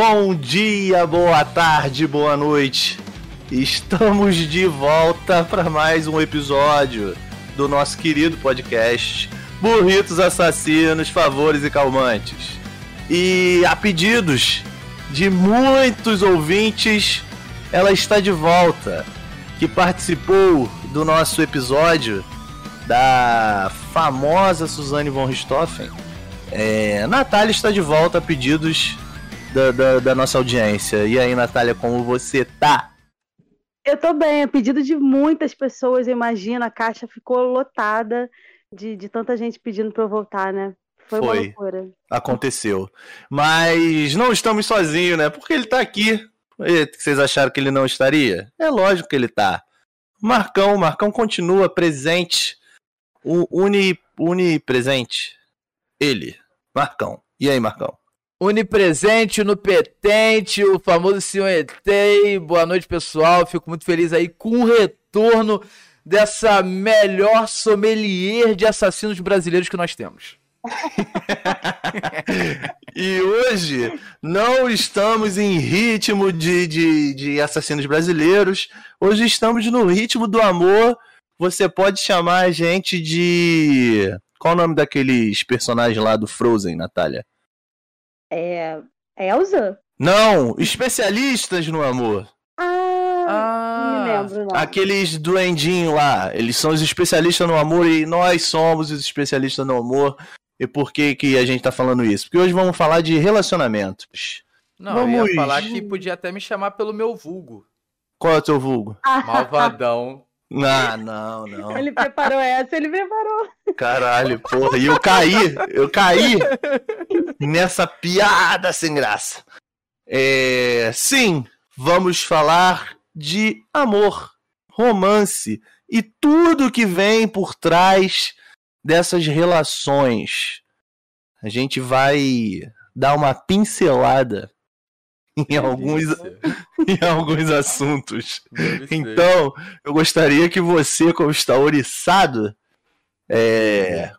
Bom dia, boa tarde, boa noite. Estamos de volta para mais um episódio do nosso querido podcast Burritos Assassinos, Favores e Calmantes. E a pedidos de muitos ouvintes, ela está de volta, que participou do nosso episódio da famosa Suzane von Richthofen. É, Natália está de volta a pedidos da, da, da, nossa audiência. E aí, Natália, como você tá? Eu tô bem, a pedido de muitas pessoas, eu imagino, a caixa ficou lotada de, de tanta gente pedindo pra eu voltar, né? Foi, Foi. uma loucura. Aconteceu. Mas não estamos sozinhos, né? Porque ele tá aqui. Vocês acharam que ele não estaria? É lógico que ele tá. Marcão, o Marcão continua presente. Uni, unipresente. Ele, Marcão. E aí, Marcão? Unipresente, no petente, o famoso senhor ET. Boa noite, pessoal. Fico muito feliz aí com o retorno dessa melhor sommelier de assassinos brasileiros que nós temos. e hoje não estamos em ritmo de, de, de assassinos brasileiros. Hoje estamos no ritmo do amor. Você pode chamar a gente de. Qual o nome daqueles personagens lá do Frozen, Natália? É. Elsa? Não, especialistas no amor. Ah, ah me lembro, não. Aqueles duendinhos lá, eles são os especialistas no amor e nós somos os especialistas no amor. E por que, que a gente tá falando isso? Porque hoje vamos falar de relacionamentos. Não, vamos... eu ia falar que podia até me chamar pelo meu vulgo. Qual é o teu vulgo? Malvadão. Ah, não, não. Ele preparou essa, ele preparou. Caralho, porra. E eu caí, eu caí nessa piada sem graça. É, sim, vamos falar de amor, romance e tudo que vem por trás dessas relações. A gente vai dar uma pincelada em alguns, em alguns assuntos. Então, eu gostaria que você, como está oriçado, é,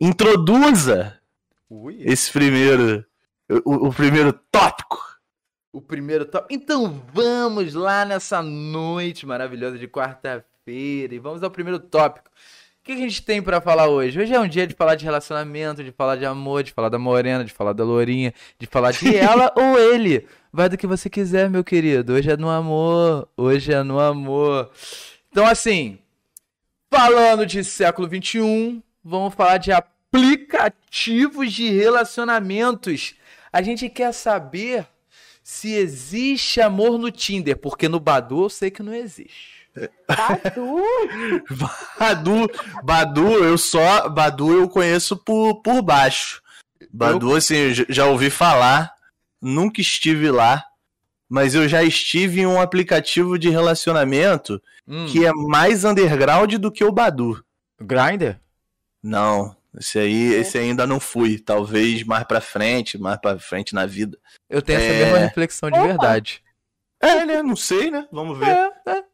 introduza Ui. esse primeiro, o, o primeiro tópico. O primeiro tópico. Então vamos lá nessa noite maravilhosa de quarta-feira e vamos ao primeiro tópico. O que a gente tem para falar hoje? Hoje é um dia de falar de relacionamento, de falar de amor, de falar da morena, de falar da lourinha, de falar de ela ou ele. Vai do que você quiser, meu querido. Hoje é no amor. Hoje é no amor. Então, assim, falando de século XXI, vamos falar de aplicativos de relacionamentos. A gente quer saber se existe amor no Tinder, porque no Badu eu sei que não existe. Badu? Badu, Badu, eu só. Badu eu conheço por, por baixo. Badu, eu... assim, já ouvi falar, nunca estive lá, mas eu já estive em um aplicativo de relacionamento hum. que é mais underground do que o Badu. Grinder? Não, esse aí, é. esse ainda não fui. Talvez mais pra frente, mais pra frente na vida. Eu tenho é... essa mesma reflexão de Opa. verdade. É, né? Não sei, né? Vamos ver. É, é.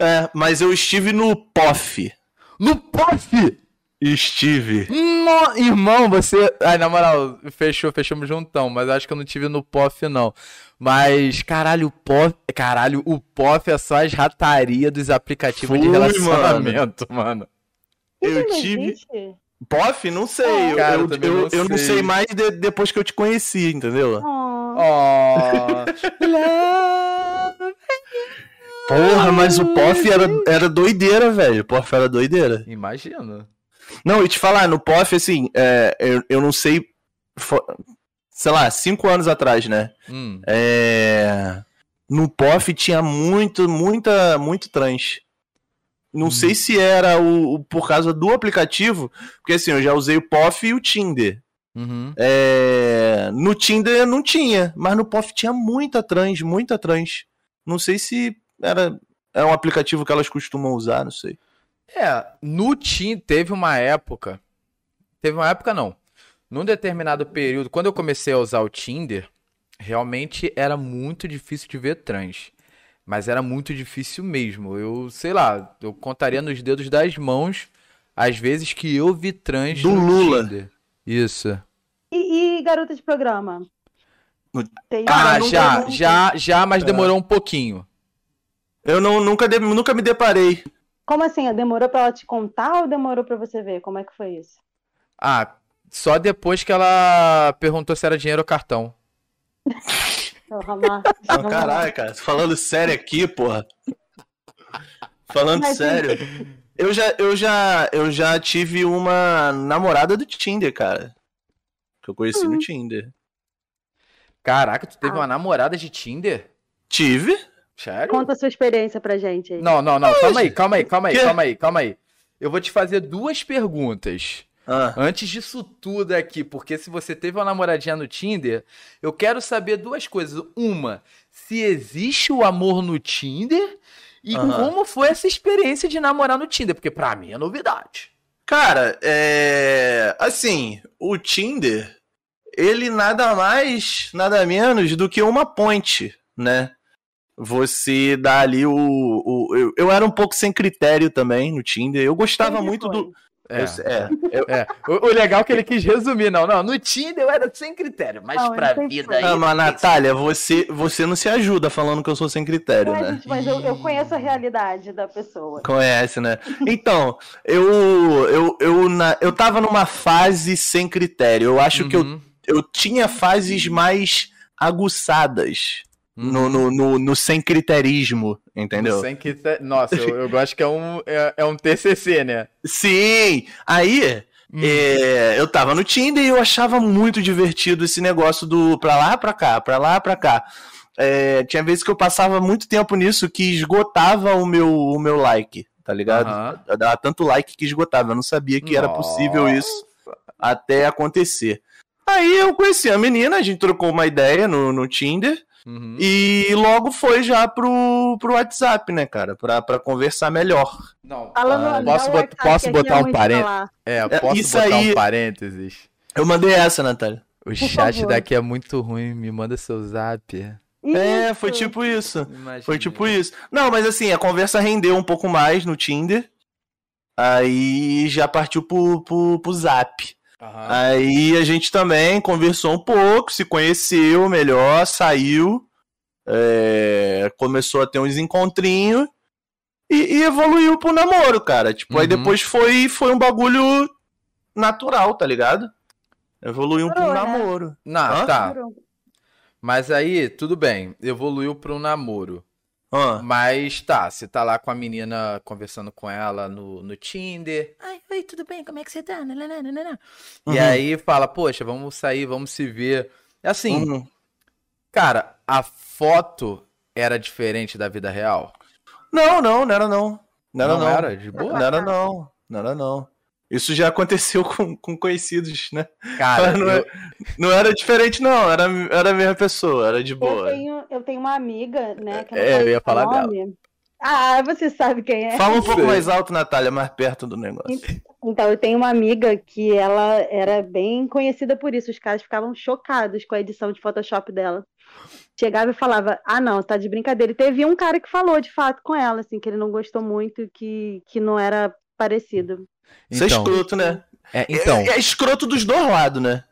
É, mas eu estive no POF. No POF? Estive. No... Irmão, você. Ai, na moral, fechou, fechamos juntão, mas acho que eu não tive no POF, não. Mas, caralho, o POF. Caralho, o POF é só as ratarias dos aplicativos Fui, de relacionamento, mano. mano. Eu tive. POF? Não sei. Oh, eu, Cara, eu, eu, não, eu sei. não sei mais de, depois que eu te conheci, entendeu? Oh. oh. Porra, mas o POF era, era doideira, velho. O POF era doideira. Imagina. Não, e te falar, no POF, assim, é, eu, eu não sei. Sei lá, cinco anos atrás, né? Hum. É, no POF tinha muito, muita, muito trans. Não hum. sei se era o, o, por causa do aplicativo, porque assim, eu já usei o POF e o Tinder. Uhum. É, no Tinder não tinha, mas no POF tinha muita trans, muita trans. Não sei se era é um aplicativo que elas costumam usar, não sei. É, no Tim teve uma época. Teve uma época não. Num determinado período, quando eu comecei a usar o Tinder, realmente era muito difícil de ver trans. Mas era muito difícil mesmo. Eu, sei lá, eu contaria nos dedos das mãos as vezes que eu vi trans Do no Lula. Tinder. Isso. E, e garota de programa? Tem- Ah, nunca- já, já, já, mas É. demorou um pouquinho. Eu não, nunca, nunca me deparei. Como assim? Demorou pra ela te contar ou demorou pra você ver? Como é que foi isso? Ah, só depois que ela perguntou se era dinheiro ou cartão. Porra, Marcos, vamos lá. caralho, cara. Falando sério aqui, porra. Falando Mas, sério. Eu já, eu, já, eu já tive uma namorada do Tinder, cara. Que eu conheci Hum. no Tinder. Caraca, tu teve Ah. uma namorada de Tinder? Tive? Sério? Conta a sua experiência pra gente aí. Não, não, não. Calma aí, calma aí, calma aí, calma aí, calma aí. Eu vou te fazer duas perguntas. Ah, Antes disso tudo aqui, porque se você teve uma namoradinha no Tinder, eu quero saber duas coisas. Uma, se existe o amor no Tinder e como foi essa experiência de namorar no Tinder, porque pra mim é novidade. Cara, é. Assim, o Tinder, ele nada mais, nada menos do que uma ponte, né? Você dá ali o. o- eu, eu era um pouco sem critério também no Tinder. Eu gostava muito foi. do. É, eu- é, eu- é. O, o legal é que ele quis resumir, não, não. No Tinder eu era sem critério, mas Não, pra vida aí. Ah, mas Natália, você, você não se ajuda falando que eu sou sem critério, né? gente, mas eu, eu conheço a realidade da pessoa. Conhece, né? Então, eu, eu, eu, na, eu tava numa fase sem critério. Eu acho que eu, Uhum, eu tinha fases mais aguçadas no, uhum. no, no, no sem criterismo, entendeu? Sem critério. Nossa, eu, eu gosto que é um, é, é um TCC, né? Sim! Aí, Hum. é, eu tava no Tinder e eu achava muito divertido esse negócio do pra lá, pra cá, pra lá, pra cá. É, tinha vezes que eu passava muito tempo nisso que esgotava o meu, o meu like, tá ligado? Aham. Eu dava tanto like que esgotava. Eu não sabia que era possível Nossa. isso até acontecer. Aí eu conheci a menina, a gente trocou uma ideia no, no Tinder Uhum. e logo foi já pro, pro WhatsApp, né, cara? Pra, pra conversar melhor. Não, Fala no- Ah, dá posso bot- WhatsApp posso botar é um muito parênteses? É, É, posso isso botar aí- um parênteses? Eu mandei essa, Natália. O chat favor. daqui é muito ruim, me manda seu zap. É, Isso. foi tipo isso. Imagina. Foi tipo isso. Não, mas assim, a conversa rendeu um pouco mais no Tinder. Aí já partiu pro, pro, pro Zap. Aham. Aí a gente também conversou um pouco, se conheceu melhor, saiu, é, começou a ter uns encontrinhos e, e evoluiu pro namoro, cara. Tipo, aí Uhum. depois foi, foi um bagulho natural, tá ligado? Evoluiu pro Parou, né? namoro. Não, Hã? tá. Mas aí, tudo bem, evoluiu um namoro. Ah, Mas tá, você tá lá com a menina conversando com ela no, no Tinder. Ai, oi, tudo bem? Como é que você tá? Nananana. E Uhum. aí fala, poxa, vamos sair, vamos se ver. Assim, uhum. cara, a foto era diferente da vida real? Não, não, não era não. Não era não. era? De boa? Não era não. Não era não. Isso já aconteceu com, com conhecidos, né? Cara, não, eu- é- não era diferente, não. Era, era a mesma pessoa, era de Eu boa. tenho, eu tenho uma amiga, né? Que eu, É, eu ia falar nome. Ah, você sabe quem é. Fala um pouco mais alto, Natália, mais perto do negócio. Então, eu tenho uma amiga que ela era bem conhecida por isso. Os caras ficavam chocados com a edição de Photoshop dela. Chegava e falava, ah, não, tá de brincadeira. E teve um cara que falou, de fato, com ela, assim, que ele não gostou muito, que, que não era parecido. Isso é Então, escroto, né? é, então É, é escroto dos dois lados, né?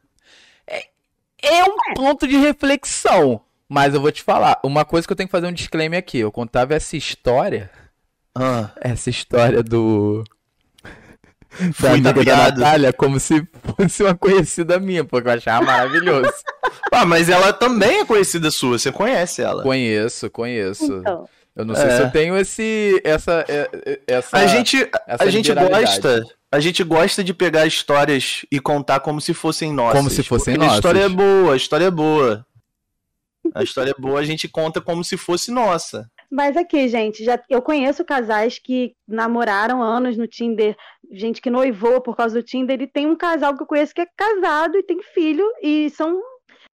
é um ponto de reflexão. Mas eu vou te falar, uma coisa que eu tenho que fazer um disclaimer aqui. Eu contava essa história, Ah, essa história do da amiga da tapeado. Natália como se fosse uma conhecida minha, porque eu achava maravilhoso. Ah, mas ela também é conhecida sua, você conhece ela. conheço, conheço. Então, Eu não sei É. se eu tenho esse essa é- é- essa A gente, essa a gente gosta, a gente gosta de pegar histórias e contar como se fossem nossas. Como se fossem porque A história é nossas. boa, a história é boa. A história é boa, a gente conta como se fosse nossa. Mas aqui, gente, já eu conheço casais que namoraram anos no Tinder, gente que noivou por causa do Tinder, e tem um casal que eu conheço que é casado e tem filho, e são.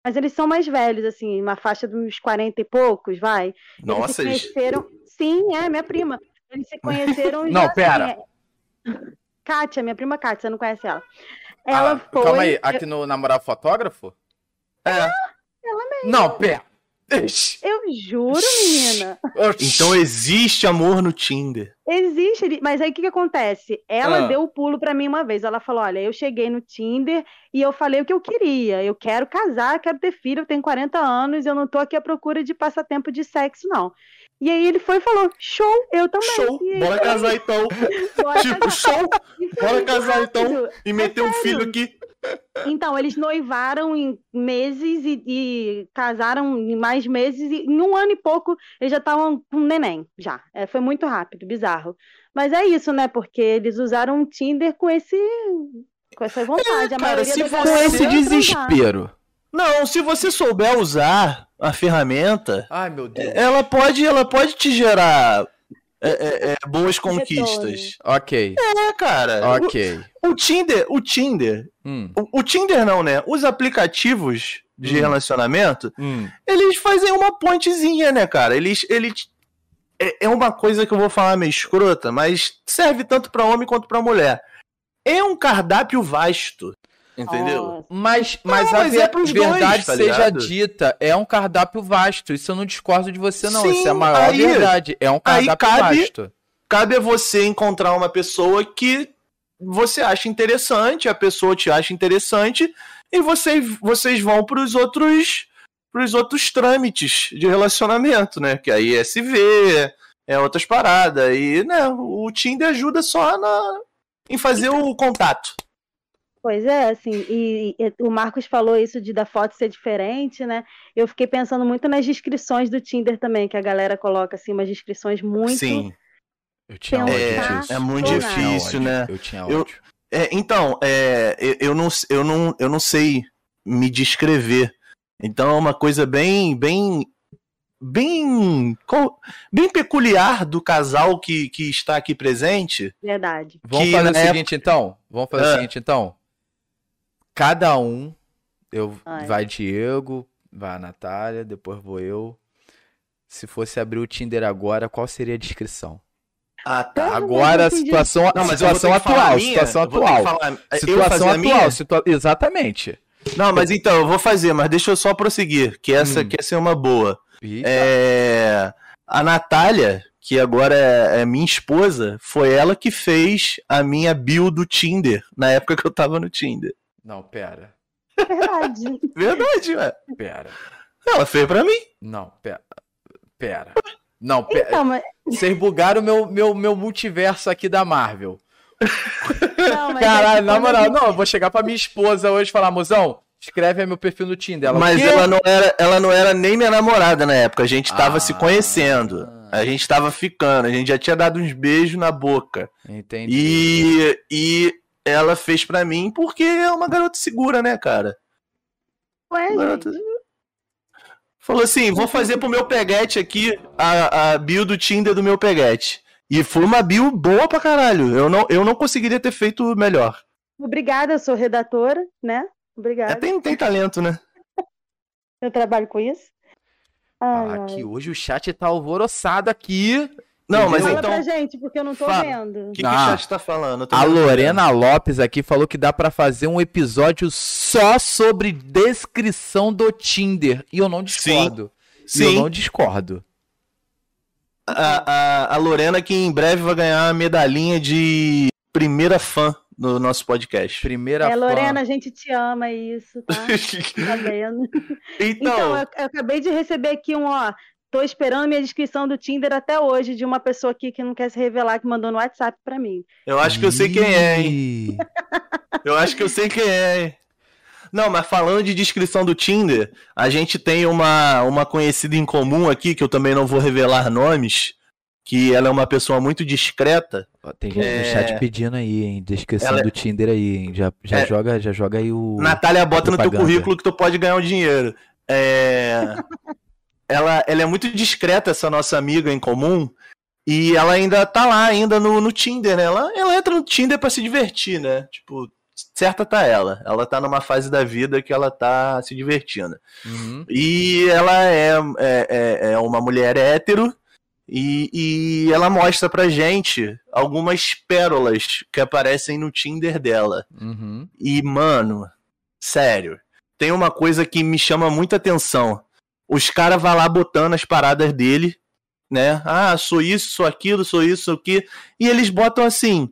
Mas eles são mais velhos, assim, uma faixa dos 40 e poucos, vai. Nossa, eles se conheceram. Sim, é, minha prima. Eles se conheceram Não, já, assim, pera. é- Kátia, minha prima Kátia, você não conhece ela. Ela Ah, foi. Calma aí, aqui no namorar fotógrafo? é. Não, pera. Eu juro, menina. Então existe amor no Tinder. Existe, mas aí o que, que acontece? Ela Ah. deu o pulo pra mim uma vez. Ela falou: Olha, eu cheguei no Tinder e eu falei o que eu queria. Eu quero casar, quero ter filho, eu tenho 40 anos, eu não tô aqui à procura de passatempo de sexo, não. E aí ele foi e falou: Show, eu também. Show, aí, bora casar então. bora tipo, casar. show, bora casar então e meter um sério. filho aqui. Então, eles noivaram em meses e, e casaram em mais meses, e em um ano e pouco eles já estavam com neném, já. É, foi muito rápido, bizarro. Mas é isso, né? Porque eles usaram o Tinder com esse. Com essa vontade. É, a cara, maioria se você- Com esse desespero. Não, se você souber usar a ferramenta, Ai, meu Deus. ela pode, ela pode te gerar é, é, é, boas conquistas. Ok, É, cara. ok. O, o Tinder, o Tinder, Hum, o, o Tinder não, né? Os aplicativos de Hum. relacionamento, hum. eles fazem uma pontezinha, né, cara? Eles, eles é, é uma coisa que eu vou falar meio escrota, mas serve tanto pra homem quanto pra mulher. É um cardápio vasto, entendeu? Nossa. Mas, mas Não, a mas ver- é verdade dois, tá seja dita, é um cardápio vasto. Isso eu não discordo de você, não. Sim, Isso é a maior aí- verdade. É um cardápio cabe- vasto. Cabe a você encontrar uma pessoa que você acha interessante, a pessoa te acha interessante, e você, vocês vão pros outros pros outros trâmites de relacionamento, né? Que aí é se ver, é outras paradas. E, né, o Tinder ajuda só na, em fazer o contato. Pois é, assim, e, e o Marcos falou isso de da foto ser diferente, né? Eu fiquei pensando muito nas descrições do Tinder também, que a galera coloca assim umas descrições muito Sim. Eu tinha ódio É, disso. é muito Eu difícil, né? Eu tinha Eu- ódio. É, então, é, eu, eu não, eu, não, eu não sei me descrever. Então é uma coisa bem, bem, bem, bem peculiar do casal que, que está aqui presente. verdade. Vamos fazer o seguinte, então? Vamos fazer o Ah. seguinte, então? Cada um, eu Vai. vai Diego, vai a Natália, depois vou eu. Se fosse abrir o Tinder agora, qual seria a descrição? Ah, tá. Ah, Agora, entendi. situação, Não, mas situação a atual, situação atual. falar- Situação a atual, situa- exatamente. Não, mas então, eu vou fazer, mas deixa eu só prosseguir, que essa, Hum. que essa é uma boa. Eita. É, a Natália, que agora é, é minha esposa, foi ela que fez a minha bio do Tinder, na época que eu tava no Tinder. Não, pera, Verdade. Verdade, ué. pera. Ela fez pra mim. Não, pera. Pera. Não, pera. Então, mas, Vocês bugaram meu, meu, meu multiverso aqui da Marvel. não, é Caralho, na moral, não, eu vou chegar pra minha esposa hoje e falar, mozão, escreve aí meu perfil no Tinder. Ela, Mas ela não, era, ela não era nem minha namorada na época. A gente tava Ah. se conhecendo. A gente tava ficando. A gente já tinha dado uns beijos na boca. Entendi. E, e ela fez pra mim porque é uma garota segura, né, cara? Ué, Garota- gente, Falou assim: vou fazer pro meu peguete aqui a, a bio do Tinder do meu peguete. E foi uma bio boa pra caralho. Eu não, eu não conseguiria ter feito melhor. Obrigada, eu sou redatora, né? É, Obrigada. tem, tem talento, né? Eu trabalho com isso. Ai. que hoje o chat tá alvoroçado aqui. Não, mas Fala então. pra gente, porque eu não tô Fala. vendo. O que, que Ah. o chat tá falando? Eu A vendo. Lorena Lopes aqui falou que dá pra fazer um episódio só sobre descrição do Tinder. E eu não discordo. E eu Sim, não discordo. a, a, a Lorena que em breve vai ganhar a medalhinha de primeira fã no nosso podcast. Primeira É, fã. Lorena, a gente te ama, é isso, tá? Tá vendo? Então, então, eu, eu acabei de receber aqui um, ó. Tô esperando minha descrição do Tinder até hoje de uma pessoa aqui que não quer se revelar, que mandou no WhatsApp pra mim. eu acho que eu sei quem é, hein? Eu acho que eu sei quem é, hein? Não, mas falando de descrição do Tinder, a gente tem uma, uma conhecida em comum aqui, que eu também não vou revelar nomes, que ela é uma pessoa muito discreta. Tem gente É. no chat pedindo aí, hein? Descrição Ela- do Tinder aí, hein? Já, já, É. joga, já joga aí o. Natália, bota no teu currículo que tu pode ganhar um dinheiro. É... ela, ela é muito discreta, essa nossa amiga em comum, e ela ainda tá lá, ainda no, no Tinder, né? Ela, ela entra no Tinder pra se divertir, né? Tipo, certa tá ela. Ela tá numa fase da vida que ela tá se divertindo. Uhum. E ela é, é, é- é uma mulher hétero e, e ela mostra pra gente algumas pérolas que aparecem no Tinder dela. Uhum. E, mano, sério, tem uma coisa que me chama muita atenção. Os caras vão lá botando as paradas dele, né? Ah, sou isso, sou aquilo, sou isso, sou aquilo. E eles botam assim: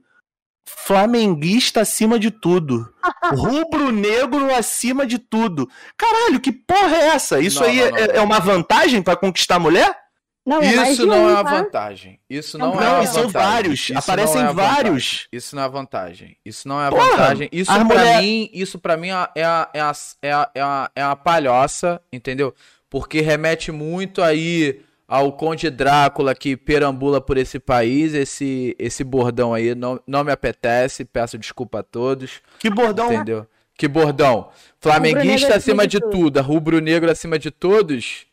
flamenguista acima de tudo. Rubro-negro acima de tudo. Caralho, que porra é essa? Isso Não, aí não, não, é, não. é uma vantagem pra conquistar mulher? Não, é Isso não um, é uma tá? vantagem. Isso Não, não, é Não, uma e são vantagem. vários. Isso Aparecem é vantagem. vários. Isso não é vantagem. Isso não é Porra, vantagem. Isso pra mulher- mim, isso para mim é é, é, a, é, a, é, a, é a palhoça, entendeu? Porque remete muito aí ao Conde Drácula que perambula por esse país. Esse, esse bordão aí não, não me apetece. Peço desculpa a todos. Que bordão. Entendeu? Que bordão. Flamenguista acima de tudo, rubro-negro acima de todos.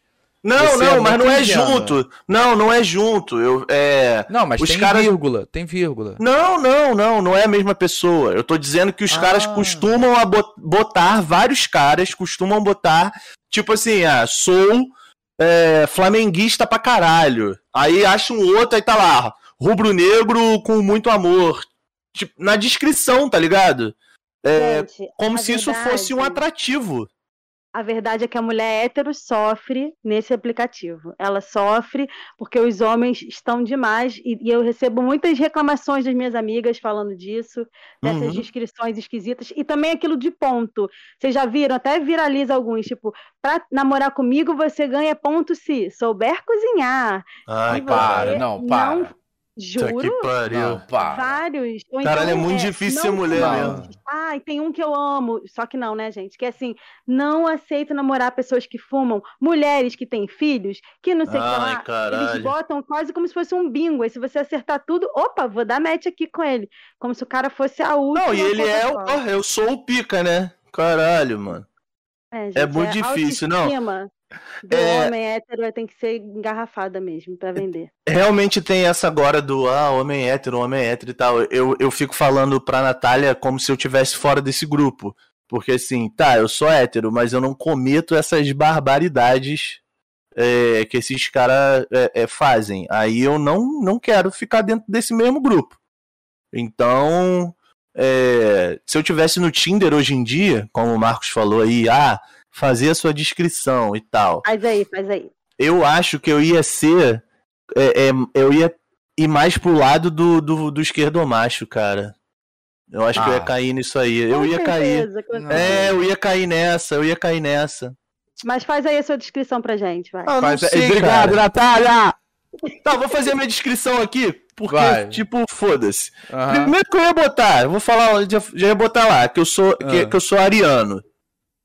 Não, Você não, é mas não é junto. Não, não é junto. Eu, é... Não, mas Os tem caras- vírgula, tem vírgula. Não, não, não, não é a mesma pessoa. Eu tô dizendo que os Ah. caras costumam botar, vários caras costumam botar, tipo assim, ah, sou é, flamenguista pra caralho. Aí acha um outro, aí tá lá, rubro-negro com muito amor. Tipo, na descrição, tá ligado? É, Gente, como se isso fosse um verdade- atrativo. A verdade é que a mulher hétero sofre nesse aplicativo. Ela sofre porque os homens estão demais. E, e eu recebo muitas reclamações das minhas amigas falando disso, dessas Uhum. descrições esquisitas. E também aquilo de ponto. Vocês já viram? Até viraliza alguns. Tipo, pra namorar comigo você ganha ponto se souber cozinhar. Ai, para, não, para. Puta que Juro? pariu. Vários. Ou Caralho, então, é muito difícil não ser mulher mesmo. Ai, tem um que eu amo. Só que não, né, gente? Que é assim, não aceito namorar pessoas que fumam, mulheres que têm filhos, que não sei o que Ai, lá. Eles caralho. botam quase como se fosse um bingo. Aí se você acertar tudo, opa, vou dar match aqui com ele. Como se o cara fosse a última. Não, e ele é o. Eu sou o pica, né? Caralho, mano. É, é muito difícil, não. Não. Do É- homem hétero tem que ser engarrafada mesmo pra vender. Realmente tem essa agora do ah, homem hétero, homem hétero e tal. Eu, eu fico falando pra Natália como se eu tivesse fora desse grupo. Porque assim, tá, eu sou hétero, mas eu não cometo essas barbaridades é, que esses caras é, é, fazem. Aí eu não, não quero ficar dentro desse mesmo grupo. Então, é, se eu tivesse no Tinder hoje em dia, como o Marcos falou aí, ah, fazer a sua descrição e tal Faz aí, faz aí. eu acho que eu ia ser. é, é, eu ia ir mais pro lado do, do, do esquerdomacho, cara. Eu acho que eu ia Ah. cair nisso aí. Eu Com ia cair. certeza, certeza. É, eu ia cair nessa, eu ia cair nessa. Mas faz aí a sua descrição pra gente, vai. Ah, Faz- sei, Obrigado, cara. Natália! Tá, vou fazer a minha descrição aqui, porque, Vai. tipo, foda-se. Aham. Primeiro que eu ia botar, eu vou falar, já, já ia botar lá, que eu sou, que, Ah. que eu sou ariano.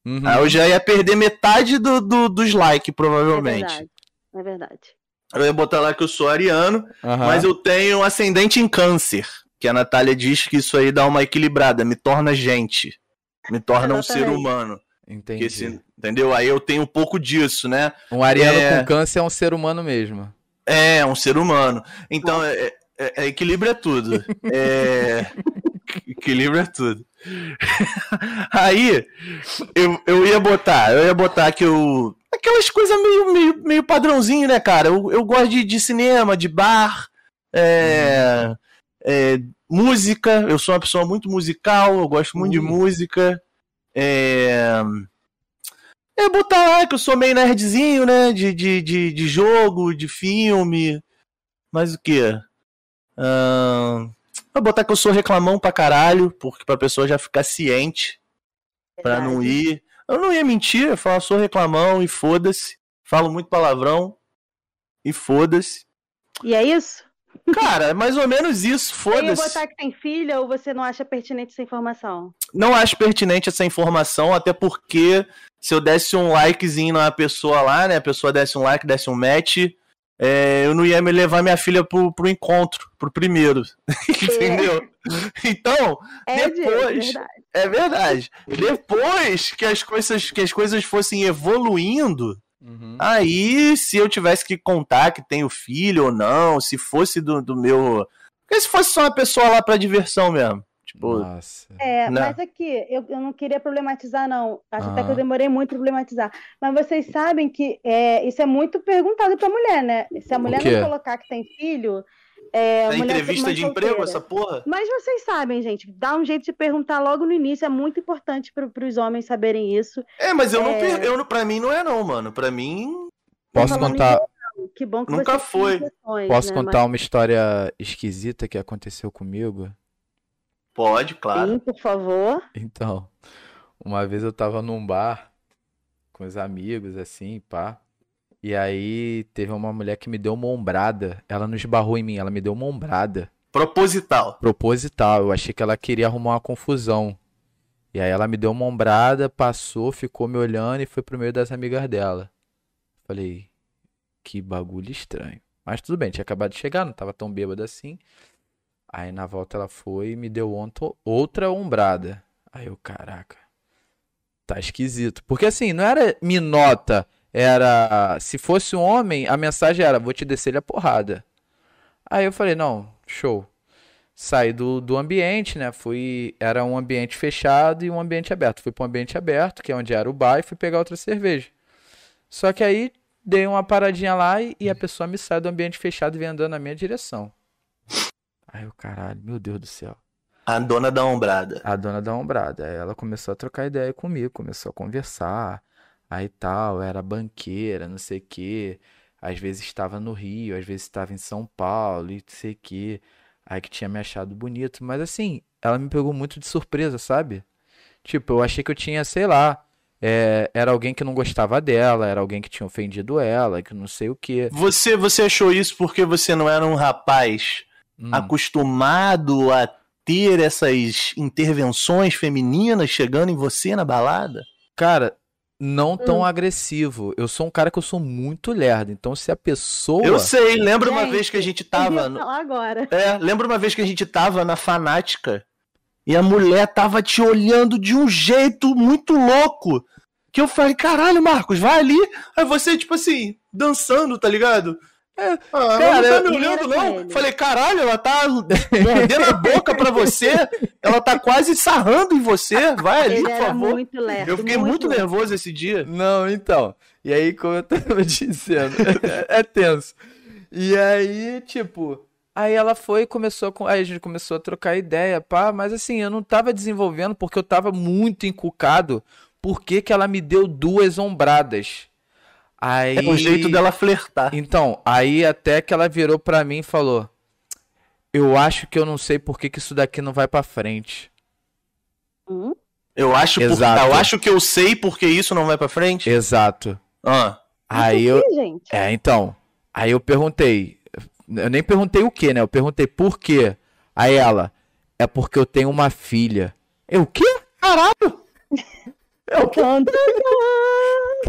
Uhum. Aí eu já ia perder metade do, do- dos likes, É provavelmente. verdade. É verdade. eu ia botar lá que eu sou ariano. Aham. Mas eu tenho ascendente em câncer. Que a Natália diz que isso aí dá uma equilibrada, me torna gente. Me torna um ser humano. Entendi. Que esse- entendeu? Aí eu tenho um pouco disso, né? Um ariano É. com câncer é um ser humano mesmo. É, um ser humano. Então, é, é- é- equilíbrio é tudo. É... equilíbrio é tudo. aí, eu, eu ia botar, eu ia botar que eu. Aquelas coisas meio, meio, meio padrãozinho, né, cara? Eu, eu gosto de, de cinema, de bar, é, é, música. Eu sou uma pessoa muito musical, eu gosto muito de Ui. música. É. É botar lá que eu sou meio nerdzinho, né? De, de, de, de jogo, de filme. Mas o quê? Ahn, Vou botar que eu sou reclamão pra caralho, porque pra pessoa já ficar ciente, pra não Verdade. ir. Eu não ia mentir, eu falar sou reclamão e foda-se. Falo muito palavrão e foda-se. E é isso? Cara, é mais ou menos isso, foda-se. botar que tem filha ou você não acha pertinente essa informação? Não acho pertinente essa informação, até porque se eu desse um likezinho na pessoa lá, né? A pessoa desse um like, desse um match, é, eu não ia me levar minha filha pro, pro encontro, pro primeiro. Entendeu? Então, É, é Depois- verdade. é verdade. Depois que as coisas, que as coisas fossem evoluindo, Uhum. aí se eu tivesse que contar que tenho filho ou não, se fosse do, do meu. Porque se fosse só uma pessoa lá pra diversão mesmo. Tipo, Nossa. É, Não. mas aqui, eu, eu não queria problematizar, não. Acho até que eu demorei muito pra problematizar. Mas vocês sabem que é, isso é muito perguntado pra mulher, né? Se a mulher não colocar que tem filho. É, a mulher entrevista de emprego, essa porra? Mas vocês sabem, gente, dá um jeito de perguntar logo no início, é muito importante para os homens saberem isso. É, mas eu não. É. Per... Eu, não- pra mim não é, não, mano. Pra mim. Posso contar, Que bom que Nunca foi. exceções, posso né? contar uma história esquisita que aconteceu comigo? Pode, claro. sim, por favor. Então, uma vez eu tava num bar com os amigos, assim, pá. E aí teve uma mulher que me deu uma ombrada. Ela não esbarrou em mim, ela me deu uma ombrada. Proposital. Proposital. Eu achei que ela queria arrumar uma confusão. E aí ela me deu uma ombrada, passou, ficou me olhando e foi pro meio das amigas dela. Falei, que bagulho estranho. Mas tudo bem, tinha acabado de chegar, não tava tão bêbado assim. Aí na volta ela foi e me deu outra ombrada. Aí eu, caraca, tá esquisito. Porque assim, não era me nota, era. Se fosse um homem, a mensagem era: vou te descer a porrada. Aí eu falei: não, show. Saí do, do ambiente, né? Fui. Era um ambiente fechado e um ambiente aberto. Fui para um ambiente aberto, que é onde era o bar, e fui pegar outra cerveja. Só que aí dei uma paradinha lá e, e a pessoa me sai do ambiente fechado e vem andando na minha direção. Aí eu, caralho, meu Deus do céu. A dona da ombrada. A dona da Ombrada. Aí ela começou a trocar ideia comigo, começou a conversar. Aí tal, era banqueira, não sei o quê. Às vezes estava no Rio, às vezes estava em São Paulo e não sei o quê. Aí que tinha me achado bonito. Mas assim, ela me pegou muito de surpresa, sabe? Tipo, eu achei que eu tinha, sei lá, é, era alguém que não gostava dela, era alguém que tinha ofendido ela, que não sei o quê. Você, você achou isso porque você não era um rapaz Hum. acostumado a ter essas intervenções femininas chegando em você na balada? Cara, não tão Hum. agressivo. Eu sou um cara que eu sou muito lerdo. Então, se a pessoa. Eu sei, lembra uma vez que a gente tava. no- falar agora. É, lembra uma vez que a gente tava na fanática e a mulher tava te olhando de um jeito muito louco. Que eu falei, caralho, Marcos, vai ali. Aí você, tipo assim, dançando, tá ligado? É, ah, ela cara, não tá me olhando, não. ele. Falei, caralho, ela tá mordendo a boca pra você. Ela tá quase sarrando em você. Vai ali, Ele por era favor. muito lerdo. Eu fiquei muito lerdo. nervoso esse dia. Não, então. E aí, como eu tava dizendo, é tenso. E aí, tipo, aí ela foi e começou com. Aí a gente começou a trocar ideia, pá, mas assim, eu não tava desenvolvendo porque eu tava muito encucado. Por que que ela me deu duas ombradas? Aí. É o jeito dela flertar. Então, aí até que ela virou pra mim e falou: Eu acho que eu não sei por que que isso daqui não vai pra frente. Hum? Eu acho, por- Exato. eu acho que eu sei porque isso não vai pra frente. Exato. Ah. Aí eu. gente. É, então. Aí eu perguntei. Eu nem perguntei o que, né? Eu perguntei por quê. Aí ela, é porque eu tenho uma filha. Eu, o quê? Caralho! É o tum.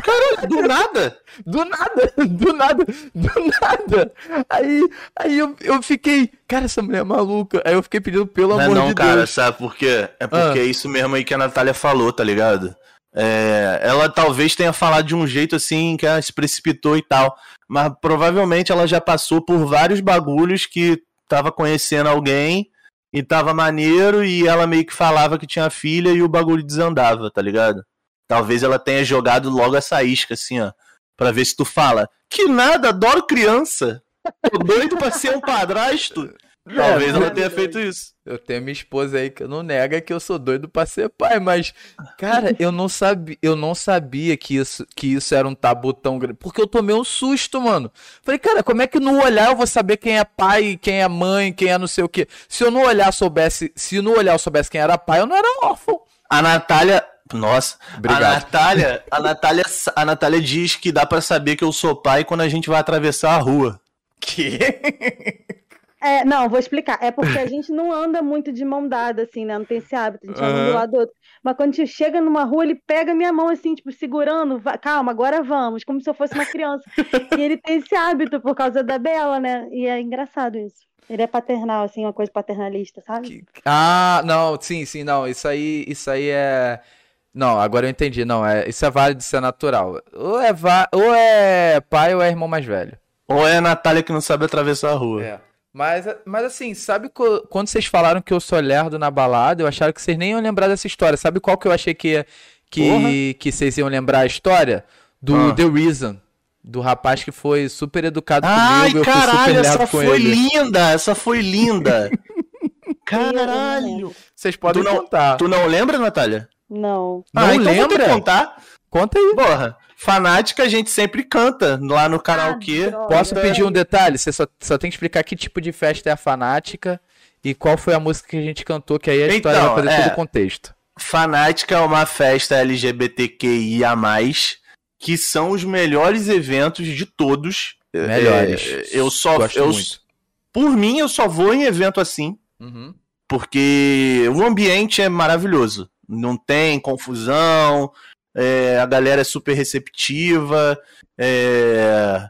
Caralho, do nada. Do nada, do nada, do nada. Aí, aí eu, eu fiquei, cara, essa mulher é maluca. Aí eu fiquei pedindo pelo Não é amor não, de cara, Deus. sabe por quê? É porque Ah. é isso mesmo aí que a Natália falou, tá ligado? É, ela talvez tenha falado de um jeito assim que ela se precipitou e tal, mas provavelmente ela já passou por vários bagulhos que tava conhecendo alguém e tava maneiro e ela meio que falava que tinha filha e o bagulho desandava, tá ligado? Talvez ela tenha jogado logo essa isca assim, ó, pra ver se tu fala que nada, adoro criança. Tô doido pra ser um padrasto. Talvez ela tenha feito isso. Eu tenho minha esposa aí que não nega que eu sou doido pra ser pai, mas, cara, eu não sabia, eu não sabia que isso, que isso era um tabu tão grande, porque eu tomei um susto, mano. Falei, cara, como é que no olhar eu vou saber quem é pai, quem é mãe, quem é não sei o quê? Se eu no olhar soubesse, se no olhar eu soubesse quem era pai, eu não era órfão. A Natália. Nossa, Obrigado. a Natália, a Natália, a Natália diz que dá pra saber que eu sou pai quando a gente vai atravessar a rua. Que? É, não, vou explicar. É porque a gente não anda muito de mão dada, assim, né? Não tem esse hábito, a gente anda um Aham. do lado do outro. Mas quando a gente chega numa rua, ele pega minha mão, assim, tipo, segurando, "Va- calma, agora vamos, como se eu fosse uma criança. E ele tem esse hábito por causa da Bela, né? E é engraçado isso. Ele é paternal, assim, uma coisa paternalista, sabe? Ah, não, sim, sim, não, isso aí, isso aí é Não, agora eu entendi, não, é, isso é válido, isso é natural. Ou é, va- ou é pai ou é irmão mais velho. Ou é a Natália que não sabe atravessar a rua. É. Mas, mas assim, sabe quando vocês falaram que eu sou lerdo na balada, eu achava que vocês nem iam lembrar dessa história. Sabe qual que eu achei que, que, que vocês iam lembrar a história? Do Ah. The Reason. Do rapaz que foi super educado Ai, comigo, eu fui super caralho, essa com foi ele. linda, essa foi linda. Caralho. Vocês podem Tu não- contar. Tu não lembra, Natália? Não. Não ah, então vou ter que lembra? contar. Conta aí. Porra, Fanática a gente sempre canta lá no karaokê. Adoro. Posso Canta- pedir um detalhe? Você só, só tem que explicar que tipo de festa é a fanática e qual foi a música que a gente cantou, que aí a história Então, vai fazer é. todo o contexto. Fanática é uma festa LGBTQIA+, que são os melhores eventos de todos. Melhores. É, eu só... Gosto eu, muito. Por mim, eu só vou em evento assim, Uhum. porque o ambiente é maravilhoso. Não tem confusão, é, a galera é super receptiva, é,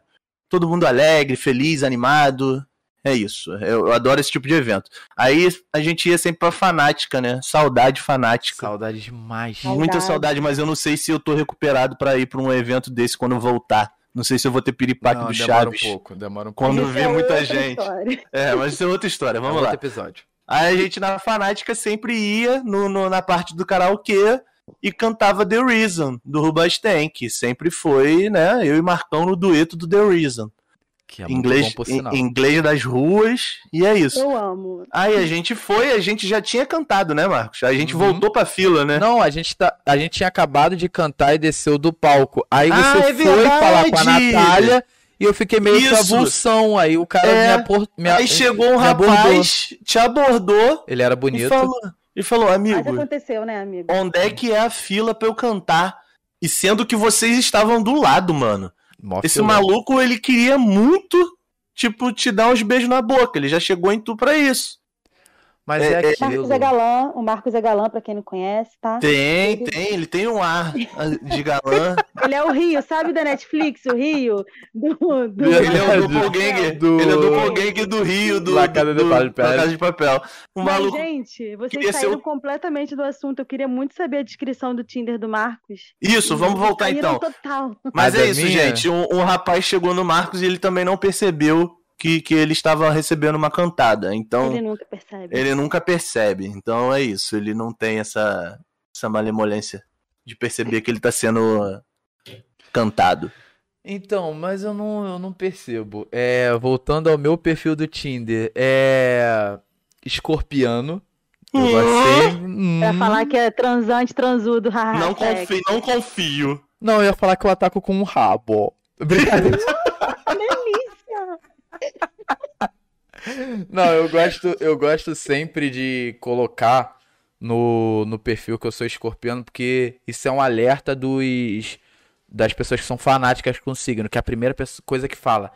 todo mundo alegre, feliz, animado. É isso. Eu, eu adoro esse tipo de evento. Aí a gente ia sempre pra fanática, né? Saudade fanática. Saudade demais. Saudade. Muita saudade, mas eu não sei se eu tô recuperado pra ir pra um evento desse quando voltar. Não sei se eu vou ter piripaque Não, do demora Chaves. um pouco, demora um pouco. Quando vê é muita gente. história. É, mas isso é outra história. Vamos É lá. outro episódio. Aí a gente na Fanática sempre ia no, no- na parte do karaokê e cantava The Reason, do Rubastank. que Sempre foi, né? Eu e Marcão no dueto do The Reason. Que é muito inglês, bom, por em- sinal. inglês das ruas, e é isso. Eu amo. Aí a gente foi, a gente já tinha cantado, né, Marcos? A gente Uhum. voltou pra fila, né? Não, a gente, tá, a gente tinha acabado de cantar e desceu do palco. Aí Ah, você é foi falar com a verdade! Natália e eu fiquei meio Isso. avulsão. Aí o cara É, me, apor, me Aí chegou um me abordou. rapaz, te abordou Ele era e bonito. falou, e falou, Mas amigo, aconteceu, né, amigo? onde é que é a fila pra eu cantar? E sendo que vocês estavam do lado, mano. Mó Esse filão. maluco, ele queria muito, tipo, te dar uns beijos na boca. Ele já chegou em tu pra isso. Mas é- é, é- aquilo. Marcos é galã, o Marcos é galã, pra quem não conhece, tá? Tem, Ele- tem, ele tem um ar de galã. Ele é o Rio, sabe da Netflix, o Rio? Do, do... ele é o do- doppelganger. do- Ele é o doppelganger do Rio, do, La Casa de do, Papel. La Casa de Papel. O Mas, maluco. gente, vocês ser saíram o- completamente do assunto. Eu queria muito saber a descrição do Tinder do Marcos. Isso, vamos voltar então. Total. Mas A é da isso, minha? gente. Um, um rapaz chegou no Marcos e ele também não percebeu que, que ele estava recebendo uma cantada. Então, Ele ele, nunca percebe. nunca percebe. Então é isso. Ele não tem essa, essa malemolência de perceber que ele tá sendo cantado. Então, mas eu não, eu não percebo. É, voltando ao meu perfil do Tinder, é. Escorpiano. Eu gostei. Pra Hum. falar que é transante, transudo. haha, não, confio, não confio. Não, eu ia falar que eu ataco com um rabo. Brincadeira. Delícia! Não, eu gosto, eu gosto sempre de colocar no, no perfil que eu sou escorpiano, porque isso é um alerta dos das pessoas que são fanáticas com o signo, que é a primeira pessoa- coisa que fala.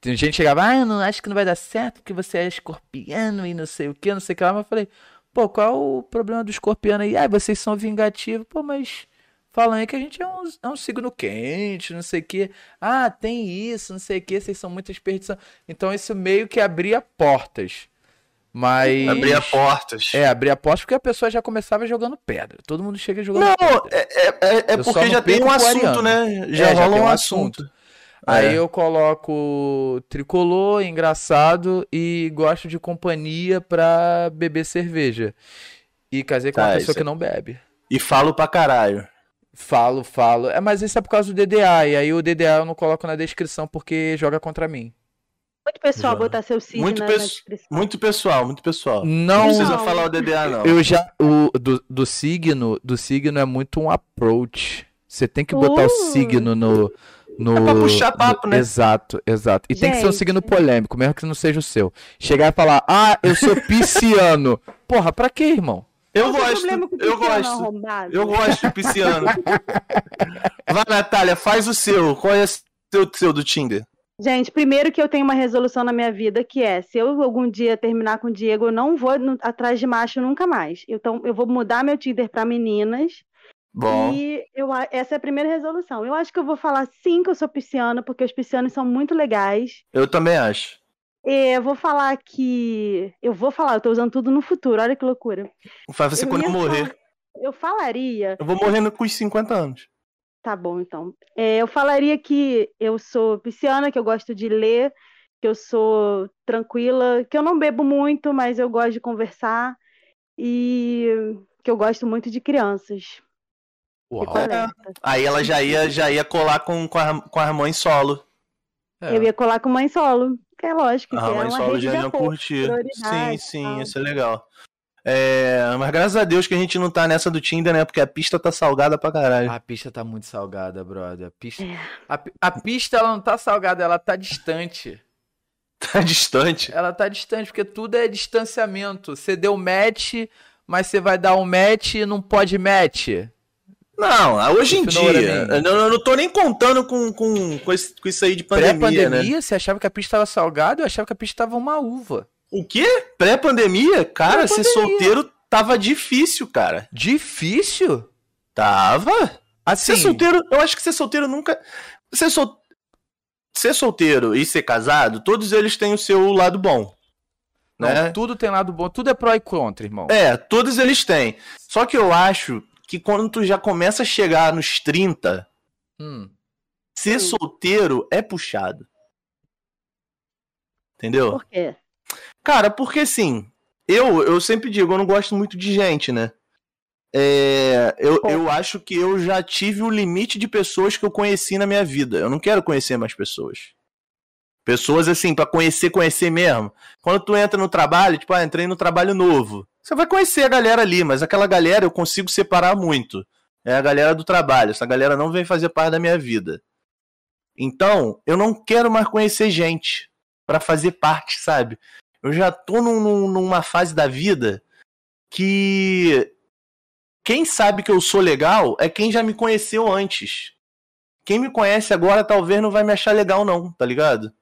Tem gente que chegava, ah, eu não acho que não vai dar certo porque você é escorpiano e não sei o que, não sei o que lá, mas eu falei, pô, qual é o problema do escorpiano aí? Ah, vocês são vingativos, pô, mas falam aí que a gente é um, é um signo quente, não sei o que. Ah, tem isso, não sei o que, vocês são muito desperdiçados. Então isso meio que abria portas. Mas. Abria portas. É, abria portas porque a pessoa já começava jogando pedra. Todo mundo chega jogando Não, pedra. é, é, é- é porque já tem um assunto, né? Já É, já rola tem um um assunto. Aí É. eu coloco tricolor, engraçado e gosto de companhia pra beber cerveja. E casei com Tá, uma pessoa é- que não bebe. E falo pra caralho. Falo, falo. É, mas isso é por causa do DDA. E aí o DDA eu não coloco na descrição porque joga contra mim. Muito pessoal Já. botar seu signo Muito na, na descrição. Muito pessoal, muito pessoal. Não, Não, precisa Não. falar o DDA, não. eu já. O do, do signo, do signo é muito um approach. Você tem que botar o Uh. signo no. no É pra puxar papo, no- né? Exato, exato. E tem que ser um Gente. signo polêmico, mesmo que não seja o seu. Chegar e falar, ah, eu sou pisciano. Porra, pra quê, irmão? Eu gosto, eu gosto. arrombado? Eu gosto de pisciano. Vai, Natália, faz o seu. Qual é o seu, seu do Tinder? Gente, primeiro que eu tenho uma resolução na minha vida que é, se eu algum dia terminar com o Diego, eu não vou atrás de macho nunca mais. Então, eu vou mudar meu Tinder pra meninas. Bom, E eu, essa é a primeira resolução. Eu acho que eu vou falar sim que eu sou pisciana, porque os piscianos são muito legais. eu também acho. É, eu vou falar que. Eu vou falar, eu tô usando tudo no futuro, olha que loucura. Faz você Eu quando morrer. falar- Eu falaria. Eu vou morrendo com os 50 anos. Tá bom, então. É, eu falaria que eu sou pisciana, que eu gosto de ler, que eu sou tranquila, que eu não bebo muito, mas eu gosto de conversar e que eu gosto muito de crianças. Uau. alerta. Aí ela já ia, já ia colar com, com, a, com as mães solo. É. Eu ia colar com mãe solo, é lógico, que A é rede já de ia apoio, curtir. Sim, sim, tal. isso é legal. É, mas graças a Deus que a gente não tá nessa do Tinder, né? Porque a pista tá salgada pra caralho. A pista tá muito salgada, brother. A pista, a, a pista ela não tá salgada, ela tá distante. Tá distante? Ela tá distante, porque tudo é distanciamento. Você deu match, mas você vai dar um match e não pode match. Não, hoje em dia, eu não, eu não tô nem contando com, com, com, esse, com isso aí de pandemia, Pré-pandemia, né? você achava que a pista tava salgada, eu achava que a pista tava uma uva. O quê? Pré-pandemia? Cara, Pré ser solteiro tava difícil, cara. Difícil? Tava. Assim... Ser solteiro, eu acho que ser solteiro nunca... Ser, sol... ser solteiro e ser casado, todos eles têm o seu lado bom. Não, né? tudo tem lado bom, tudo é pró e contra, irmão. É, todos eles têm. Só que eu acho que quando tu já começa a chegar nos 30, hum. ser solteiro é puxado. Entendeu? Por quê? Cara, porque assim, eu, eu sempre digo, eu não gosto muito de gente, né? É, eu, eu acho que eu já tive o limite de pessoas que eu conheci na minha vida. Eu não quero conhecer mais pessoas. Pessoas assim, para conhecer, conhecer mesmo. Quando tu entra no trabalho, tipo, ah, entrei no trabalho novo. Você vai conhecer a galera ali, mas aquela galera eu consigo separar muito. É a galera do trabalho. Essa galera não vem fazer parte da minha vida. Então, eu não quero mais conhecer gente para fazer parte, sabe? Eu já tô num, numa fase da vida que quem sabe que eu sou legal é quem já me conheceu antes. Quem me conhece agora talvez não vai me achar legal, não, tá ligado?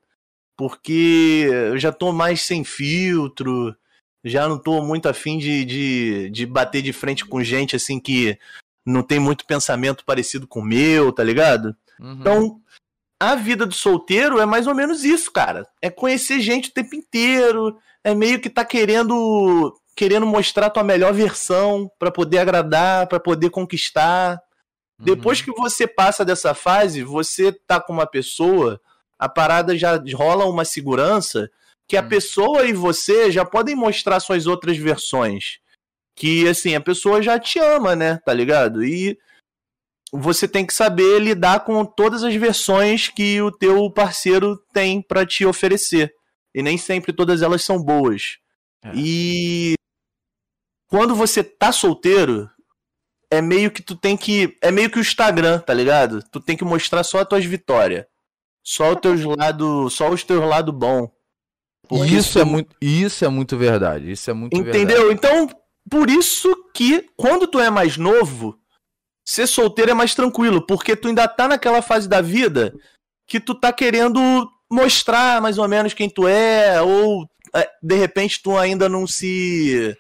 Porque eu já tô mais sem filtro, já não tô muito afim de, de, de bater de frente com gente assim que não tem muito pensamento parecido com o meu, tá ligado? Uhum. Então, a vida do solteiro é mais ou menos isso, cara. É conhecer gente o tempo inteiro, é meio que tá querendo querendo mostrar tua melhor versão para poder agradar, para poder conquistar. Uhum. Depois que você passa dessa fase, você tá com uma pessoa a parada já rola uma segurança que a hum. pessoa e você já podem mostrar suas outras versões. Que, assim, a pessoa já te ama, né? Tá ligado? E você tem que saber lidar com todas as versões que o teu parceiro tem para te oferecer. E nem sempre todas elas são boas. É. E quando você tá solteiro, é meio que tu tem que. É meio que o Instagram, tá ligado? Tu tem que mostrar só as tuas vitórias. Só os teus lados, só os teus lados bom. Porque isso é muito, isso é muito verdade. Isso é muito Entendeu? Verdade. Então, por isso que quando tu é mais novo, ser solteiro é mais tranquilo, porque tu ainda tá naquela fase da vida que tu tá querendo mostrar mais ou menos quem tu é, ou é, de repente tu ainda não se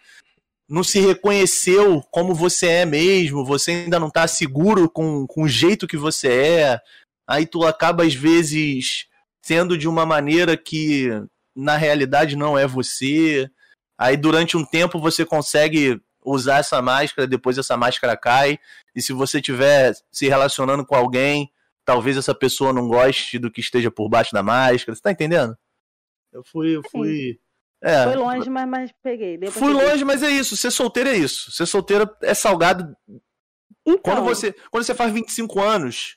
não se reconheceu como você é mesmo, você ainda não tá seguro com, com o jeito que você é aí tu acaba às vezes sendo de uma maneira que na realidade não é você. Aí durante um tempo você consegue usar essa máscara, depois essa máscara cai, e se você estiver se relacionando com alguém, talvez essa pessoa não goste do que esteja por baixo da máscara. Você tá entendendo? Eu fui, eu fui. É, Foi longe, mas, mas peguei. Fui peguei. longe, mas é isso. Ser solteiro é isso. Ser solteiro é salgado. Então... Quando, você, quando você faz 25 anos,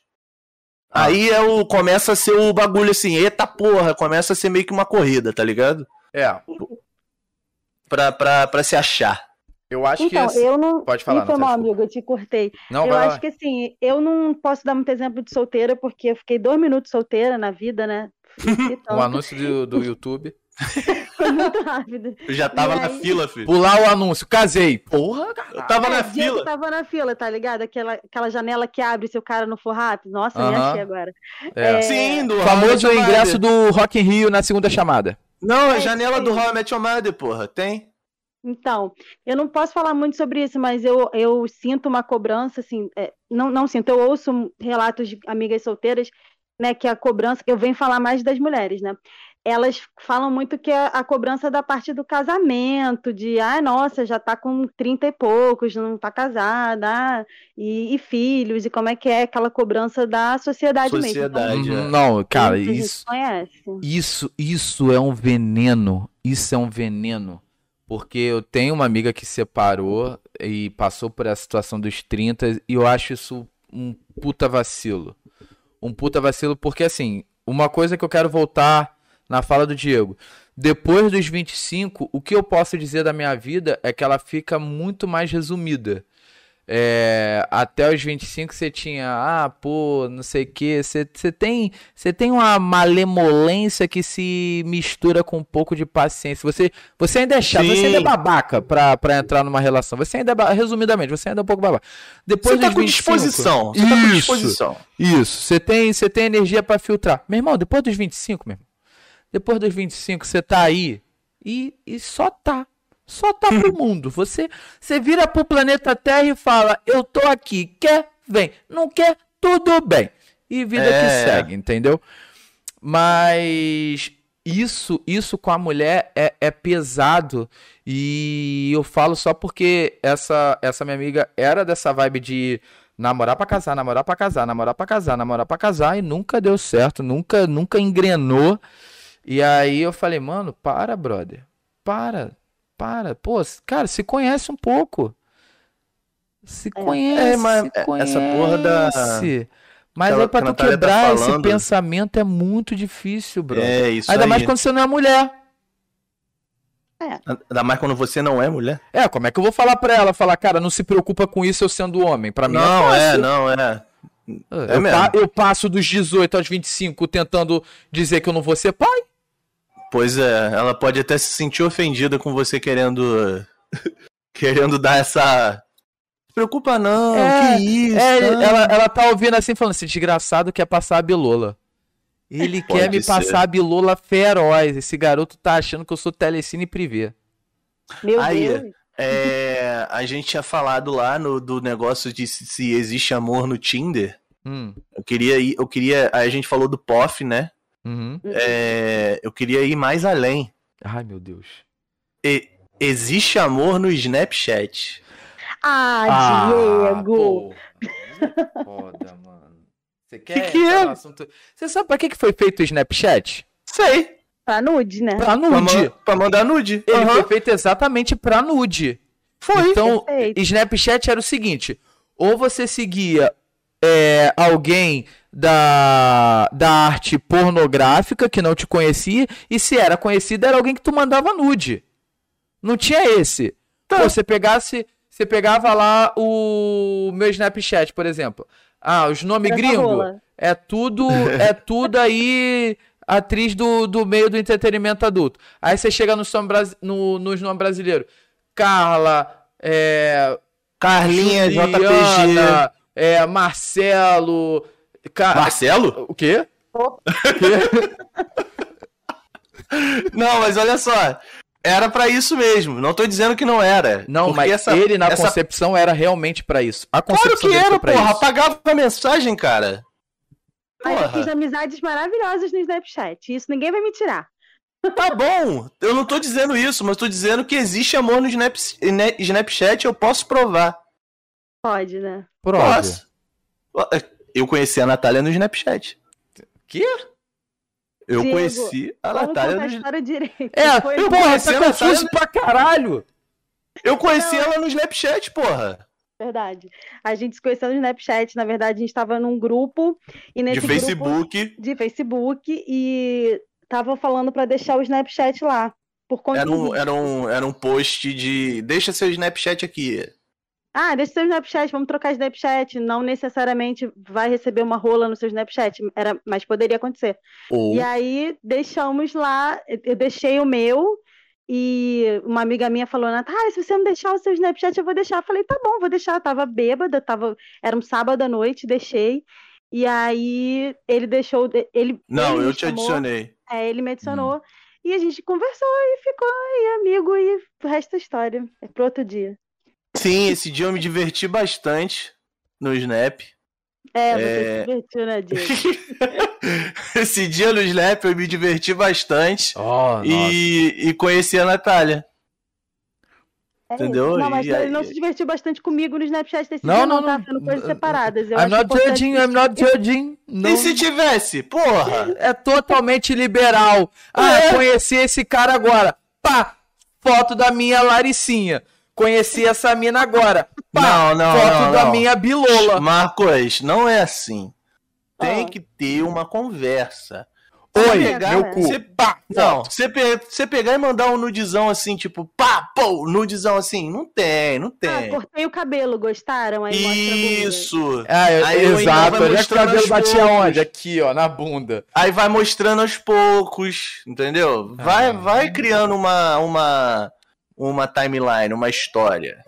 ah. Aí é o, começa a ser o bagulho assim, eita porra, começa a ser meio que uma corrida, tá ligado? É. Pra, pra, pra se achar. Eu acho então, que. Eu não... Pode falar, então, não. Então, amigo, eu te cortei. Não, eu acho lá. que assim, eu não posso dar muito exemplo de solteira, porque eu fiquei dois minutos solteira na vida, né? o anúncio do, do YouTube. Foi muito rápido. Eu já tava na fila, filho. Pular o anúncio, casei. Porra, cara. Eu tava é, na fila. Eu tava na fila, tá ligado? Aquela, aquela janela que abre se o cara não for rápido. Nossa, uh -huh. me achei agora. É. É... Sim, do famoso ingresso do Rock in Rio na segunda chamada. Não, a é, janela do How I Met Your Mother, porra. Tem. Então, eu não posso falar muito sobre isso, mas eu, eu sinto uma cobrança, assim, é, não, não sinto, eu ouço relatos de amigas solteiras, né, que a cobrança, eu venho falar mais das mulheres, né, elas falam muito que a, a, cobrança da parte do casamento, de, ah, nossa, já tá com 30 e poucos, não tá casada, ah, e, e, filhos, e como é que é aquela cobrança da sociedade, sociedade mesmo. Uhum. Não, cara, isso, isso, isso é um veneno, isso é um veneno, porque eu tenho uma amiga que separou e passou por essa situação dos 30, e eu acho isso um puta vacilo. Um puta vacilo, porque assim, uma coisa que eu quero voltar na fala do Diego. Depois dos 25, o que eu posso dizer da minha vida é que ela fica muito mais resumida. É, até os 25 você tinha, ah, pô, não sei o que. Você, você, tem, você tem uma malemolência que se mistura com um pouco de paciência. Você, você ainda é chato, você ainda é babaca pra, pra entrar numa relação. Você ainda é, resumidamente, você ainda é um pouco babaca. Depois você tá com 25, disposição. Você isso, tá com disposição. Isso, você tem, você tem energia para filtrar. Meu irmão, depois dos 25, meu irmão, depois dos 25, você tá aí e, e só tá. Só tá pro mundo. Você, você vira pro planeta Terra e fala: Eu tô aqui. Quer? Vem. Não quer? Tudo bem. E vida é. que segue, entendeu? Mas isso isso com a mulher é, é pesado. E eu falo só porque essa, essa minha amiga era dessa vibe de namorar para casar, namorar para casar, namorar para casar, namorar para casar e nunca deu certo, nunca nunca engrenou. E aí eu falei, mano, para, brother. Para. Para, pô, cara, se conhece um pouco. Se é. conhece, é, mas se conhece. essa porra da. Mas Aquela, é pra tu tá quebrar tá esse pensamento é muito difícil, bro. É, isso Ainda aí. mais quando você não é mulher. É. Ainda mais quando você não é mulher. É, como é que eu vou falar pra ela? Falar, cara, não se preocupa com isso eu sendo homem. Pra mim não, é, é não, é. é eu, pa eu passo dos 18 aos 25 tentando dizer que eu não vou ser pai. Pois é, ela pode até se sentir ofendida com você querendo. querendo dar essa. Se preocupa não, é, que isso. É, ela, ela tá ouvindo assim, falando assim: desgraçado quer passar a bilola. Ele pode quer me ser. passar a bilola feroz. Esse garoto tá achando que eu sou telecine privê. Meu Aí, Deus. É, a gente tinha falado lá no, do negócio de se, se existe amor no Tinder. Hum. Eu queria ir, eu queria. Aí a gente falou do POF, né? Uhum. É, eu queria ir mais além. Ai, meu Deus. E, existe amor no Snapchat. Ah, ah Diego! Foda, mano. Você quer que que é? assunto... Você sabe pra que, que foi feito o Snapchat? Sei. Pra nude, né? Pra nude. Pra, pra mandar nude. Ele uhum. foi feito exatamente pra nude. Foi. Então, Perfeito. Snapchat era o seguinte: ou você seguia é, alguém da, da arte pornográfica que não te conhecia, e se era conhecido, era alguém que tu mandava nude. Não tinha esse. Tá. Você pegasse. Você pegava lá o meu Snapchat, por exemplo. Ah, os nomes gringos é tudo é tudo aí atriz do, do meio do entretenimento adulto. Aí você chega no, no, nos nomes brasileiros. Carla, é, Carlinha, JPG, é, Marcelo, Ca... Marcelo? O quê? O quê? não, mas olha só. Era para isso mesmo. Não tô dizendo que não era. Não, mas essa, ele na essa... concepção era realmente para isso. A concepção claro que era, porra. Isso. Apagava a mensagem, cara. Mas eu fiz amizades maravilhosas no Snapchat. Isso ninguém vai me tirar. Tá bom, eu não tô dizendo isso, mas tô dizendo que existe amor no Snap... Snapchat, eu posso provar. Pode, né? Posso. Eu conheci a Natália no Snapchat. Que? Eu Diego, conheci a Natália no Snapchat. É, Foi eu porra, tá confuso no... pra caralho. Eu conheci Não. ela no Snapchat, porra. Verdade. A gente se conheceu no Snapchat, na verdade, a gente estava num grupo e nesse de Facebook. de Facebook e tava falando para deixar o Snapchat lá. Por conta era um, era, um, era um post de deixa seu Snapchat aqui. Ah, deixa seu Snapchat, vamos trocar Snapchat. Não necessariamente vai receber uma rola no seu Snapchat, era, mas poderia acontecer. E aí deixamos lá, eu deixei o meu e uma amiga minha falou, Natália, se você não deixar o seu Snapchat, eu vou deixar. Eu falei, tá bom, vou deixar. Eu tava bêbada, tava... era um sábado à noite, deixei. E aí ele deixou. Ele, não, ele eu te chamou, adicionei. É, ele me adicionou. Hum. E a gente conversou e ficou amigo, e o resto da história. É pro outro dia. Sim, esse dia eu me diverti bastante no Snap. É, você é... se divertiu, né, Diego? esse dia no Snap eu me diverti bastante oh, e, e conheci a Natália. É Entendeu? Não, mas e, ele não se divertiu bastante comigo no Snapchat desse não, dia, não, não, tá sendo coisas separadas. Eu I'm not judging, I'm not judging. Não. E se tivesse? Porra! É totalmente liberal. Ah, é. conheci esse cara agora. Pá! Foto da minha Laricinha. Conheci essa mina agora. Pá, não, não, foto não, da minha bilola. Marcos, não é assim. Tem ah. que ter uma conversa. Oi, pegar, meu né? cu. Você, Pá, não, você, pe- você pegar e mandar um nudizão assim, tipo, pá, pô, nudizão assim, não tem, não Ah, tem. cortei o cabelo, gostaram? Aí. Isso. Ah, eu- Aí exato. Olha o cabelo batia onde? Aqui, ó, na bunda. Aí vai mostrando aos poucos, entendeu? Vai, Ah. vai criando uma, uma, uma timeline, uma história.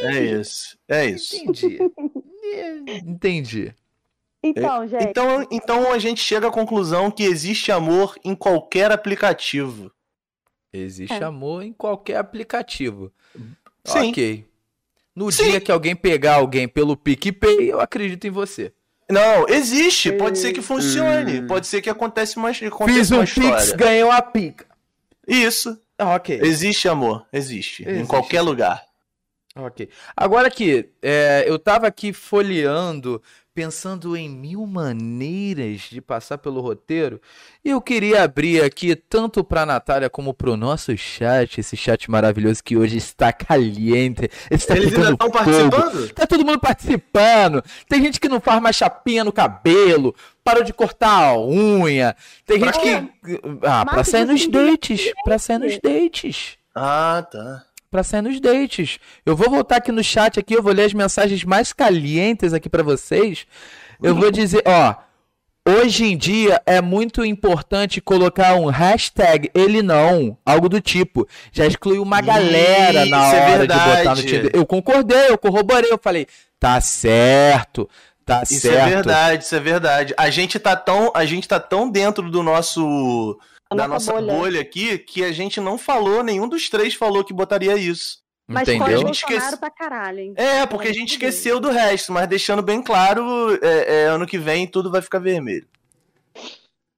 É isso, é isso. Entendi. Entendi. Então, gente. Então, então a gente chega à conclusão que existe amor em qualquer aplicativo. Existe É. amor em qualquer aplicativo. Sim. Ok. No Sim. dia que alguém pegar alguém pelo PicPay, eu acredito em você. Não, existe. Pode ser que funcione. Hum. Pode ser que aconteça uma, Fiz aconteça um uma Pix, ganhei uma pica. Isso. Ah, ok. Existe amor. Existe. Em Existe. qualquer lugar. Ok. Agora aqui, é, eu tava aqui folheando, pensando em mil maneiras de passar pelo roteiro, e eu queria abrir aqui tanto pra Natália como pro nosso chat, esse chat maravilhoso que hoje está caliente, está Eles ainda estão participando? Tá todo mundo participando. Tem gente que não faz mais chapinha no cabelo, parou de cortar a unha. Tem Pra gente que. Ah, pra Marcos, sair nos dates. Pra sair nos dates Ah, tá. Pra sair nos dates. Eu vou voltar aqui no chat aqui, eu vou ler as mensagens mais calientes aqui pra vocês. Eu vou dizer, ó, hoje em dia é muito importante colocar um hashtag ele não, algo do tipo. Já excluiu uma galera na Isso é hora de botar no. Tinder. Eu concordei, eu corroborei, eu falei, tá certo. Tá Isso certo. é verdade, isso é verdade. A gente tá tão, a gente tá tão dentro do nosso da nossa bolha. bolha. aqui que a gente não falou, nenhum dos três falou que botaria isso. Mas Entendeu? foi A o gente Bolsonaro esquece- pra caralho, hein? É, porque a gente esqueceu do resto, mas deixando bem claro, é, é, ano que vem tudo vai ficar vermelho.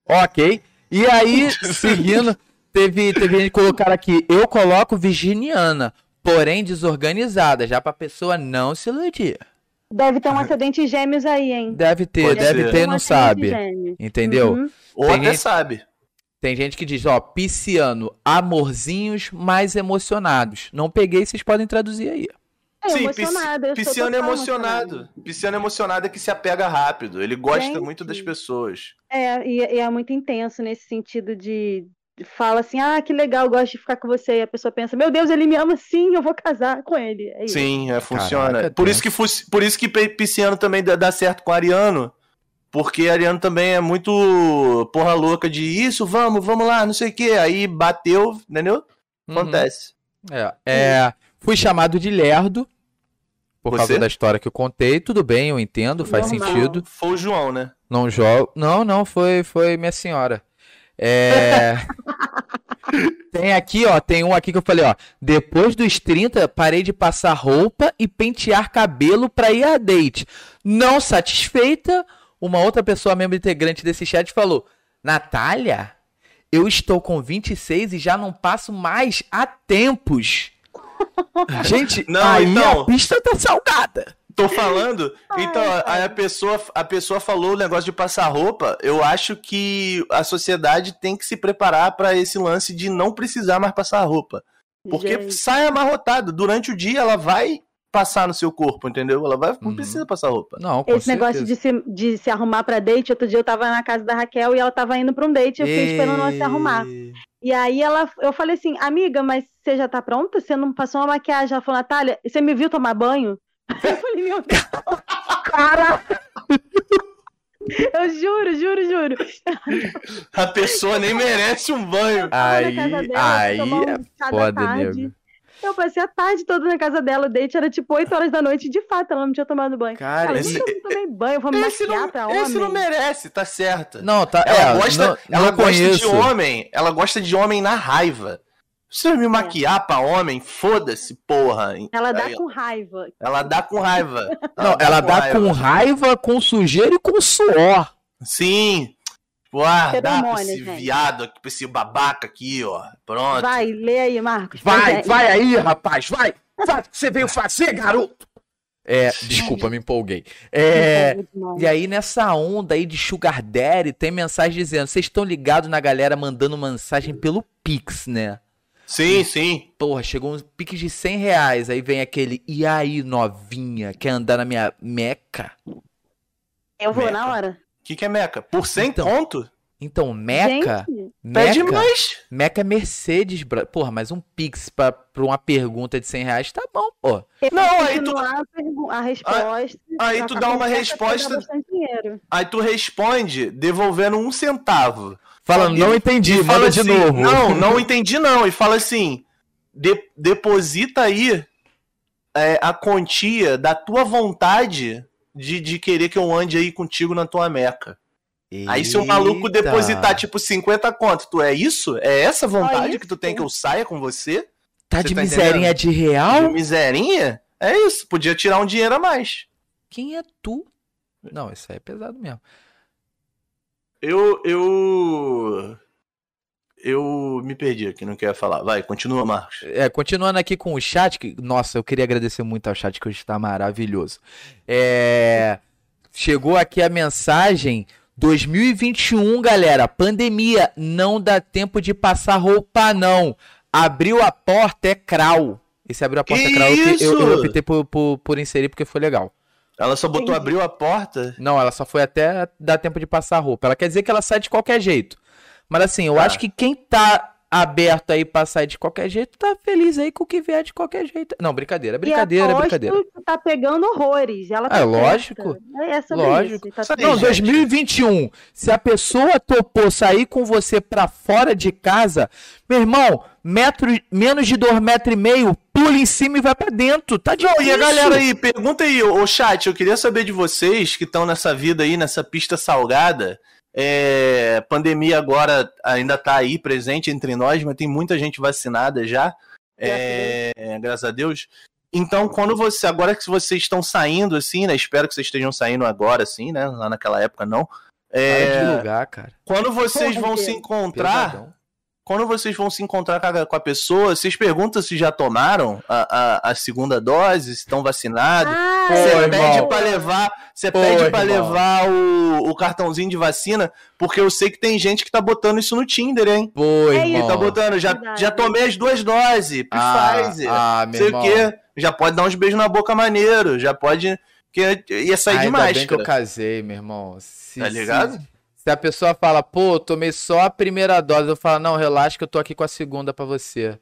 Ok. E aí, seguindo, teve, teve gente colocar aqui, eu coloco virginiana, porém desorganizada, já pra pessoa não se iludir. Deve ter um acidente gêmeos aí, hein? Deve ter, Pode deve ser. ter, um não acidente sabe. Entendeu? Uhum. Ou Tem até gente- sabe. Tem gente que diz, ó, pisciano, amorzinhos mais emocionados. Não peguei, vocês podem traduzir aí. É, Sim, sou Pisciano é total emocionado. Pisciano é emocionado é que se apega rápido. Ele gosta Gente. muito das pessoas. É, e, e é muito intenso nesse sentido de, fala assim, ah, que legal, gosto de ficar com você. E a pessoa pensa, meu Deus, ele me ama sim, eu vou casar com ele. É isso. Sim, é, funciona. Caraca, por, isso que, por isso que Pisciano também dá, dá certo com Ariano. Porque Ariano também é muito porra louca de isso, vamos, vamos lá, não sei o que. Aí bateu, entendeu? Uhum. Acontece. É, é, fui chamado de lerdo por causa Você? da história que eu contei. Tudo bem, eu entendo, faz Normal. sentido. Foi o João, né? Não jogo. Não, não, foi, foi minha senhora. É. tem aqui, ó, tem um aqui que eu falei, ó. Depois dos 30, parei de passar roupa e pentear cabelo pra ir a date. Não satisfeita, uma outra pessoa, membro integrante desse chat, falou: Natália, eu estou com 26 e já não passo mais há tempos. Gente, Não, aí então- a pista tá salgada. Tô falando. Então, aí a pessoa, a pessoa falou o negócio de passar roupa. Eu acho que a sociedade tem que se preparar pra esse lance de não precisar mais passar roupa. Porque Gente, sai amarrotado. Durante o dia ela vai passar no seu corpo, entendeu? Ela vai, não Uhum. precisa passar roupa. Não, com Esse negócio de se, de se arrumar pra date, outro dia eu tava na casa da Raquel e ela tava indo pra um date, eu fiquei esperando ela se arrumar. E aí ela, eu falei assim, amiga, mas você já tá pronta? Você não passou uma maquiagem? Ela falou, Natália, você me viu tomar banho? Eu falei, meu Deus, cara! Eu juro, juro, juro. A pessoa nem merece um banho. Aí, dela, aí um é foda, nego. Eu passei a tarde toda na casa dela, o date era tipo 8 horas da noite, e de fato ela não tinha tomado banho. Cara, ela, esse- eu não tomei banho, eu vou me Esse maquiar não, pra homem. esse não merece, tá certa. Não, tá. Ela é, gosta, não, ela não gosta de homem. Ela gosta de homem na raiva. Se eu me maquiar pra homem, foda-se, porra. Ela dá Aí, com raiva. ela dá com raiva. Não, ela dá raiva. com raiva, com sujeira e com suor. Sim. Tipo, ah, dá pra esse gente. viado aqui, pra esse babaca aqui, ó. Pronto. Vai, lê aí, Marcos. Vai, vai aí, rapaz, vai. Vai, o que você veio fazer, garoto. É, desculpa, me empolguei. É, e aí, nessa onda aí de Sugar Daddy, tem mensagem dizendo: vocês estão ligados na galera mandando mensagem pelo Pix, né? Sim, sim. Porra, chegou um Pix de 100 reais. Aí vem aquele, e aí, novinha, quer andar na minha meca? Eu vou Meca. na hora. O que, que é meca? Por 100 Então. conto? Então, Meca. Gente, Pede Meca, mais. Meca é Mercedes. bro- Porra, mas um Pix pra, pra uma pergunta de 100 reais tá bom, pô. Não, aí tu, a, resposta. aí já tu tá dá uma resposta- aí tu responde devolvendo um centavo. Falando, E- não entendi, E manda fala de assim, novo. Não, não entendi não. E fala assim, de- deposita aí é, a quantia da tua vontade de, de querer que eu ande aí contigo na tua meca. Aí se o maluco Eita. depositar tipo 50 conto, tu é isso? É essa vontade que tu tem que eu saia com você? Tá Você de tá miserinha de real? De miserinha? É isso, podia tirar um dinheiro a mais. Quem é tu? Não, isso aí é pesado mesmo. Eu. Eu. Eu me perdi aqui, não quero falar. Vai, continua, Marcos. É, continuando aqui com o chat, que, nossa, eu queria agradecer muito ao chat, que hoje está maravilhoso. É, chegou aqui a mensagem 2021, galera. Pandemia, não dá tempo de passar roupa, não. Abriu a porta, é crau. Esse abriu a porta Que crau, eu, eu, eu isso? optei por, por, por inserir porque foi legal. Ela só botou, abriu a porta. Não, ela só foi até dar tempo de passar roupa. Ela quer dizer que ela sai de qualquer jeito. Mas assim, eu Tá. acho que quem tá aberto aí pra sair de qualquer jeito, tá feliz aí com o que vier de qualquer jeito. Não, brincadeira, brincadeira, e aposto brincadeira. que tá pegando horrores. Ela tá É, lógico. É sobre Lógico. isso. Tá Não, gente. 2021. Se a pessoa topou sair com você pra fora de casa, meu irmão, metro, menos de dois metros e meio, pula em cima e vai pra dentro. Tá Não, difícil. e a galera aí, pergunta aí, ô chat, eu queria saber de vocês que estão nessa vida aí, nessa pista salgada. É, pandemia agora ainda tá aí presente entre nós, mas tem muita gente vacinada já. É, graças a Deus. Então, quando você. Agora que vocês estão saindo, assim, né? Espero que vocês estejam saindo agora, assim, né? Lá naquela época, não. Para É, de lugar, cara. quando vocês Porra, vão Deus. se encontrar. Pesadão. Quando vocês vão se encontrar com a, com a pessoa, vocês perguntam se já tomaram a, a, a segunda dose, se estão vacinados. Ah, Você irmão. pede pra levar, você Pô, pede irmão. levar o, o cartãozinho de vacina, porque eu sei que tem gente que tá botando isso no Tinder, hein? Pô, É irmão. Tá botando, já, Verdade. já tomei as duas doses, Ah, Pfizer, ah, não meu sei irmão. o quê. Já pode dar uns beijos na boca maneiro, já pode. Que ia sair de Ainda bem que eu casei, meu irmão. Se, Tá ligado? Se, se a pessoa fala, pô, eu tomei só a primeira dose, eu falo, não, relaxa que eu tô aqui com a segunda pra você.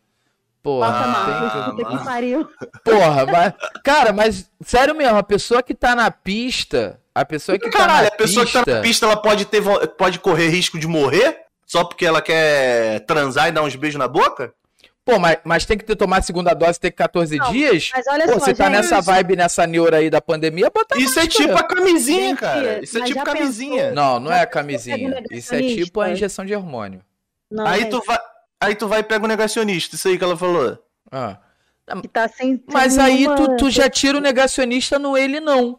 Porra, Nossa, tem que pariu. Porra, mas. Cara, mas sério mesmo, a pessoa que tá na pista. A pessoa que Caralho, tá na a pessoa pista. que tá na pista, ela pode, ter, pode correr risco de morrer? Só porque ela quer transar e dar uns beijos na boca? Pô, mas, mas tem que ter tomar a segunda dose, tem que 14 Não, dias. Mas olha Pô, só, você tá nessa vibe, nessa neura aí da pandemia, bota Isso é tipo a camisinha, Gente, cara. Isso é mas tipo camisinha. pensou? Não, não é a camisinha. Isso é tipo a injeção de hormônio. Não, Aí é tu vai, aí tu vai e pega o negacionista, isso aí que ela falou. Ah. que tá sem, Mas sem aí tu, nenhuma- tu já tira o negacionista no ele não.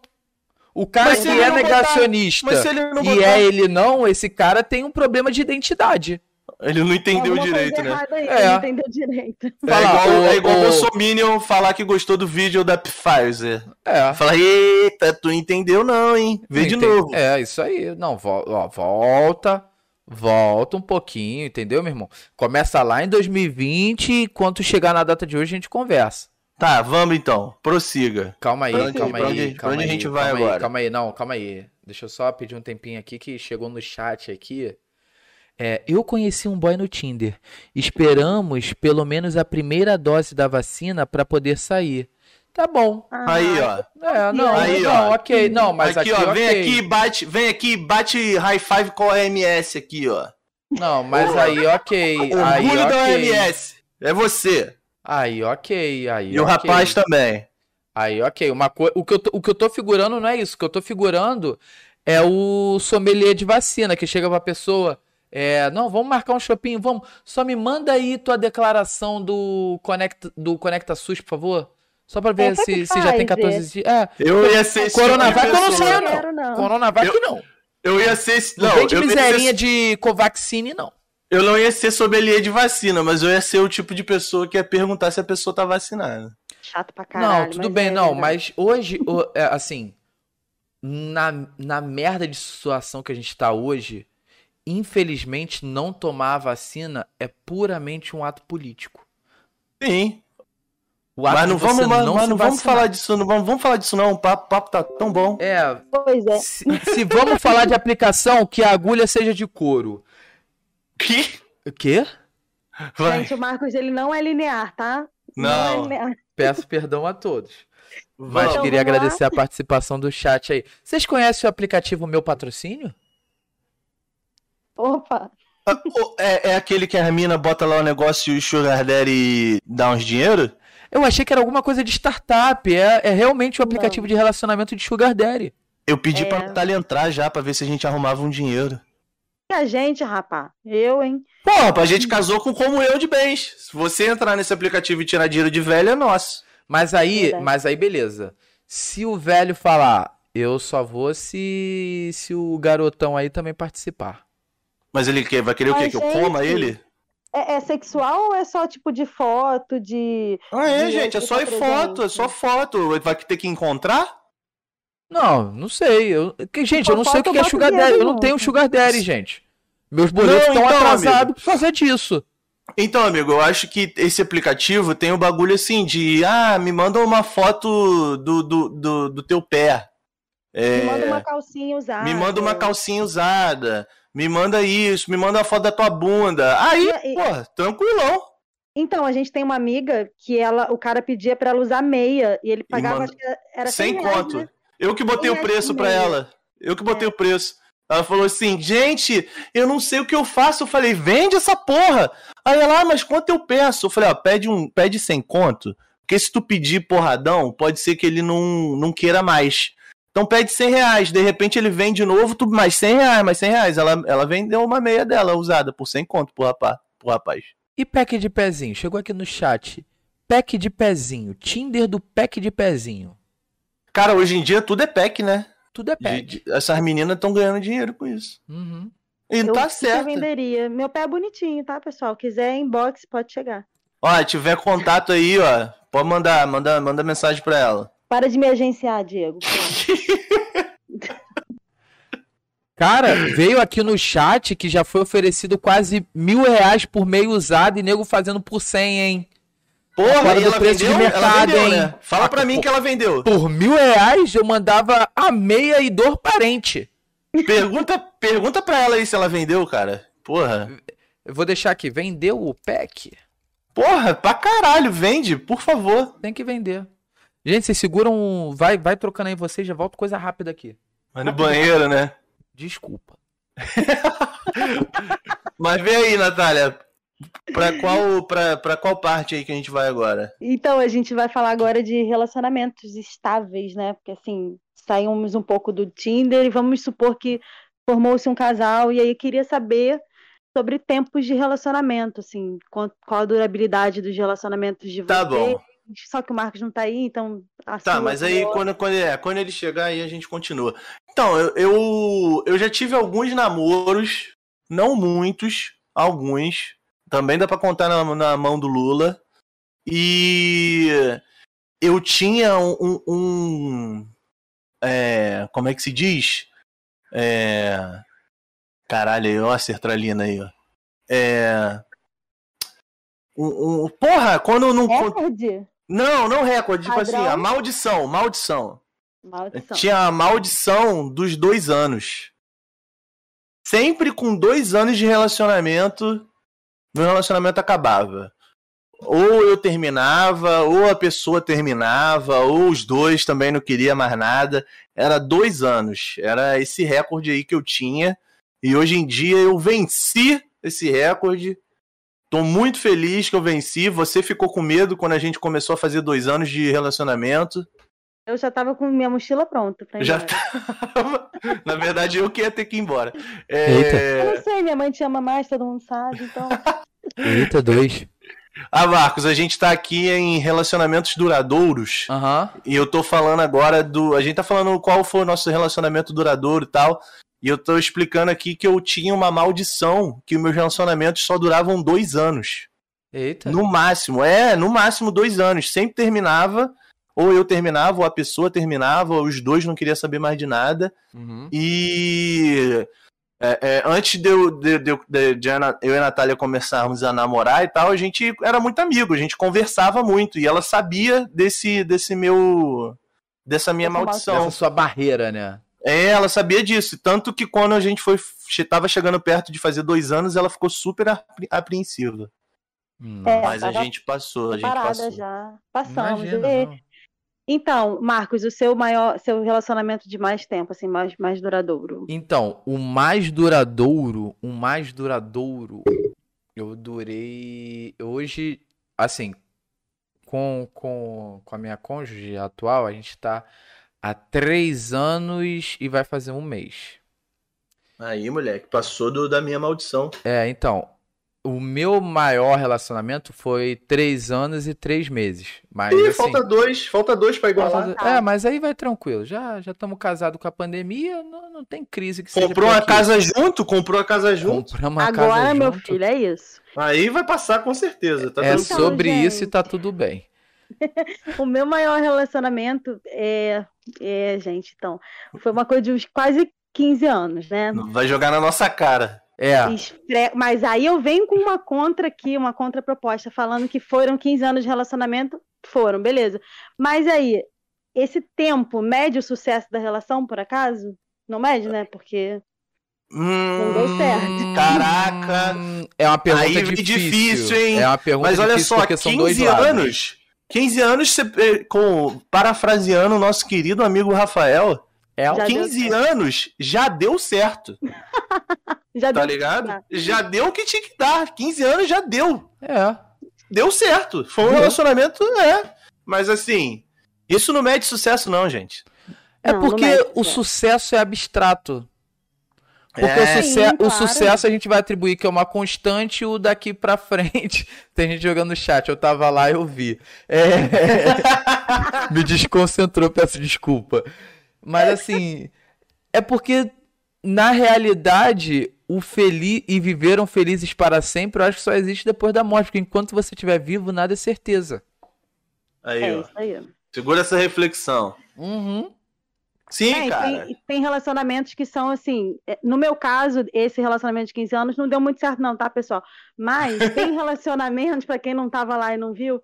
O cara Mas que é botar- negacionista Mas se ele não e botar, é ele não, esse cara tem um problema de identidade. Ele não entendeu Alguma direito, né? aí, É. Não entendeu direito. É Fala, igual, o- é igual o- Bolsominion falar que gostou do vídeo da Pfizer. É. Fala, eita, tu entendeu não, hein? Vê de Entendi. novo. É, isso aí. Não, vo- ó, volta. Volta um pouquinho, entendeu, meu irmão? Começa lá em 2020 e quando chegar na data de hoje a gente conversa. Tá, vamos então, prossiga. Calma aí, Pra onde- calma pra aí, onde- pra calma onde a aí, gente vai calma aí, agora? calma aí, não, calma aí. Deixa eu só pedir um tempinho aqui que chegou no chat aqui. É, eu conheci um boy no Tinder. Esperamos pelo menos a primeira dose da vacina para poder sair. Tá bom. Ah, Aí, ó. É, não, Aí, não, ó. ok. Não, mas aqui, aqui, ó, vem aqui e bate, vem aqui e bate high five com a OMS aqui, ó. Não, mas aí, ok. Aí, Orgulho da ok. OMS. É você. Aí, ok. Aí, E o ok. rapaz também. Aí, ok. Uma co... o, que eu tô, o que eu tô figurando não é isso. O que eu tô figurando é o sommelier de vacina, que chega pra pessoa. É, não, vamos marcar um shopping, vamos. Só me manda aí tua declaração do Conecta, do Conecta SUS, por favor. Só pra ver É, se, se já tem faz, 14 dias. É, Eu ia ser esse Coronavac tipo de eu não sei, Não não. Coronavac Eu- não. Eu ia ser esse. Não, Não, vem de eu, ia miserinha ser, de Covaxine, não. eu não ia ser sommelier de vacina, mas eu ia ser o tipo de pessoa que ia perguntar se a pessoa tá vacinada. Chato pra caralho. não, tudo bem, é não, verdade. mas hoje, é, assim, na, na merda de situação que a gente tá hoje, infelizmente, não tomar a vacina é puramente um ato político. Sim. O ato Mas não vamos, mas, não mas não vamos falar disso, não vamos, vamos falar disso não. O papo, papo tá tão bom. É, Pois é. se, se vamos falar de aplicação, que a agulha seja de couro. O quê? Vai. Gente, o Marcos, ele não é linear, tá? é Não. linear. Peço perdão a todos. Mas. Então, queria agradecer a participação do chat aí. Vocês conhecem o aplicativo Meu Patrocínio? Opa, Ah, É, é aquele que a mina bota lá o negócio e o Sugar Daddy dá uns dinheiro? Eu achei que era alguma coisa de startup. É, é realmente o aplicativo de relacionamento de Sugar Daddy. Eu pedi É. pra Natália entrar já pra ver se a gente arrumava um dinheiro. e a gente, rapá? Eu, hein? Porra, a gente casou com como eu de bens. Se você entrar nesse aplicativo e tirar dinheiro de velho, é nosso. Mas aí, Verdade. mas aí beleza. Se o velho falar, eu só vou se se o garotão aí também participar. Mas ele quer, vai querer o quê? Mas, Que eu coma ele? É, é sexual ou é só tipo de foto, de. Ah, é, de gente, é só foto, é só foto. Vai ter que encontrar? Não, não sei. Eu, que, gente, eu não sei o que é Sugar Daddy. Eu não tenho Sugar Daddy, gente. Meus boletos estão então, atrasados por causa disso. Então, amigo, eu acho que esse aplicativo tem o bagulho assim de ah, me manda uma foto do, do, do, do teu pé. É, Me manda uma calcinha usada. me manda uma calcinha usada. Me manda isso, me manda uma foto da tua bunda. Aí, E- e- pô, tranquilão. Então, a gente tem uma amiga que ela, o cara pedia pra ela usar meia e ele pagava, manda- acho que era Sem 100 reais, conto. né? Eu que botei o preço mês. ela. Eu que botei o preço. Ela falou assim, gente, eu não sei o que eu faço. Eu falei, vende essa porra. Aí ela, ah, mas quanto eu peço? Eu falei, ó, pede, um, pede sem conto. Porque se tu pedir porradão, pode ser que ele não, não queira mais. Então pede 100 reais. De repente ele vem de novo, tu mais 100 reais, mais 100 reais. Ela, ela vendeu uma meia dela usada por 100 conto pro rapaz. Pro rapaz. E pack de pezinho? Chegou aqui no chat. Pack de pezinho. Tinder do pack de pezinho. Cara, hoje em dia tudo é pack, né? Tudo é De- pack. de- essas meninas estão ganhando dinheiro com isso. Uhum. E Eu tá certo. venderia. Meu pé é bonitinho, tá, pessoal? Quiser inbox, pode chegar. Ó, tiver contato aí, ó, pode mandar, manda, manda mensagem pra ela. Para de me agenciar, Diego. Cara, veio aqui no chat que já foi oferecido quase mil reais por meio usado e nego fazendo por 100, hein? Porra, e do ela preço de vendeu? ela mercado, vendeu, hein? né? Fala Ah, pra mim pô. que ela vendeu. Por mil reais eu mandava a meia e dor parente. Pergunta, pergunta pra ela aí se ela vendeu, cara. Porra. Eu vou deixar aqui. Vendeu o pack? Porra, pra caralho, vende, por favor. Tem que vender. Gente, vocês seguram. um- Vai, vai trocando aí vocês, já volto coisa rápida aqui. Vai no banheiro, né? Desculpa. Mas vem aí, Natália. Pra qual, pra, pra qual parte aí que a gente vai agora? Então, a gente vai falar agora de relacionamentos estáveis, né? Porque assim, saímos um pouco do Tinder e vamos supor que formou-se um casal, e aí eu queria saber sobre tempos de relacionamento, assim, qual, a durabilidade dos relacionamentos de Tá vocês. bom. Só que o Marcos não tá aí, então. Tá, mas aí quando, quando, é, quando ele chegar aí a gente continua. Então, eu, eu, eu já tive alguns namoros, não muitos, alguns. Também dá pra contar na, na mão do Lula. E eu tinha um. um- um- é, como é que se diz? É, caralho, aí, ó, a sertralina aí, ó. É. Um, um- porra, quando não. Recorde? Não, não recorde. Tipo assim, a maldição, maldição. Maldição. Tinha a maldição dos dois anos. Sempre com dois anos de relacionamento, meu relacionamento acabava. Ou eu terminava, ou a pessoa terminava, ou os dois também não queria mais nada. Era dois anos. Era esse recorde aí que eu tinha. E hoje em dia eu venci esse recorde. Tô muito feliz que eu venci. Você ficou com medo quando a gente começou a fazer dois anos de relacionamento. Eu já tava com minha mochila pronta pra ir Já tava. Na verdade, eu que ia ter que ir embora. É, Eu não sei, minha mãe te ama mais, todo mundo sabe, então. Eita, dois. Ah, Marcos, a gente tá aqui em relacionamentos duradouros. Aham. E eu tô falando agora do. A gente tá falando qual foi o nosso relacionamento duradouro e tal. E eu tô explicando aqui que eu tinha uma maldição, que meus relacionamentos só duravam dois anos. Eita. No máximo, é, no máximo dois anos. Sempre terminava, ou eu terminava, ou a pessoa terminava, ou os dois não queriam saber mais de nada. Uhum. E é, é, antes de, eu, de, de, de- eu e a Natália começarmos a namorar e tal, a gente era muito amigo, a gente conversava muito. E ela sabia desse, desse meu. dessa minha Dessa maldição. Essa sua barreira, né? É, ela sabia disso. Tanto que quando a gente foi. Tava chegando perto de fazer dois anos, ela ficou super apre- apreensiva. Hum, É, Mas a gente passou, a gente Parada passou. já. Passamos. imagina, E-. Então, Marcos, o seu maior, seu relacionamento de mais tempo, assim, mais, mais duradouro. Então, o mais duradouro, o mais duradouro, eu durei. Hoje, assim, com, com, com a minha cônjuge atual, a gente tá há três anos e vai fazer um mês. Aí, moleque, passou do- da minha maldição. É, então, o meu maior relacionamento foi três anos e três meses. Mas Ih, assim. falta dois, falta dois pra igualar. falta- É, mas aí vai tranquilo. Já já estamos casados com a pandemia, não, não tem crise que seja Comprou uma casa junto? Comprou a casa junto? Compramos uma Agora, casa meu junto. filho, é isso. Aí vai passar com certeza. Tá É. Então, sobre isso e tá tudo bem. O meu maior relacionamento é, é, gente, então, foi uma coisa de uns quase 15 anos, né? Vai jogar na nossa cara. É, Mas aí eu venho com uma contra aqui, uma contraproposta, falando que foram 15 anos de relacionamento. Foram, beleza. Mas aí, esse tempo mede o sucesso da relação, por acaso? Não mede, né? Porque. Hum, deu certo. Caraca. É uma pergunta difícil. difícil, hein? É uma pergunta Mas olha difícil só, porque são dois 15 lados. Anos. 15 anos, você, eh, com, parafraseando o nosso querido amigo Rafael, É, Já deu 15 certo. anos já deu certo, Já tá deu- ligado? Já deu o que tinha que dar. 15 anos já deu. é. Deu certo. Foi um Deu. relacionamento, é. Mas assim, isso não mede sucesso, não, gente. É Não, não porque mede o sucesso. sucesso é abstrato. Porque É. o, suce- Sim, o claro. sucesso a gente vai atribuir que é uma constante e o daqui pra frente. Tem gente jogando no chat, eu tava lá e eu vi. É... Me desconcentrou, peço desculpa. Mas assim, é porque na realidade o feliz e viveram felizes para sempre, eu acho que só existe depois da morte, porque enquanto você estiver vivo, nada é certeza. Aí, É ó. isso aí. Segura essa reflexão. Uhum. Sim, É, cara. tem, tem relacionamentos que são assim. é, No meu caso, esse relacionamento de 15 anos não deu muito certo, não, tá, pessoal? Mas tem relacionamentos, pra quem não tava lá e não viu,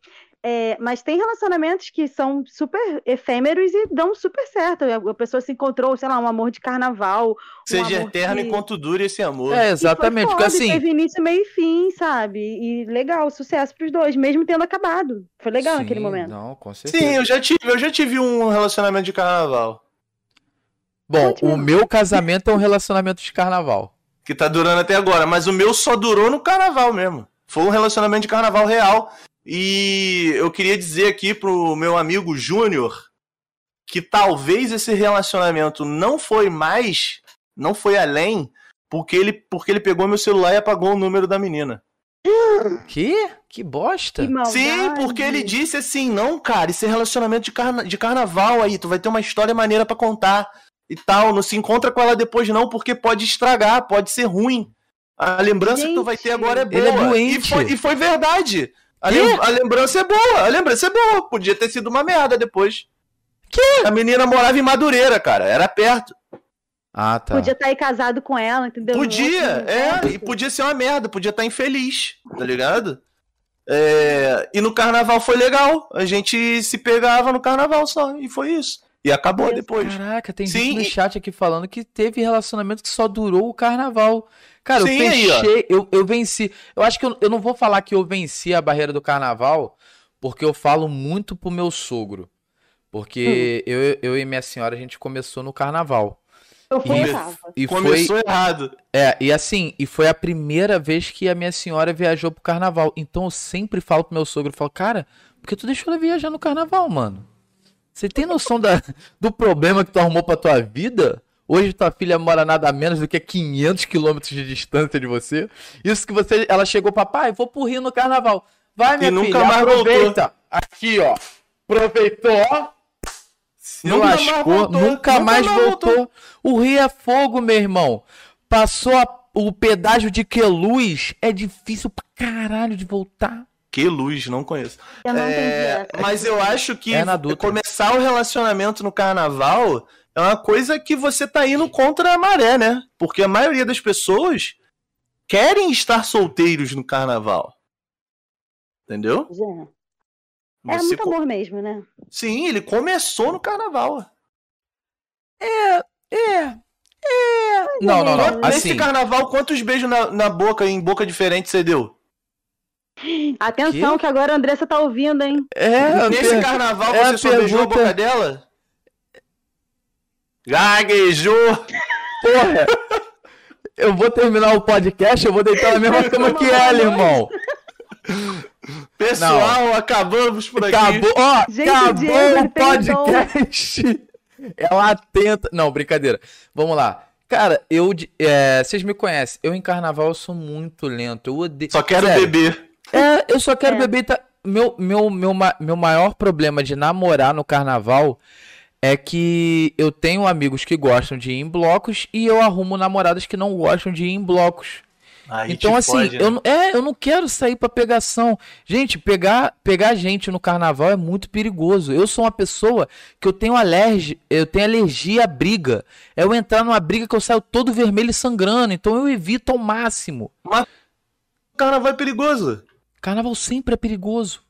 é, mas tem relacionamentos que são super efêmeros e dão super certo. A pessoa se encontrou, sei lá, um amor de carnaval. um Seja eterno que- enquanto dure esse amor. É, e foi exatamente, porque foda, assim, Teve início, meio e fim, sabe? E legal, sucesso pros dois, mesmo tendo acabado. Foi legal naquele Sim, momento. Não, com certeza. Sim, eu já tive, eu já tive um relacionamento de carnaval. Bom, o mesmo. meu casamento é um relacionamento de carnaval. Que tá durando até agora, mas o meu só durou no carnaval mesmo. Foi um relacionamento de carnaval real. E eu queria dizer aqui pro meu amigo Júnior que talvez esse relacionamento não foi mais, não foi além, porque ele, porque ele pegou meu celular e apagou o número da menina. Que? Que bosta. Que maldade. Sim, porque ele disse assim: não, cara, esse é relacionamento de, carna de carnaval aí, tu vai ter uma história maneira pra contar e tal. Não se encontra com ela depois, não, porque pode estragar, pode ser ruim. A lembrança que tu vai ter Gente, agora é boa. ele é doente. E foi, e foi verdade. A, lem- a lembrança é boa, a lembrança é boa. Podia ter sido uma merda depois. Que? A menina morava em Madureira, cara, era perto. Ah, tá. Podia estar aí casado com ela, entendeu? Podia, Outro é, e podia ser uma merda, podia estar infeliz, tá ligado? É, e no carnaval foi legal, a gente se pegava no carnaval só, e foi isso. E acabou depois. Caraca, tem Sim, gente no chat aqui falando que teve relacionamento que só durou o carnaval. Cara, eu Sim, aí, ó. fechei, eu, eu venci. Eu acho que eu, eu não vou falar que eu venci a barreira do carnaval, porque eu falo muito pro meu sogro. Porque Hum. eu, eu e minha senhora, a gente começou no carnaval. Eu fui E-. E foi, Começou errado. É, e assim, e foi a primeira vez que a minha senhora viajou pro carnaval. Então eu sempre falo pro meu sogro, eu falo, cara, por que tu deixou ela viajar no carnaval, mano? Você tem noção da, do problema que tu arrumou pra tua vida? Hoje tua filha mora nada menos do que 500 quilômetros de distância de você. Isso que você, ela chegou, papai, vou pro Rio no carnaval. Vai, minha E nunca filha, mais aproveita. Aqui, ó. Aproveitou. Se Nunca mais lascou, voltou, nunca, nunca mais mais voltou. O Rio é fogo, meu irmão. Passou a- o pedágio de Queluz, é difícil pra caralho de voltar. Que luz, não conheço. Eu não entendi É, mas eu acho que É começar o relacionamento no carnaval é uma coisa que você tá indo contra a maré, né? Porque a maioria das pessoas querem estar solteiros no carnaval. Entendeu? É, é muito amor mesmo, né? Sim, ele começou no carnaval. É. É. Não, não, não. Nesse Assim. carnaval, quantos beijos na, na boca, em boca diferente você deu? Atenção, que agora a Andressa tá ouvindo, hein? É, Nesse per- carnaval, é você só beijou a boca dela? Gaguejou! porra. Eu vou terminar o podcast, eu vou deitar na mesma cama que ela, irmão. Pessoal, acabamos por aqui. Acabou, ó, Gente, acabou o podcast. Ela tenta. Não, brincadeira. Vamos lá. Cara, eu. é, vocês me conhecem. Eu em carnaval eu sou muito lento. Eu odeio. Só quero Sério. beber. É, eu só quero É. beber. e Tá... Meu, meu, meu, meu maior problema de namorar no carnaval é que eu tenho amigos que gostam de ir em blocos e eu arrumo namoradas que não gostam de ir em blocos. Aí Então, assim, fode, né? eu, não- é, eu não quero sair pra pegação. Gente, pegar, pegar gente no carnaval é muito perigoso. Eu sou uma pessoa que eu tenho alergia, eu tenho alergia à briga. É eu entrar numa briga que eu saio todo vermelho e sangrando. Então eu evito ao máximo. Carnaval é perigoso. Carnaval sempre é perigoso.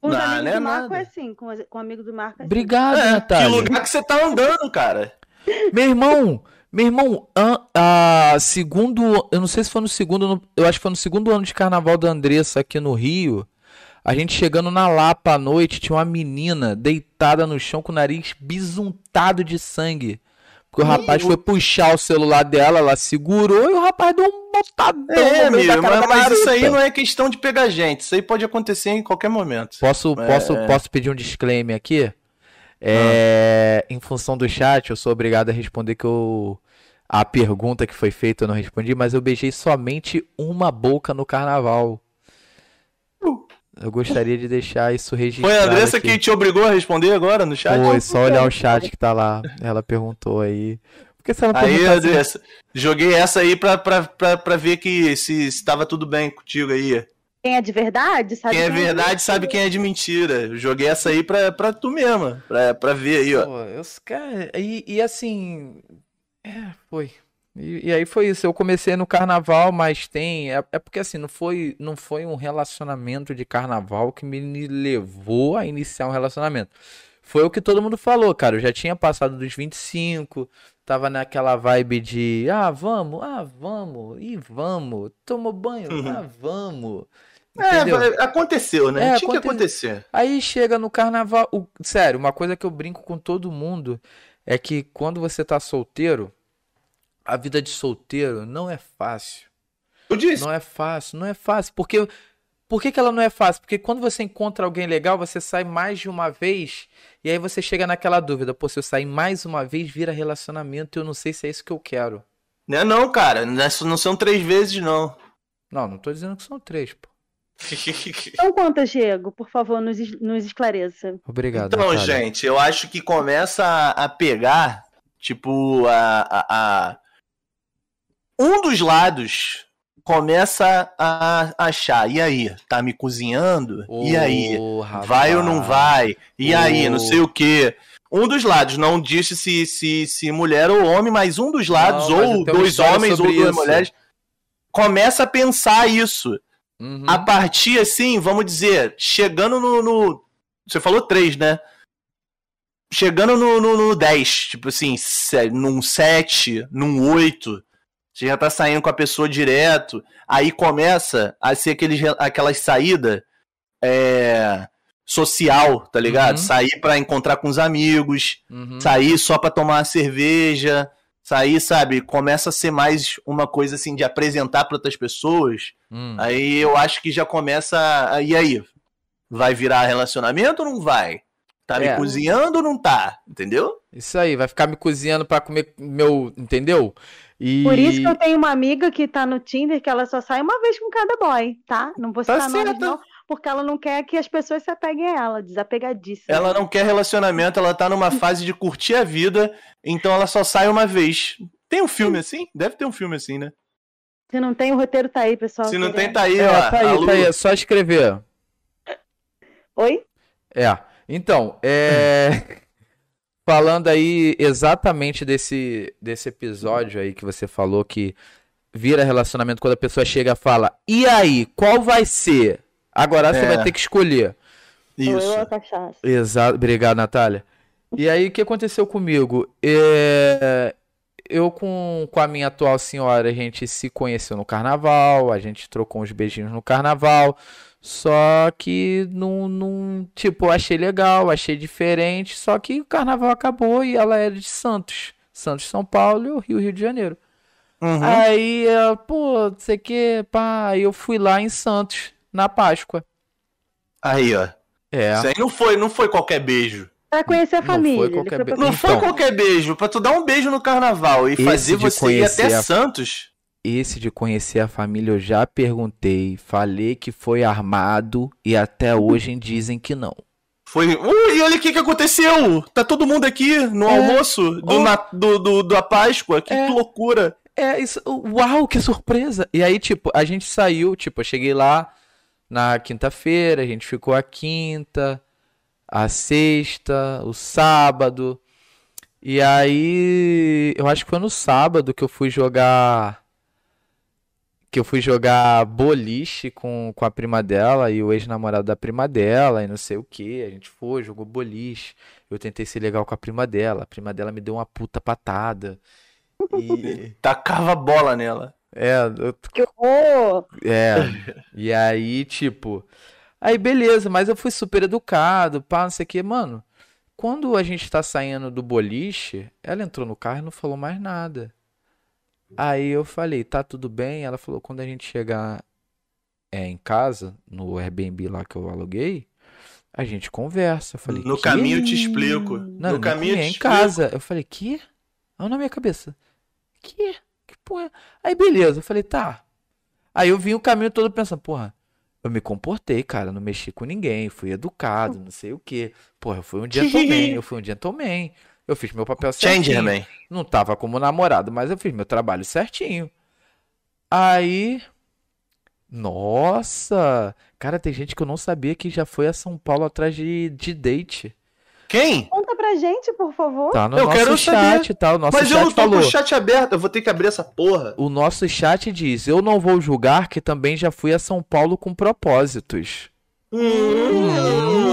Com os Não, amigos não é do Marco nada. é assim, com, com amigos do Marco é assim. Obrigado, É, que Natália. lugar que você tá andando, cara. Meu irmão, meu irmão, an- a, segundo, eu não sei se foi no segundo, no- eu acho que foi no segundo ano de carnaval da Andressa aqui no Rio. A gente chegando na Lapa à noite, tinha uma menina deitada no chão com o nariz bisuntado de sangue. Porque o rapaz foi puxar o celular dela, ela segurou e o rapaz deu um botadão É, amigo, cara mas, mas isso aí não é questão de pegar gente. Isso aí pode acontecer em qualquer momento. Posso, É. posso, posso pedir um disclaimer aqui? É, Em função do chat, eu sou obrigado a responder que eu. A pergunta que foi feita eu não respondi, mas eu beijei somente uma boca no carnaval. Eu gostaria de deixar isso registrado. Foi a Andressa aqui. que te obrigou a responder agora no chat? Foi, só olhar o chat que tá lá. Ela perguntou aí. Por que você não Aí, assim? Andressa, joguei essa aí pra, pra, pra, pra ver que se estava tudo bem contigo aí. Quem é de verdade, sabe? Quem é verdade sabe quem é de mentira. Eu joguei essa aí pra, pra tu mesma, pra, pra ver aí, ó. Pô, eu, cara, e, e assim. É, foi. E, e aí foi isso. Eu comecei no carnaval, mas tem. É, é porque assim, não foi, não foi um relacionamento de carnaval que me levou a iniciar um relacionamento. Foi o que todo mundo falou, cara. Eu já tinha passado dos 25, tava naquela vibe de, ah, vamos, ah, vamos, e vamos. Tomou banho, Uhum. ah, vamos. É, Entendeu? vai- aconteceu, né? É, Tinha que aconte- acontecer. Aí chega no carnaval. o- Sério, uma coisa que eu brinco com todo mundo é que quando você tá solteiro, a vida de solteiro não é fácil. Eu disse. Não é fácil, não é fácil. Porque. Por que que ela não é fácil? Porque quando você encontra alguém legal, você sai mais de uma vez e aí você chega naquela dúvida: pô, se eu sair mais uma vez, vira relacionamento e eu não sei se é isso que eu quero. Não é não, cara. Não é- são três vezes, não. Não, não tô dizendo que são três, pô. Então conta, Diego, por favor, nos, nos esclareça. Obrigado. Então, Natália. gente, eu acho que começa a, a pegar, tipo, a, a, a- Um dos lados começa a achar, e aí? Tá me cozinhando? e aí? Ô, Vai ou não rapaz. vai? E aí? Não sei o quê. Um dos lados, não disse se, se, se mulher ou homem, mas um dos lados, Não, ou dois homens ou duas isso. mulheres, começa a pensar isso. Uhum. A partir, assim, vamos dizer, chegando no. no- você falou três, né? Chegando no, no, no 10, tipo assim, num 7, num 8, você já tá saindo com a pessoa direto, aí começa a ser aqueles, re- aquelas saídas é, social, tá ligado? Uhum. Sair pra encontrar com os amigos, Uhum. sair só pra tomar uma cerveja, sair, sabe? Começa a ser mais uma coisa assim de apresentar pra outras pessoas. Hum. Aí eu acho que já começa. a- E aí? Vai virar relacionamento ou não vai? Tá me É. cozinhando ou não tá? Entendeu? Isso aí, vai ficar me cozinhando pra comer meu, entendeu? E Por isso que eu tenho uma amiga que tá no Tinder que ela só sai uma vez com cada boy, tá? Não vou Tá citar nomes, certo. não, porque ela não quer que as pessoas se apeguem a ela, desapegadíssima. Ela não quer relacionamento, ela tá numa fase de curtir a vida, então ela só sai uma vez. Tem um filme assim? Deve ter um filme assim, né? Se não tem, o roteiro tá aí, pessoal. Se não tem, tá aí, É, ó. tá aí, tá aí, é só escrever. Oi? É. Então, é. Falando aí exatamente desse, desse episódio aí que você falou que vira relacionamento quando a pessoa chega e fala: E aí, qual vai ser? Agora você É. vai ter que escolher. Eu Isso. a cachaça. Exato, obrigado, Natália. E aí, o que aconteceu comigo? É, eu com, com a minha atual senhora, a gente se conheceu no carnaval, a gente trocou uns beijinhos no carnaval. Só que não, não, tipo, eu achei legal, achei diferente. Só que o carnaval acabou e ela era de Santos. Santos, São Paulo e o Rio, Rio de Janeiro. Uhum. Aí, ela, pô, não sei o que, pá. Aí eu fui lá em Santos, na Páscoa. Aí, ó. É. Isso aí não foi, não foi qualquer beijo. Pra conhecer a Não foi família. qualquer foi pra be- Não conhecer- foi Então. qualquer beijo. Pra tu dar um beijo no carnaval e fazer você ir até conhecer a- Santos. Esse de conhecer a família eu já perguntei, falei que foi armado e até hoje dizem que não. Foi. Uh, e olha o que, que aconteceu! Tá todo mundo aqui no É. almoço do, Oh. na- do, do- da Páscoa. Que É. loucura! É, isso. Uau, que surpresa! E aí, tipo, a gente saiu, tipo, eu cheguei lá na quinta-feira, a gente ficou a quinta, a sexta, o sábado. E aí, eu acho que foi no sábado que eu fui jogar. Que eu fui jogar boliche com, com a prima dela e o ex-namorado da prima dela e não sei o que. A gente foi, jogou boliche. Eu tentei ser legal com a prima dela. A prima dela me deu uma puta patada. E. Tacava bola nela. É, eu- Que horror! é. E aí, tipo. Aí, beleza, mas eu fui super educado, pá, não sei o que. Mano, quando a gente tá saindo do boliche, ela entrou no carro e não falou mais nada. Aí eu falei, tá tudo bem? Ela falou, quando a gente chegar é, em casa, no Airbnb lá que eu aluguei, a gente conversa. Eu falei, No caminho eu te explico. Não, no caminho eu te em explico. casa. Eu falei, que? Olha na minha cabeça. Que? Que porra? é? Aí beleza, eu falei, tá. Aí eu vim o caminho todo pensando, porra, eu me comportei, cara, não mexi com ninguém, fui educado, não sei o quê. Porra, eu fui um gentleman, eu fui um gentleman. Eu fiz meu papel certinho. Changerman. Não tava como namorado, mas eu fiz meu trabalho certinho. Aí. Nossa! Cara, tem gente que eu não sabia que já foi a São Paulo atrás de, de date. Quem? Conta pra gente, por favor. Tá no Eu nosso quero chat, saber. tá? O nosso Mas eu chat não tô falou. com o chat aberto, eu vou ter que abrir essa porra. O nosso chat diz: Eu não vou julgar que também já fui a São Paulo com propósitos. Hum.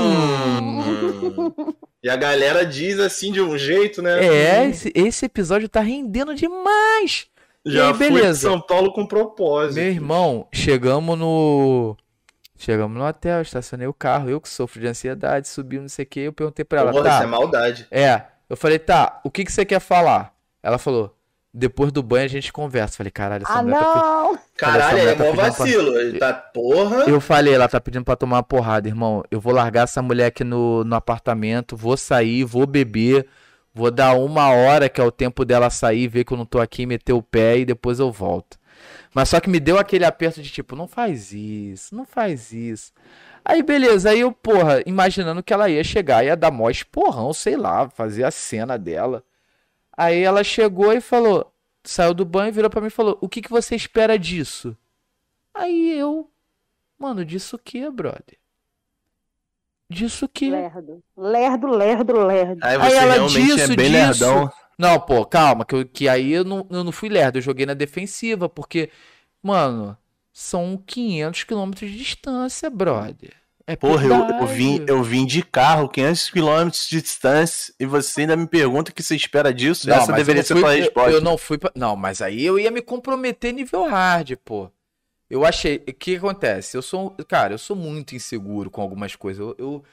E a galera diz assim de um jeito, né? É, esse, esse episódio tá rendendo demais. Já e aí, beleza. São Paulo com propósito. Meu irmão, chegamos no. Chegamos no hotel, estacionei o carro. Eu que sofro de ansiedade, subi, não sei o que. Eu perguntei pra ela: Porra, Tá, isso é maldade. É, eu falei, tá, o que que você quer falar? Ela falou, depois do banho a gente conversa. Falei, caralho, essa Ah, mulher tá pe- não! Caralho, mulher é tá mó pedindo pra- vacilo. Ele tá porra. Eu falei, ela tá pedindo pra tomar uma porrada, irmão. Eu vou largar essa mulher aqui no, no apartamento, vou sair, vou beber, vou dar uma hora, que é o tempo dela sair, ver que eu não tô aqui, meter o pé e depois eu volto. Mas só que me deu aquele aperto de tipo, não faz isso, não faz isso. Aí beleza, aí eu, porra, imaginando que ela ia chegar, ia dar mó esporrão, sei lá, fazer a cena dela. Aí ela chegou e falou, saiu do banho, virou pra mim e falou: O que que você espera disso? Aí eu, mano, disso o que, brother? Disso o que? Lerdo. Lerdo, lerdo, lerdo. Aí Aí você ela realmente disso, é bem disso. lerdão. Não, pô, calma, que, eu- que aí eu não, eu não fui lerdo, eu joguei na defensiva, porque, mano, são 500 quilômetros de distância, brother. É Porra, eu, eu, vim, eu vim de carro, 500 km de distância, e você ainda me pergunta o que você espera disso? Não, Essa deveria ser fui- eu- resposta. Eu, não fui pra... Não, mas aí eu ia me comprometer nível hard, pô. Eu achei. O que acontece? Eu sou. Cara, eu sou muito inseguro com algumas coisas. Eu, eu,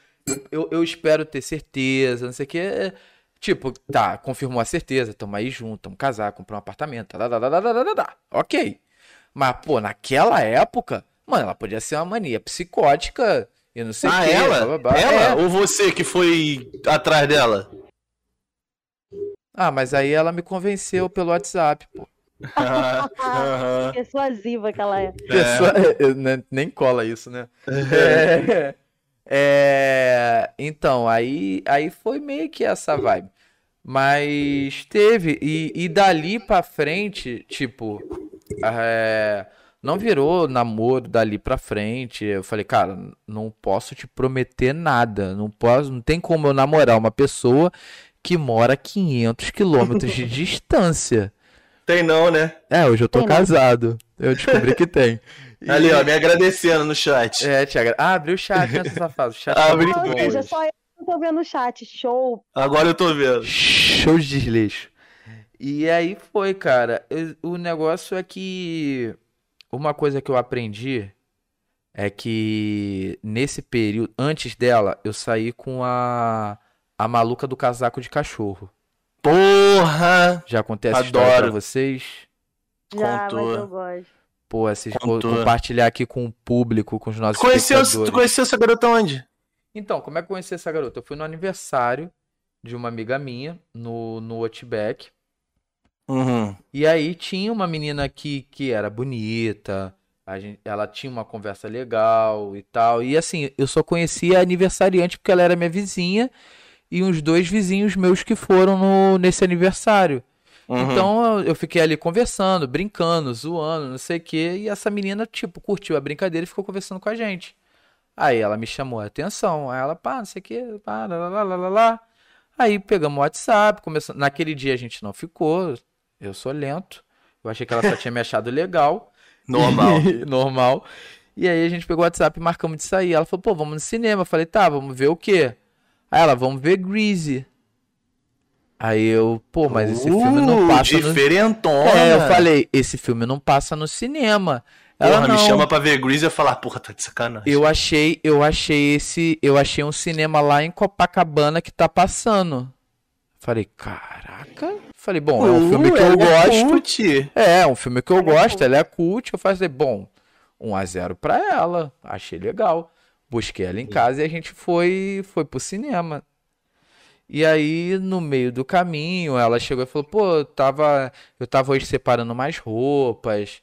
eu, eu espero ter certeza, não sei o que. Tipo, tá, confirmou a certeza, tamo aí junto, tamo casar, comprar um apartamento, tá, tá, tá, tá, tá, tá, tá. ok. Mas, pô, naquela época, mano, ela podia ser uma mania psicótica e não sei Ah, que. ela? Ela? Ou você que foi atrás dela? Ah, mas aí ela me convenceu pelo WhatsApp, pô. Persuasiva que ela é. Pessoa- eu ne- nem cola isso, né? É, é, então, aí, aí foi meio que essa vibe. Mas teve, e, e dali pra frente, tipo, é, não virou namoro dali pra frente. Eu falei, cara, não posso te prometer nada. Não posso, não tem como eu namorar uma pessoa que mora a 500 quilômetros de distância. Tem não, né? É, hoje eu tô Tem não. casado. Eu descobri que tem. E- Ali, ó, me agradecendo no chat. É, Tiago. Ah, abriu o chat, né, safado? O chat Abri tá Ou muito seja, só eu não tô vendo o chat. Show. Agora eu tô vendo. Show de desleixo. E aí foi, cara. O negócio é que uma coisa que eu aprendi é que nesse período, antes dela, eu saí com a, a maluca do casaco de cachorro. Porra! Já essa história pra Adoro. vocês? Já, mas Contou. eu gosto. Pô, esses, Contou. compartilhar aqui com o público, com os nossos conheceu, espectadores. tu conheceu essa garota onde? Então, como é que eu conheci essa garota? Eu fui no aniversário de uma amiga minha, no, no Outback. Uhum. E aí tinha uma menina que, que era bonita, a gente, ela tinha uma conversa legal e tal. E assim, eu só conhecia a aniversariante porque ela era minha vizinha e uns dois vizinhos meus que foram no, nesse aniversário. Uhum. Então eu- fiquei ali conversando, brincando, zoando, não sei o quê. E essa menina, tipo, curtiu a brincadeira e ficou conversando com a gente. Aí ela me chamou a atenção. Aí ela, pá, não sei o quê, pá, lá, lá, lá, lá, lá. Aí pegamos o WhatsApp, começamos... naquele dia a gente não ficou. Eu sou lento. Eu achei que ela só tinha me achado legal. Normal. Normal. E aí a gente pegou o WhatsApp e marcamos de sair. Ela falou, pô, vamos no cinema. Eu falei, tá, vamos ver o quê? Aí ela, vamos ver Greasy. Aí eu, pô, mas esse filme não Uh, passa no... Diferentona. É, eu falei, esse filme não passa no cinema. Ela Porra, não. me chama pra ver Grease e eu falar, porra, tá de sacanagem. Eu achei, eu achei esse, eu achei um cinema lá em Copacabana que tá passando. Falei, caraca. Falei, bom, é um filme que eu é gosto. cult. É, é um filme que eu Ela é gosto, cult. ela é cult. Eu falei, bom, 1 a 0 pra ela. Achei legal. Busquei ela em casa e a gente foi, foi pro cinema. E aí, no meio do caminho, ela chegou e falou: pô, eu tava, eu tava hoje separando mais roupas,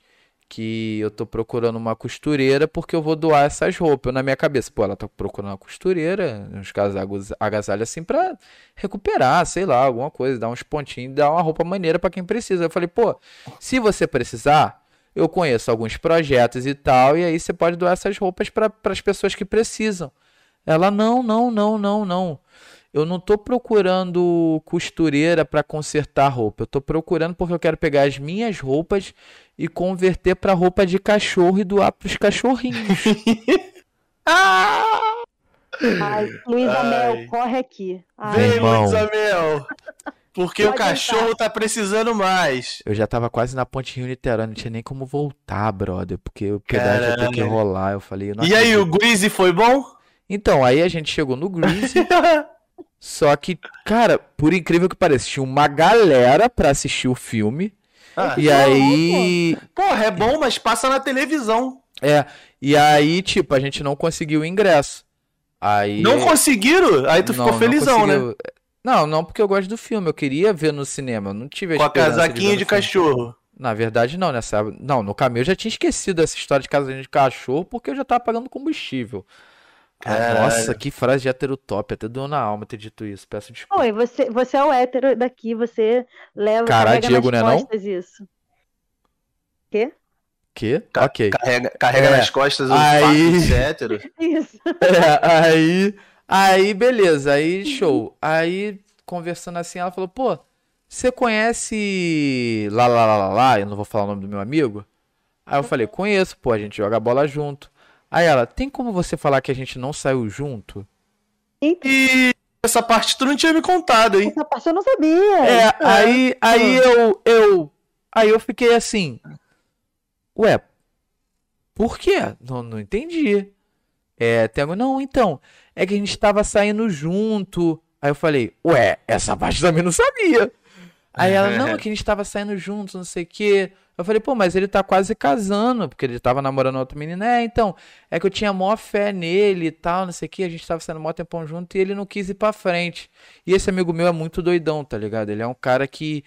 que eu tô procurando uma costureira porque eu vou doar essas roupas. Na minha cabeça, pô, ela tá procurando uma costureira, uns casacos, agasalhos assim pra recuperar, sei lá, alguma coisa, dar uns pontinhos, dar uma roupa maneira pra quem precisa. Eu falei, pô, se você precisar, eu conheço alguns projetos e tal, e aí você pode doar essas roupas para as pessoas que precisam. Ela, não, não, não, não, não. Eu não tô procurando costureira para consertar roupa. Eu tô procurando porque eu quero pegar as minhas roupas e converter para roupa de cachorro e doar pros cachorrinhos. Ah! Ai, Luísa. Mel, corre aqui. Ai, Vem. Luísa Mel. Porque o Pode cachorro entrar. tá precisando mais. Eu já tava quase na ponte Rio Niterói, não tinha nem como voltar, brother, porque o pedágio ia ter que rolar. Eu falei, eu E aí, o Greasy foi bom? Então, aí a gente chegou no Greasy. Só que, cara, por incrível que pareça, tinha uma galera pra assistir o filme. Ah, E aí. Porra, é bom, mas passa na televisão. É, e aí, tipo, a gente não conseguiu o ingresso. Aí. Não conseguiram? Aí tu Não, ficou não felizão, né? conseguiu. Não, não porque eu gosto do filme, eu queria ver no cinema, eu não tive a Com a casaquinha de filme. cachorro. Na verdade, não, nessa. Não, no caminho eu já tinha esquecido essa história de casaquinha de cachorro porque eu já tava pagando combustível. Caralho. nossa, que frase de hétero top, até doeu na alma ter dito isso, peço desculpa. Oi, você, você é o hétero daqui, você leva Caralho, Diego, nas né, não? costas isso. Quê? Que? Ca- Ok. Carrega, carrega É. nas costas o Aí- hétero. Isso. É, aí, aí, beleza, aí show. Aí, conversando assim, ela falou, pô, você conhece lá, lá, lá, lá, lá, eu não vou falar o nome do meu amigo? Aí eu falei, conheço, pô, a gente joga bola junto. Aí ela, tem como você falar que a gente não saiu junto? E essa parte tu não tinha me contado, hein? Essa parte eu não sabia. É, aí, aí eu, eu, aí eu fiquei assim, ué, por quê? Não, não entendi. É, tem algo, não, então, é que a gente tava saindo junto. Aí eu falei, ué, essa parte também não sabia. Aí ela, não, é que a gente tava saindo junto, não sei o quê. Eu falei, pô, mas ele tá quase casando, porque ele tava namorando outra menina. É, então, é que eu tinha maior fé nele e tal, não sei o quê. A gente tava saindo mó tempão junto e ele não quis ir pra frente. E esse amigo meu é muito doidão, tá ligado? Ele é um cara que.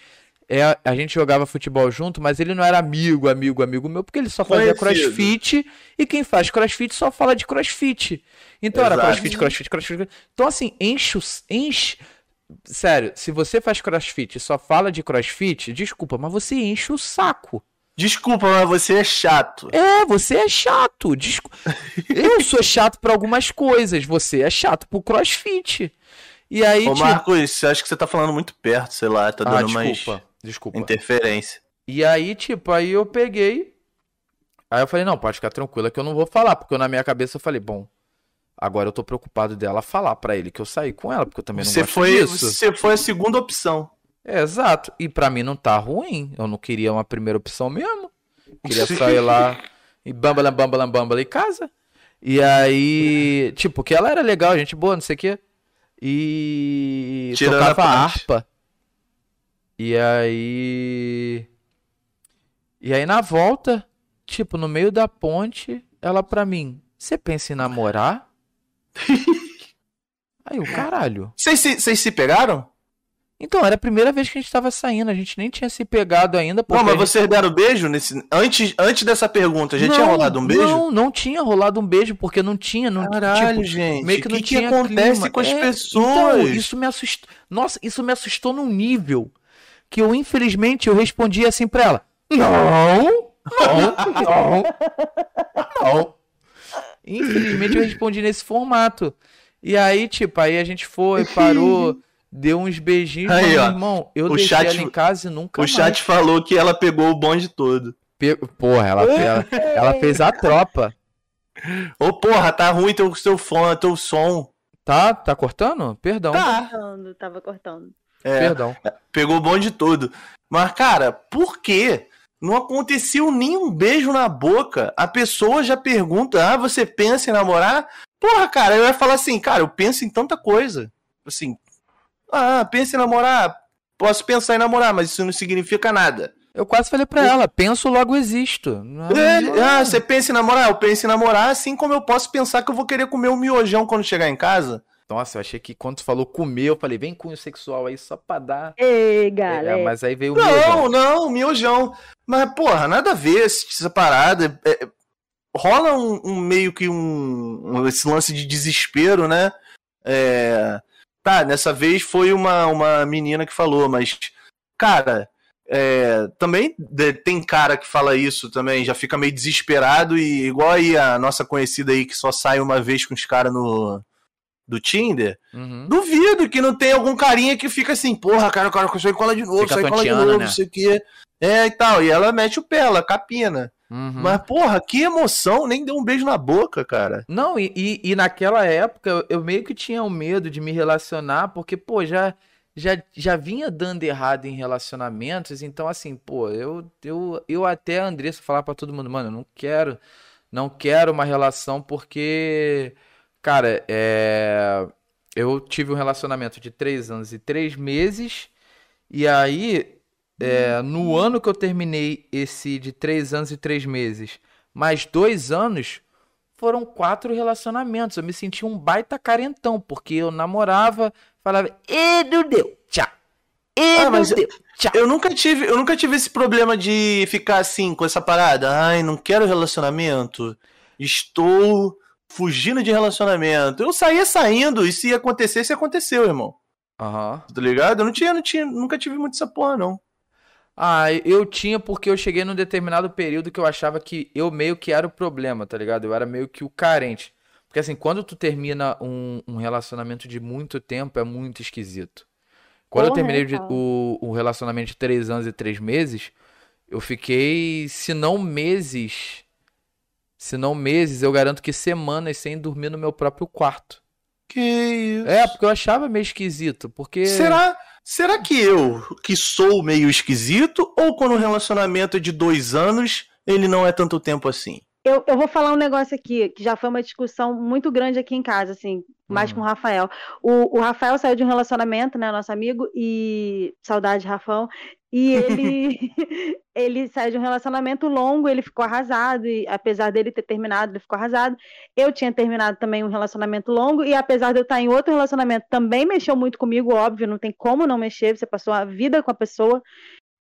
É, a gente jogava futebol junto, mas ele não era amigo, amigo, amigo meu, porque ele só fazia Conhecido. crossfit. E quem faz crossfit só fala de crossfit. Então era Exato. crossfit, crossfit, crossfit. Então, assim, enche, enche. Sério, se você faz crossfit e só fala de crossfit, desculpa, mas você enche o saco. Desculpa, mas você é chato. É, você é chato. Descu... Eu sou chato pra algumas coisas, você é chato pro crossfit. E aí, Ô, tipo... Marcos, acho que você tá falando muito perto, sei lá, tá Ah, dando mais desculpa, desculpa. interferência. E aí, tipo, aí eu peguei. Aí eu falei, não, pode ficar tranquila que eu não vou falar, porque eu, na minha cabeça eu falei, bom, agora eu tô preocupado dela falar pra ele que eu saí com ela, porque eu também não Você gosto foi, disso. você foi a segunda opção. É, exato. E pra mim não tá ruim. Eu não queria uma primeira opção mesmo. Queria só ir lá e bambalam, bambalam, bambalam em casa. E aí, tipo, que ela era legal, gente boa, não sei o quê. E Tirando a tocava parte. harpa. E aí. E aí na volta, tipo, no meio da ponte, ela pra mim, você pensa em namorar? Aí o caralho. Vocês se, vocês se pegaram? Então, era a primeira vez que a gente tava saindo, a gente nem tinha se pegado ainda. Porque mas gente- vocês deram beijo nesse. Antes, antes dessa pergunta, já tinha Não, rolado um beijo? Não, não tinha rolado um beijo, porque não tinha, não Caralho, tipo, gente. meio que que, que tinha acontece clima. com as É, pessoas? Então, isso me assustou. Nossa, isso me assustou num nível que eu, infelizmente, eu respondi assim pra ela: Não, não, não, não. Infelizmente, eu respondi nesse formato. E aí, tipo, aí a gente foi, parou, deu uns beijinhos, Aí, mas, ó, irmão, eu o deixei chat- ela em casa e nunca O mais. chat falou que ela pegou o bonde todo. Pe- Porra, ela, ela, ela fez a tropa. Ô, porra, tá ruim teu, teu fone, teu som. Tá? Tá cortando? Perdão. Tá. Cortando, tava cortando. É, Perdão. pegou o bonde todo. Mas, cara, por quê? Não aconteceu nenhum beijo na boca. A pessoa já pergunta: ah, você pensa em namorar? Porra, cara, eu ia falar assim, cara, eu penso em tanta coisa. Assim, ah, pensa em namorar. Posso pensar em namorar, mas isso não significa nada. Eu quase falei pra ela, penso logo existo. Não, É, não- ah, você pensa em namorar? Eu penso em namorar, assim como eu posso pensar que eu vou querer comer um miojão quando chegar em casa. Nossa, eu achei que quando tu falou comer, eu falei, vem cunho sexual aí só pra dar. Ei, É, galera. mas aí veio o Não, miojão. não, miojão. Mas, porra, nada a ver essa parada. É, rola um, um meio que um, um- esse lance de desespero, né? É, tá, nessa vez foi uma, uma menina que falou, mas, cara, é, também de- tem cara que fala isso também, já fica meio desesperado e igual aí a nossa conhecida aí que só sai uma vez com os caras no do Tinder. Uhum. Duvido que não tenha algum carinha que fica assim, porra, cara, o cara consegue colar de novo, Fica sai cola de novo, né? não sei o quê. É, e tal. E ela mete o pé, ela capina. Uhum. Mas, porra, que emoção, nem deu um beijo na boca, cara. Não, e, e, e naquela época eu- meio que tinha um medo de me relacionar, porque, pô, já, já, já vinha dando errado em relacionamentos, então assim, pô, eu, eu, eu até, Andressa, falar pra todo mundo, mano, eu não quero, não quero uma relação porque, cara, é, eu tive um relacionamento de três anos e três meses, e aí, é, no ano que eu terminei esse de três anos e três meses, mais dois anos, foram quatro relacionamentos. Eu me senti um baita carentão, porque eu namorava, falava, e não deu, tchau. E Ah, não deu, tchau. Eu nunca tive, eu nunca tive esse problema de ficar assim com essa parada. Ai, não quero relacionamento. Estou fugindo de relacionamento. Eu saía saindo e se acontecesse, aconteceu, irmão. Aham. Tá ligado? Eu não tinha, não tinha, nunca tive muito essa porra, não. Ah, eu tinha porque eu cheguei num determinado período que eu achava que eu meio que era o problema, tá ligado? Eu era meio que o carente. Porque assim, quando tu termina um, um relacionamento de muito tempo, é muito esquisito. Quando eu Porra, terminei de- cara. o, o relacionamento de três anos e três meses, eu fiquei, se não meses, se não meses, eu garanto que semanas sem dormir no meu próprio quarto. Que isso? É, porque eu achava meio esquisito, porque... Será, será que eu, que sou meio esquisito, ou quando o relacionamento é de dois anos, ele não é tanto tempo assim? Eu, eu vou falar um negócio aqui, que já foi uma discussão muito grande aqui em casa, assim, mais Hum. com o Rafael. O, o Rafael saiu de um relacionamento, né, nosso amigo, e. Saudade, Rafão. E ele, ele saiu de um relacionamento longo, ele ficou arrasado, e apesar dele ter terminado, ele ficou arrasado. Eu tinha terminado também um relacionamento longo, e apesar de eu estar em outro relacionamento, também mexeu muito comigo, óbvio, não tem como não mexer, você passou a vida com a pessoa.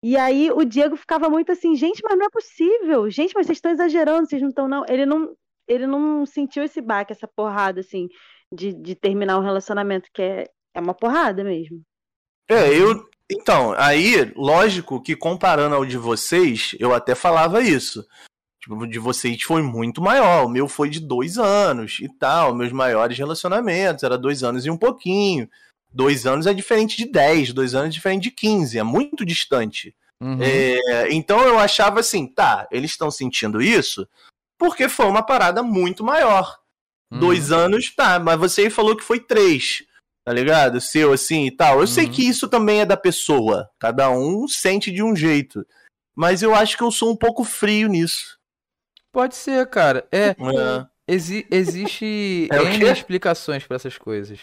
E aí o Diego ficava muito assim, gente, mas não é possível. Gente, mas vocês estão exagerando, vocês não estão, não. Ele não, ele não sentiu esse baque, essa porrada, assim, de, de terminar um relacionamento, que é, é uma porrada mesmo. É, eu. Então, aí, lógico que comparando ao de vocês, eu até falava isso. Tipo, o de vocês foi muito maior. O meu foi de dois anos e tal. Meus maiores relacionamentos era dois anos e um pouquinho. Dois anos é diferente de dez, dois anos é diferente de quinze. É muito distante. Uhum. É, então eu achava assim, tá, eles estão sentindo isso porque foi uma parada muito maior. Uhum. Dois anos, tá, mas você falou que foi três. tá ligado? Seu assim e tal. Eu sei Uhum. que isso também é da pessoa. Cada um sente de um jeito. Mas eu acho que eu sou um pouco frio nisso. Pode ser, cara. É, É. exi- existe É N explicações pra essas coisas.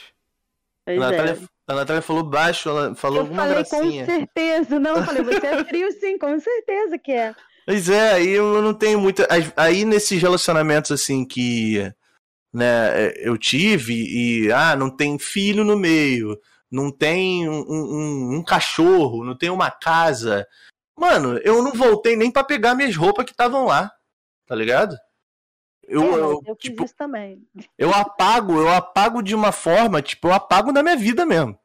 Pois A é. Natália, a Natália falou baixo, ela falou Eu alguma falei gracinha. com certeza. Não, eu falei, você é frio sim, com certeza que é. Pois é, aí eu não tenho muita. Aí nesses relacionamentos assim que né, eu tive e ah, não tem filho no meio, não tem um, um- um cachorro, não tem uma casa. Mano, eu não voltei nem pra pegar minhas roupas que estavam lá, tá ligado? Eu, É, eu, eu fiz tipo, isso também. eu apago, eu apago de uma forma, tipo, eu apago da minha vida mesmo.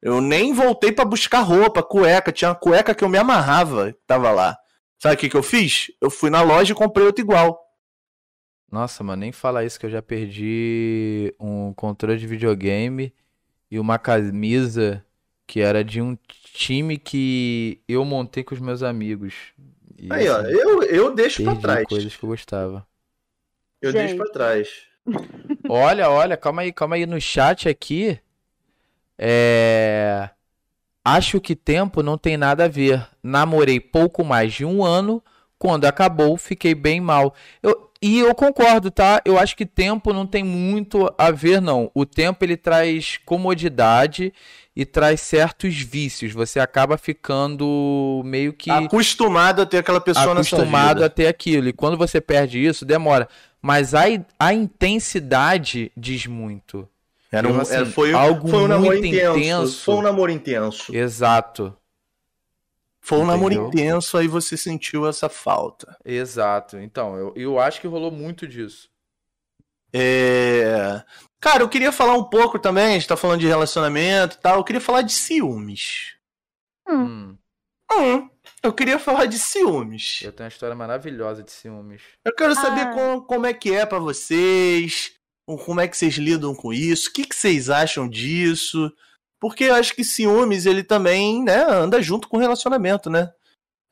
Eu nem voltei pra buscar roupa, cueca. Tinha uma cueca que eu me amarrava, que tava lá. Sabe o que, que eu fiz? Eu fui na loja e comprei outra igual. Nossa, mano, nem fala isso que eu já perdi um controle de videogame e uma camisa que era de um time que eu montei com os meus amigos. E, Aí, ó, assim, eu, eu deixo pra trás. coisas que eu gostava. Eu Gente. deixo pra trás. Olha, olha, calma aí, calma aí. No chat aqui, é... Acho que tempo não tem nada a ver. Namorei pouco mais de um ano. Quando acabou, fiquei bem mal. Eu... E eu concordo, tá? Eu acho que tempo não tem muito a ver, não. O tempo ele traz comodidade e traz certos vícios. Você acaba ficando meio que Acostumado a ter aquela pessoa na sua acostumado vida. a ter aquilo. E quando você perde isso, demora. Mas a, a intensidade diz muito. Era um, Então, assim, era- foi, algo foi um namoro muito intenso. intenso. Foi um namoro intenso. Exato. Foi um namoro intenso, aí você sentiu essa falta. Exato. Então, eu, eu acho que rolou muito disso. É... Cara, eu queria falar um pouco também, a gente tá falando de relacionamento e tal, eu queria falar de ciúmes. Hum, Hum, eu queria falar de ciúmes. eu tenho uma história maravilhosa de ciúmes. Eu quero saber Ah. como, como é que é pra vocês, como é que vocês lidam com isso, o que, que vocês acham disso, porque eu acho que ciúmes, ele também, né, anda junto com relacionamento, né?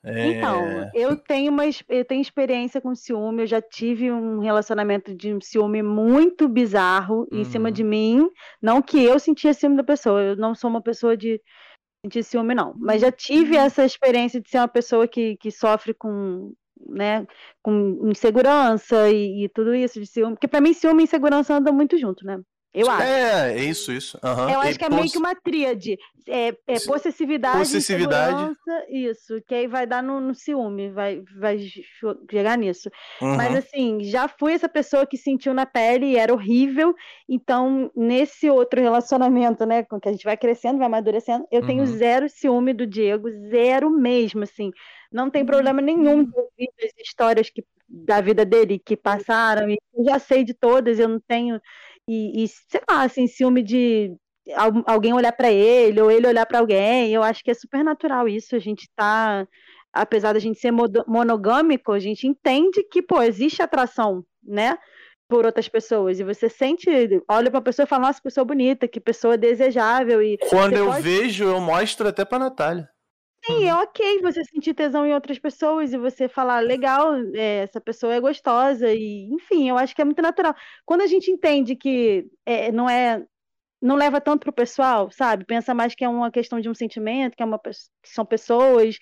É... Então, eu tenho uma eu tenho experiência com ciúme, eu já tive um relacionamento de um ciúme muito bizarro em cima Uhum. de mim. Não que eu sentia ciúme da pessoa, eu não sou uma pessoa de sentir ciúme, não. Mas já tive essa experiência de ser uma pessoa que, que sofre com, né, com insegurança e, e tudo isso de ciúme. Porque pra mim, ciúme e insegurança andam muito junto, né? Eu acho. É, é isso, isso. aham. Eu E acho que é meio poss- que uma tríade. É, é Se- possessividade, possessividade. isso. Que aí vai dar no, no ciúme, vai, vai chegar nisso. Uhum. Mas assim, já fui essa pessoa que sentiu na pele e era horrível. Então, nesse outro relacionamento, né, com que a gente vai crescendo, vai amadurecendo, eu tenho Uhum. zero ciúme do Diego, zero mesmo, assim. Não tem problema nenhum de ouvir as histórias que, da vida dele que passaram, e eu já sei de todas, eu não tenho. E, e sei lá, assim, ciúme de al- alguém olhar pra ele, ou ele olhar pra alguém, eu acho que é super natural isso. A gente tá apesar da gente ser monogâmico, a gente entende que, pô, existe atração, né? Por outras pessoas. E você sente, olha pra pessoa e fala, nossa, que pessoa bonita, que pessoa desejável. E Quando eu pode- vejo, eu mostro até pra Natália. Sim, é ok você sentir tesão em outras pessoas e você falar, legal, é, essa pessoa é gostosa. E, enfim, eu acho que é muito natural. Quando a gente entende que é, não é. Não leva tanto pro pessoal, sabe? Pensa mais que é uma questão de um sentimento, que, é uma, que são pessoas.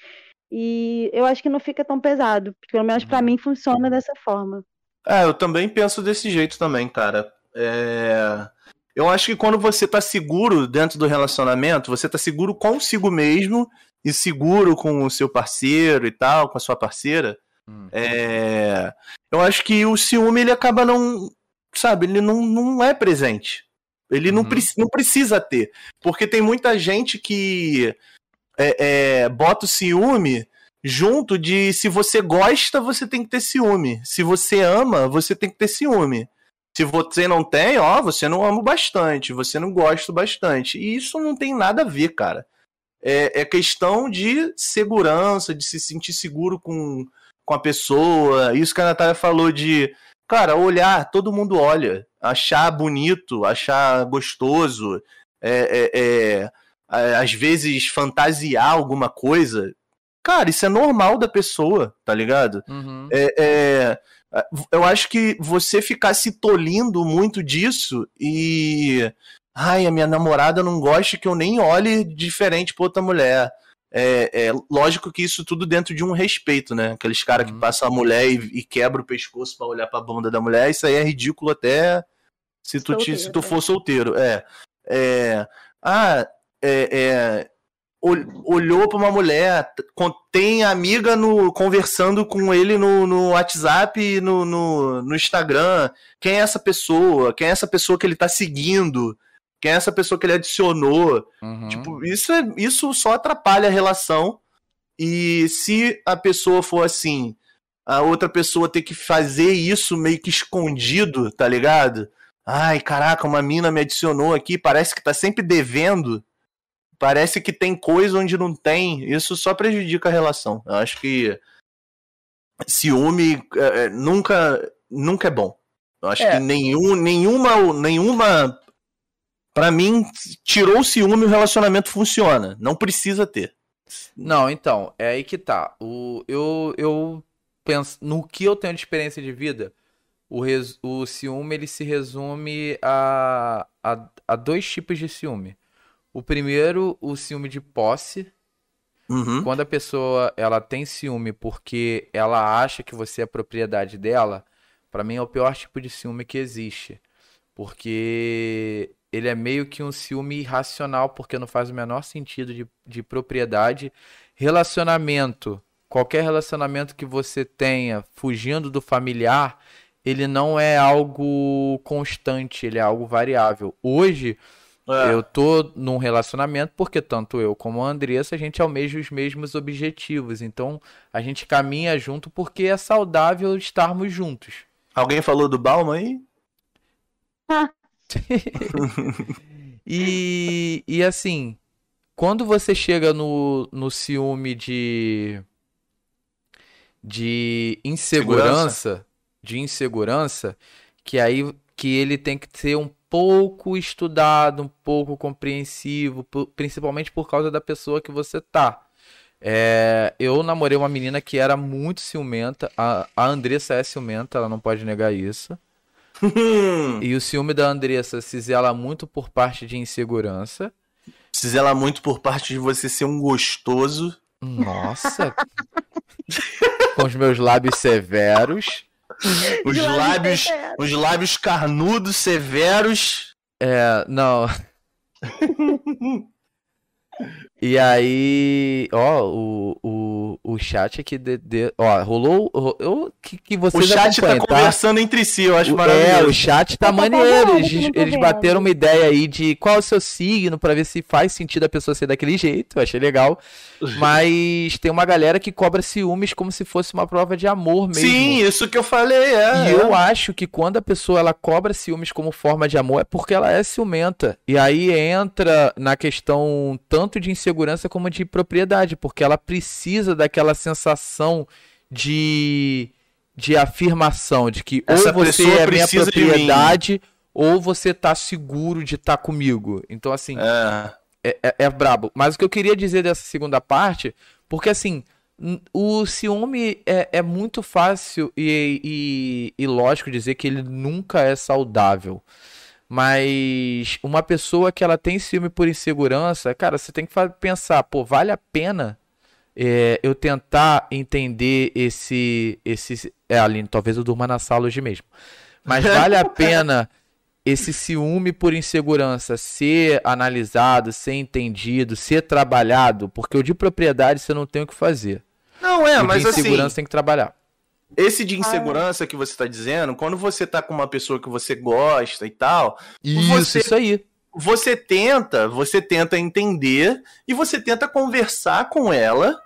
E eu acho que não fica tão pesado. Pelo menos pra Uhum. mim funciona dessa forma. É, eu também penso desse jeito também, cara. É... Eu acho que quando você tá seguro dentro do relacionamento, você tá seguro consigo mesmo e seguro com o seu parceiro e tal, com a sua parceira. Hum. É... Eu acho que o ciúme ele acaba não, sabe, ele não, não é presente. Ele não, Uhum. preci- não precisa ter. Porque tem muita gente que é, é, bota o ciúme junto de se você gosta, você tem que ter ciúme. Se você ama, você tem que ter ciúme. Se você não tem, ó, você não ama bastante, você não gosta bastante. E isso não tem nada a ver, cara. É, é questão de segurança, de se sentir seguro com, com a pessoa. Isso que a Natália falou de, cara, olhar, todo mundo olha. Achar bonito, achar gostoso, é, é, é, às vezes fantasiar alguma coisa. Cara, isso é normal da pessoa, tá ligado? Uhum. É, é, eu acho que você ficar se tolindo muito disso e Ai, a minha namorada não gosta que eu nem olhe diferente pra outra mulher. É, é lógico que isso tudo dentro de um respeito, né? Aqueles caras que Uhum. passam a mulher e, e quebra o pescoço pra olhar pra bunda da mulher, isso aí é ridículo até se tu, te- se tu Solteiro, for solteiro. É. é ah, é, é, ol- olhou pra uma mulher, tem amiga no, conversando com ele no, no WhatsApp e no, no, no Instagram. Quem é essa pessoa? Quem é essa pessoa que ele tá seguindo? Quem é essa pessoa que ele adicionou? Uhum. Tipo, isso, é, isso só atrapalha a relação. E se a pessoa for assim, a outra pessoa ter que fazer isso meio que escondido, tá ligado? Ai, caraca, uma mina me adicionou aqui, parece que tá sempre devendo. Parece que tem coisa onde não tem. Isso só prejudica a relação. Eu acho que ciúme é, é, nunca, nunca é bom. Eu acho É. que nenhum, nenhuma, nenhuma. Pra mim, tirou o ciúme, o relacionamento funciona. Não precisa ter. Não, então, é aí que tá. O, eu, eu penso, no que eu tenho de experiência de vida, o, res- o ciúme ele se resume a, a, a dois tipos de ciúme. O primeiro, o ciúme de posse, Uhum. Quando a pessoa ela tem ciúme porque ela acha que você é propriedade dela, pra mim é o pior tipo de ciúme que existe. Porque ele é meio que um ciúme irracional, porque não faz o menor sentido de, de propriedade. Relacionamento, qualquer relacionamento que você tenha fugindo do familiar, ele não é algo constante, ele é algo variável. Hoje, É. eu tô num relacionamento porque tanto eu como a Andressa, a gente almeja os mesmos objetivos. Então, a gente caminha junto porque é saudável estarmos juntos. Alguém falou do Bauman aí? E, e assim, quando você chega no, no ciúme de, de insegurança, de insegurança, que aí que ele tem que ser um pouco estudado, um pouco compreensivo, principalmente por causa da pessoa que você tá. É, eu namorei uma menina que era muito ciumenta, a, a Andressa é ciumenta, ela não pode negar isso. E o ciúme da Andressa se zela muito por parte de insegurança. Se zela muito por parte de você ser um gostoso. Nossa! Com os meus lábios severos. Os lábios lábios, severos. os lábios carnudos, severos. É, não. E aí, ó, o, o, o chat aqui, de, de- ó, rolou, ro- eu, que, que O vocês chat tá tá? conversando entre si, eu acho O- É, maravilhoso. o chat tá maneiro. Eles, eles bateram uma ideia aí de qual é o seu signo pra ver se faz sentido a pessoa ser daquele jeito. Eu achei legal. Mas tem uma galera que cobra ciúmes como se fosse uma prova de amor mesmo. Sim, isso que eu falei, é. E eu acho que quando a pessoa ela cobra ciúmes como forma de amor é porque ela é ciumenta. E aí entra na questão tanto de insegurança como de propriedade, porque ela precisa daquela sensação de, de afirmação, de que Essa ou você é minha propriedade ou você tá seguro de estar comigo. Então, assim, É. é, é, é brabo. Mas o que eu queria dizer dessa segunda parte, porque assim, o ciúme é, é muito fácil e, e, e lógico dizer que ele nunca é saudável. Mas uma pessoa que ela tem ciúme por insegurança, cara, você tem que pensar, pô, vale a pena é, eu tentar entender esse, esse, é, Aline, talvez eu durma na sala hoje mesmo. Mas vale a pena esse ciúme por insegurança ser analisado, ser entendido, ser trabalhado, porque o de propriedade você não tem o que fazer. Não, é, o de mas assim, insegurança tem que trabalhar. esse de insegurança que você tá dizendo, quando você tá com uma pessoa que você gosta e tal, Isso, Você- isso aí. você tenta, você tenta entender e você tenta conversar com ela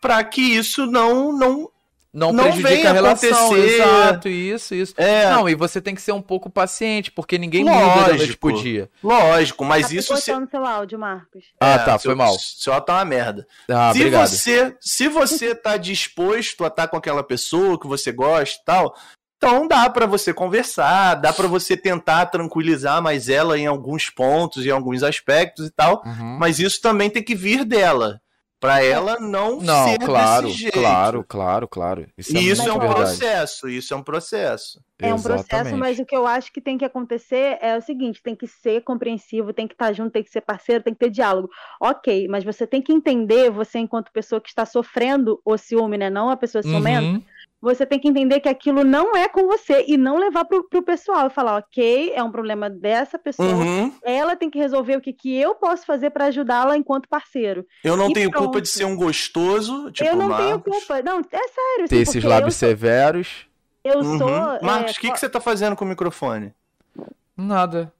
pra que isso não não Não, Não prejudica a relação, acontecer. exato, isso, isso. é Não, e você tem que ser um pouco paciente, porque ninguém muda da noite Lógico. pro dia. lógico, mas tá isso se... seu áudio, Marcos. Ah, É, tá, seu- foi mal. Seu áudio tá uma merda. Ah, se obrigado. você se você tá disposto a estar com aquela pessoa que você gosta e tal, então dá pra você conversar, dá pra você tentar tranquilizar mais ela em alguns pontos, em alguns aspectos e tal, Uhum. mas isso também tem que vir dela. Pra ela não, Não, ser claro, desse jeito. claro, claro, claro. Isso é, E isso é um verdade. processo, isso é um processo. É um processo, Exatamente. mas o que eu acho que tem que acontecer é o seguinte: tem que ser compreensivo, tem que estar junto, tem que ser parceiro, tem que ter diálogo. Ok, mas você tem que entender, você, enquanto pessoa que está sofrendo o ciúme, né? Não a pessoa ciumenta, Uhum. Você tem que entender que aquilo não é com você e não levar pro, pro pessoal e falar, ok, é um problema dessa pessoa. Uhum. Ela tem que resolver o que, que eu posso fazer para ajudá-la enquanto parceiro. Eu não E tenho culpa pronto. de ser um gostoso, tipo eu não tenho Marcos. culpa. Não, é sério. Ter assim, esses lábios eu, sou- severos. eu Uhum. sou. Marcos, é, o que, que você tá fazendo com o microfone? Nada.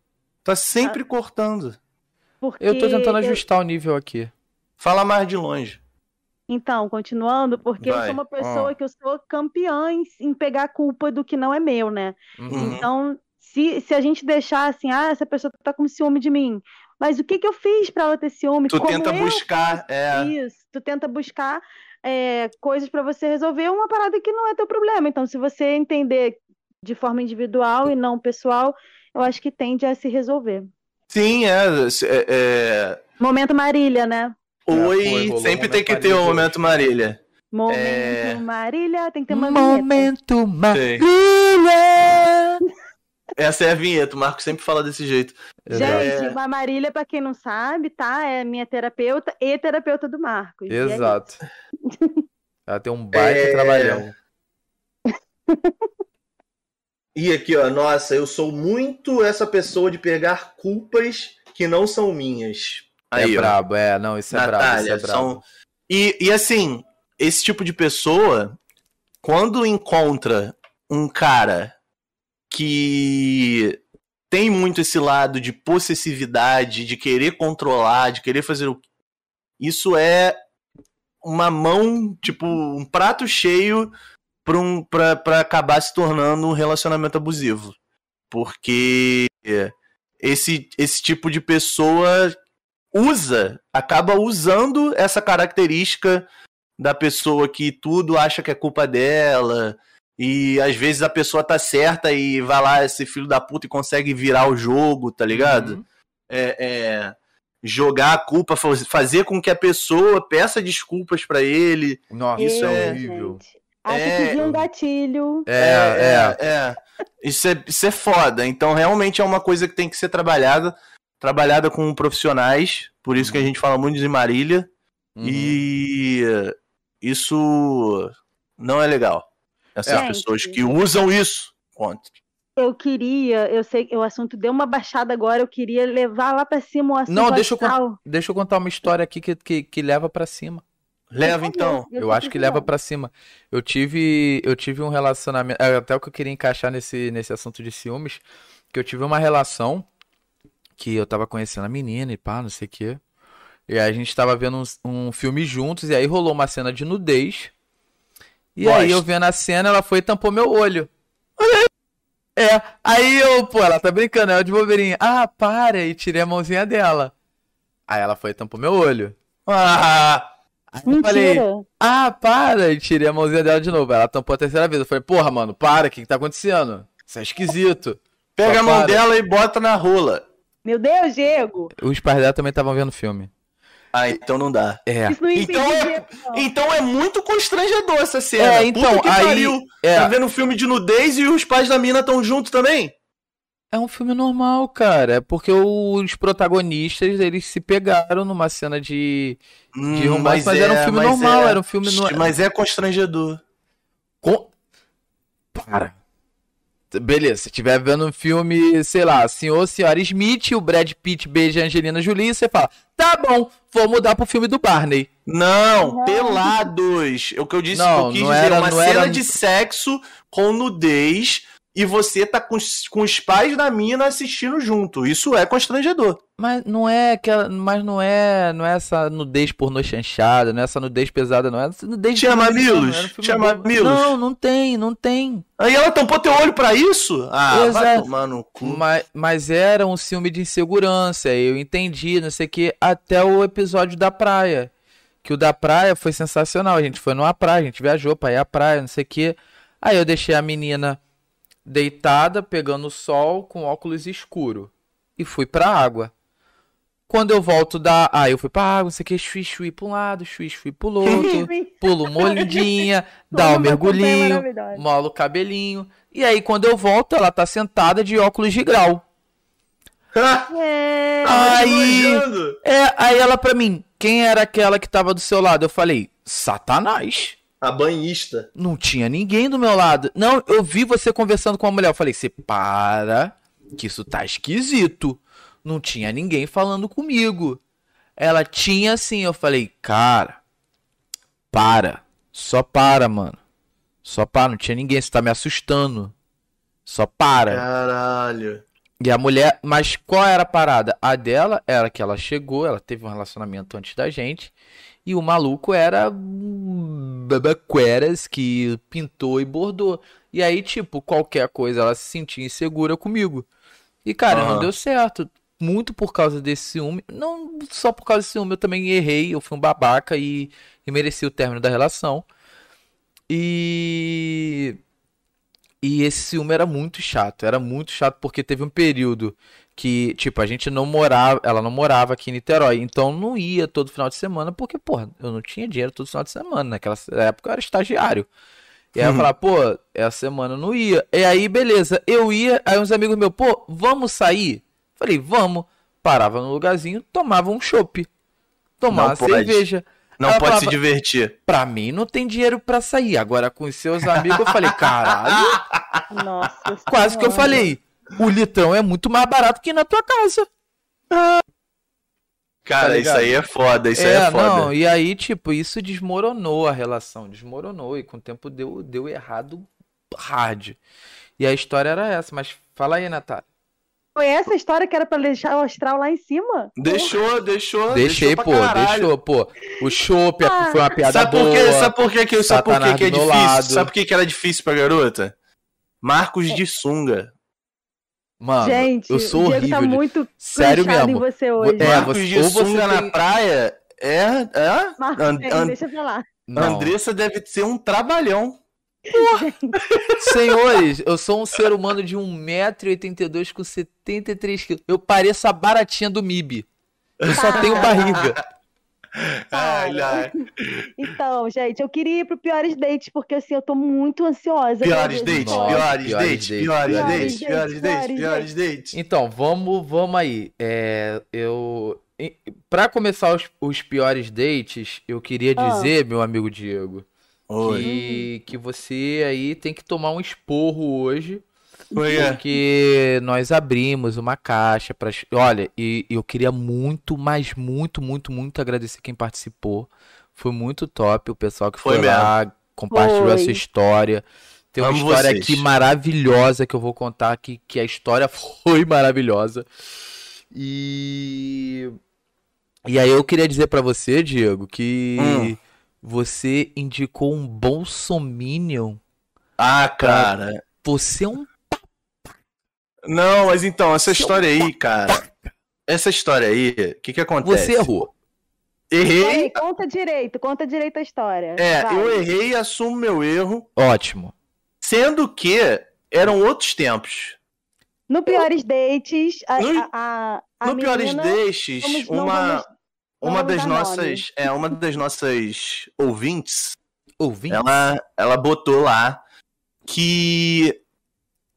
Tá sempre cortando. porque Eu tô tentando eu- ajustar o nível aqui. Fala mais de longe. Então, continuando, porque eu Vai. sou uma pessoa Ó. que eu sou campeã em, em pegar a culpa do que não é meu, né? Uhum. Então, se, se a gente deixar assim, ah, essa pessoa tá com ciúme de mim, mas o que que eu fiz pra ela ter ciúme? Tu Como tenta eu buscar, é, Isso, tu tenta buscar é, coisas pra você resolver uma parada que não é teu problema. Então, se você entender de forma individual e não pessoal, eu acho que tende a se resolver. sim, é, é, é, Momento Marília, né? Oi, foi, rolou sempre um tem que ter o Marília momento Marília. Momento É. Marília, tem que ter uma vinheta. Momento Marília. Essa é a vinheta, o Marcos sempre fala desse jeito. Gente, É. a Marília, pra quem não sabe, tá? É minha terapeuta e terapeuta do Marcos. E é. Exato. Ela tem um baita É. trabalhão. E aqui, ó, nossa, eu sou muito essa pessoa de pegar culpas que não são minhas. Aí, é ó. brabo, é. Não, isso é brabo, isso Natália, é brabo. são... E, e assim, esse tipo de pessoa, quando encontra um cara que tem muito esse lado de possessividade, de querer controlar, de querer fazer o. Isso é uma mão, tipo, um prato cheio pra, um, pra, pra acabar se tornando um relacionamento abusivo. Porque esse, esse tipo de pessoa usa, acaba usando essa característica da pessoa que tudo acha que é culpa dela. E às vezes a pessoa tá certa e vai lá, esse filho da puta, e consegue virar o jogo, tá ligado? Uhum. É, é, jogar a culpa, faz- fazer com que a pessoa peça desculpas pra ele. Nossa, Isso isso é- é horrível. gente. Acho É. que viu um gatilho. É, é. é. Isso é, isso é foda. Então, realmente é uma coisa que tem que ser trabalhada, trabalhada com profissionais. Por isso que a gente fala muito de Marília. Uhum. E isso não é legal. Essas É. pessoas que usam isso contra. Eu queria, eu sei que o assunto deu uma baixada agora, eu queria levar lá pra cima o assunto Não, deixa eu. Deixa eu contar uma história aqui que, que, que leva pra cima. Leva então. Eu tô acho que leva pra cima. Eu tive, eu tive um relacionamento, é, até o que eu queria encaixar nesse, nesse assunto de ciúmes, que eu tive uma relação que eu tava conhecendo a menina e pá, não sei o quê. E aí a gente tava vendo um, um filme juntos e aí rolou uma cena de nudez. E aí Gosto. eu vendo a cena, ela foi e tampou meu olho. É, aí eu, pô, ela tá brincando, ela de bobeirinha. Ah, para, e tirei a mãozinha dela. Aí ela foi e tampou meu olho. Ah, Aí eu falei, Mentira. ah, para! E tirei a mãozinha dela de novo. Ela tampou a terceira vez. Eu falei, porra, mano, para, o que, que tá acontecendo? Isso é esquisito. pega Só a mão para. dela e bota na rola. Meu Deus, Diego. Os pais dela também estavam vendo o filme. Ah, então não dá. É. Isso não Então é-. Então é muito constrangedor essa cena. É, então, Puta que aí- pariu. é. Tá vendo um filme de nudez e os pais da mina estão juntos também? É um filme normal, cara. É porque os protagonistas, eles se pegaram numa cena de, de Hum, romance, mas, era um filme mas normal, é- era um filme... No... Mas é constrangedor. Com... Para. Beleza, se tiver vendo um filme, sei lá, Senhor ou Senhora Smith, o Brad Pitt beija a Angelina Jolie, você fala, tá bom, vou mudar pro filme do Barney. Não, Não. pelados. É o que eu disse, Não, que eu quis não dizer. era- uma não cena era- de sexo com nudez e você tá com, os- com os pais da mina assistindo junto. Isso é constrangedor. Mas não é aquela, mas não é, não é essa nudez pornô chanchada, não é essa nudez pesada, não é essa nudez não, um filme Tinha bobo. mamilos? Não, não tem, não tem. Aí ela tampou teu olho pra isso? Ah, vai Exato. tomar no cu. Mas, mas era um filme de insegurança, eu entendi, não sei o que, até o episódio da praia. Que o da praia foi sensacional. A gente foi numa praia, a gente viajou pra ir à praia, não sei o que. Aí eu deixei a menina deitada, pegando o sol, com óculos escuro. E fui pra água. quando eu volto da. Ah, eu fui pra água, não sei o que, chui, chui pra um lado, chui, chui pro outro, pulo molhadinha, dá um Uma campanha mergulhinho, molo o cabelinho. E aí, quando eu volto, ela tá sentada de óculos de grau. É. Aí-. É, aí ela pra mim, quem era aquela que tava do seu lado? Eu falei, Satanás. A banhista. Não tinha ninguém do meu lado. Não, eu vi você conversando com uma mulher. Eu falei, você para, que isso tá esquisito. Não tinha ninguém falando comigo. Ela tinha sim. Eu falei, cara, para. Só para, mano. Só para, não tinha ninguém. Você tá me assustando. Só para. Caralho. E a mulher, mas qual era a parada? A dela era que ela chegou, ela teve um relacionamento antes da gente, e o maluco era babaqueras que pintou e bordou. E aí, tipo, qualquer coisa ela se sentia insegura comigo. E, cara, não Aham. deu certo. Muito por causa desse ciúme. Não só por causa desse ciúme, eu também errei, eu fui um babaca e, e mereci o término da relação. E. E esse ciúme era muito chato, era muito chato porque teve um período que, tipo, a gente não morava, ela não morava aqui em Niterói, então não ia todo final de semana porque, porra, eu não tinha dinheiro todo final de semana, naquela época eu era estagiário. E aí eu Uhum. falava, pô, essa semana eu não ia. E aí, beleza, eu ia, aí uns amigos meus, pô, vamos sair? Falei, vamos. Parava no lugarzinho, tomava um chopp. Tomava Não pode. Não Ela pode se falava, divertir. Pra mim não tem dinheiro pra sair. Agora com os seus amigos eu falei, caralho. Nossa Quase que eu falei. O litrão é muito mais barato que na tua casa. Cara, Tá isso aí é foda, isso aí é foda. não, e aí, tipo, isso desmoronou a relação, desmoronou, e com o tempo deu, deu errado hard. E a história era essa, mas fala aí, Natália. Foi essa história que era pra deixar o astral lá em cima? Deixou, deixou. Deixei, deixou pô, deixou, pô. O chopp Ah. foi uma piada Sabe por boa. quê? Sabe por quê que, sabe por quê Satanás que é difícil? lado. Sabe por quê que era difícil pra garota? Marcos É. de sunga. Mano, Gente, eu sou o Diego horrível. tá de- muito Sério mesmo. em você hoje. É, Marcos você- de sunga tem- na praia é. é? Marcos, And- deixa eu falar. Não. Andressa deve ser um trabalhão. Senhores, eu sou um ser humano de 1,82m com 73kg. Eu pareço a baratinha do MIB. Eu só tenho barriga. Ai, ai. Então, gente, eu queria ir pro Piores Dates, porque assim, eu tô muito ansiosa. Piores dates, piores piores dates, dates, piores piores dates, piores dates, piores dates. Então, vamos, vamos aí. É, eu, pra começar os, os piores dates, eu queria Ah. dizer, meu amigo Diego, Oi. que, que você aí tem que tomar um esporro hoje. Oi, é. Porque nós abrimos uma caixa para. Olha, e eu queria muito, mas muito, muito, muito agradecer quem participou. Foi muito top o pessoal que foi, Foi lá, compartilhou a Foi. sua história. Tem uma Amo história vocês. aqui maravilhosa que eu vou contar aqui, que a história foi maravilhosa. E. E aí eu queria dizer pra você, Diego, que Hum. Você indicou um Bolsominion. Ah, cara. Você é um Não, mas então, essa história aí, cara. Essa história aí, o que que acontece? Você errou. Errei. Conta direito, conta direito a história. É, Vai. eu errei e assumo meu erro, Ótimo. sendo que eram outros tempos. No Piores Dates, a, No- a, a, a no Piores menina- Dates, vamos- uma, vamos- uma das nossas, é, uma das nossas ouvintes, Ouvindo? ela, ela botou lá que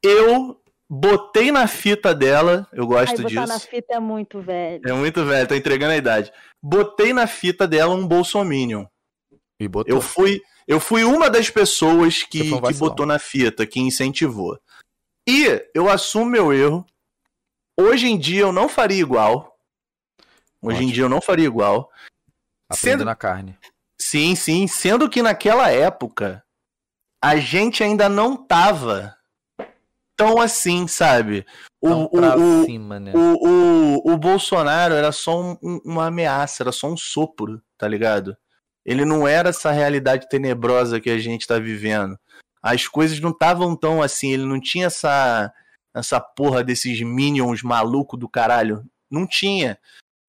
eu botei na fita dela, eu Ai, gosto botar disso. na fita é muito velho. É muito velho, tô entregando a idade. Botei na fita dela um bolsominion. E botou. Eu fui, eu fui uma das pessoas que, um que botou na fita, que incentivou. E eu assumo meu erro. Hoje em dia eu não faria igual. Hoje em dia eu não faria igual. Aprendendo Sendo- na carne. Sim, sim. Sendo que naquela época a gente ainda não tava tão assim, sabe? O, o, cima, né? o, o, o Bolsonaro era só um- um- uma ameaça, era só um sopro, tá ligado? Ele não era essa realidade tenebrosa que a gente tá vivendo. As coisas não estavam tão assim, ele não tinha essa, essa porra desses minions maluco do caralho. Não tinha.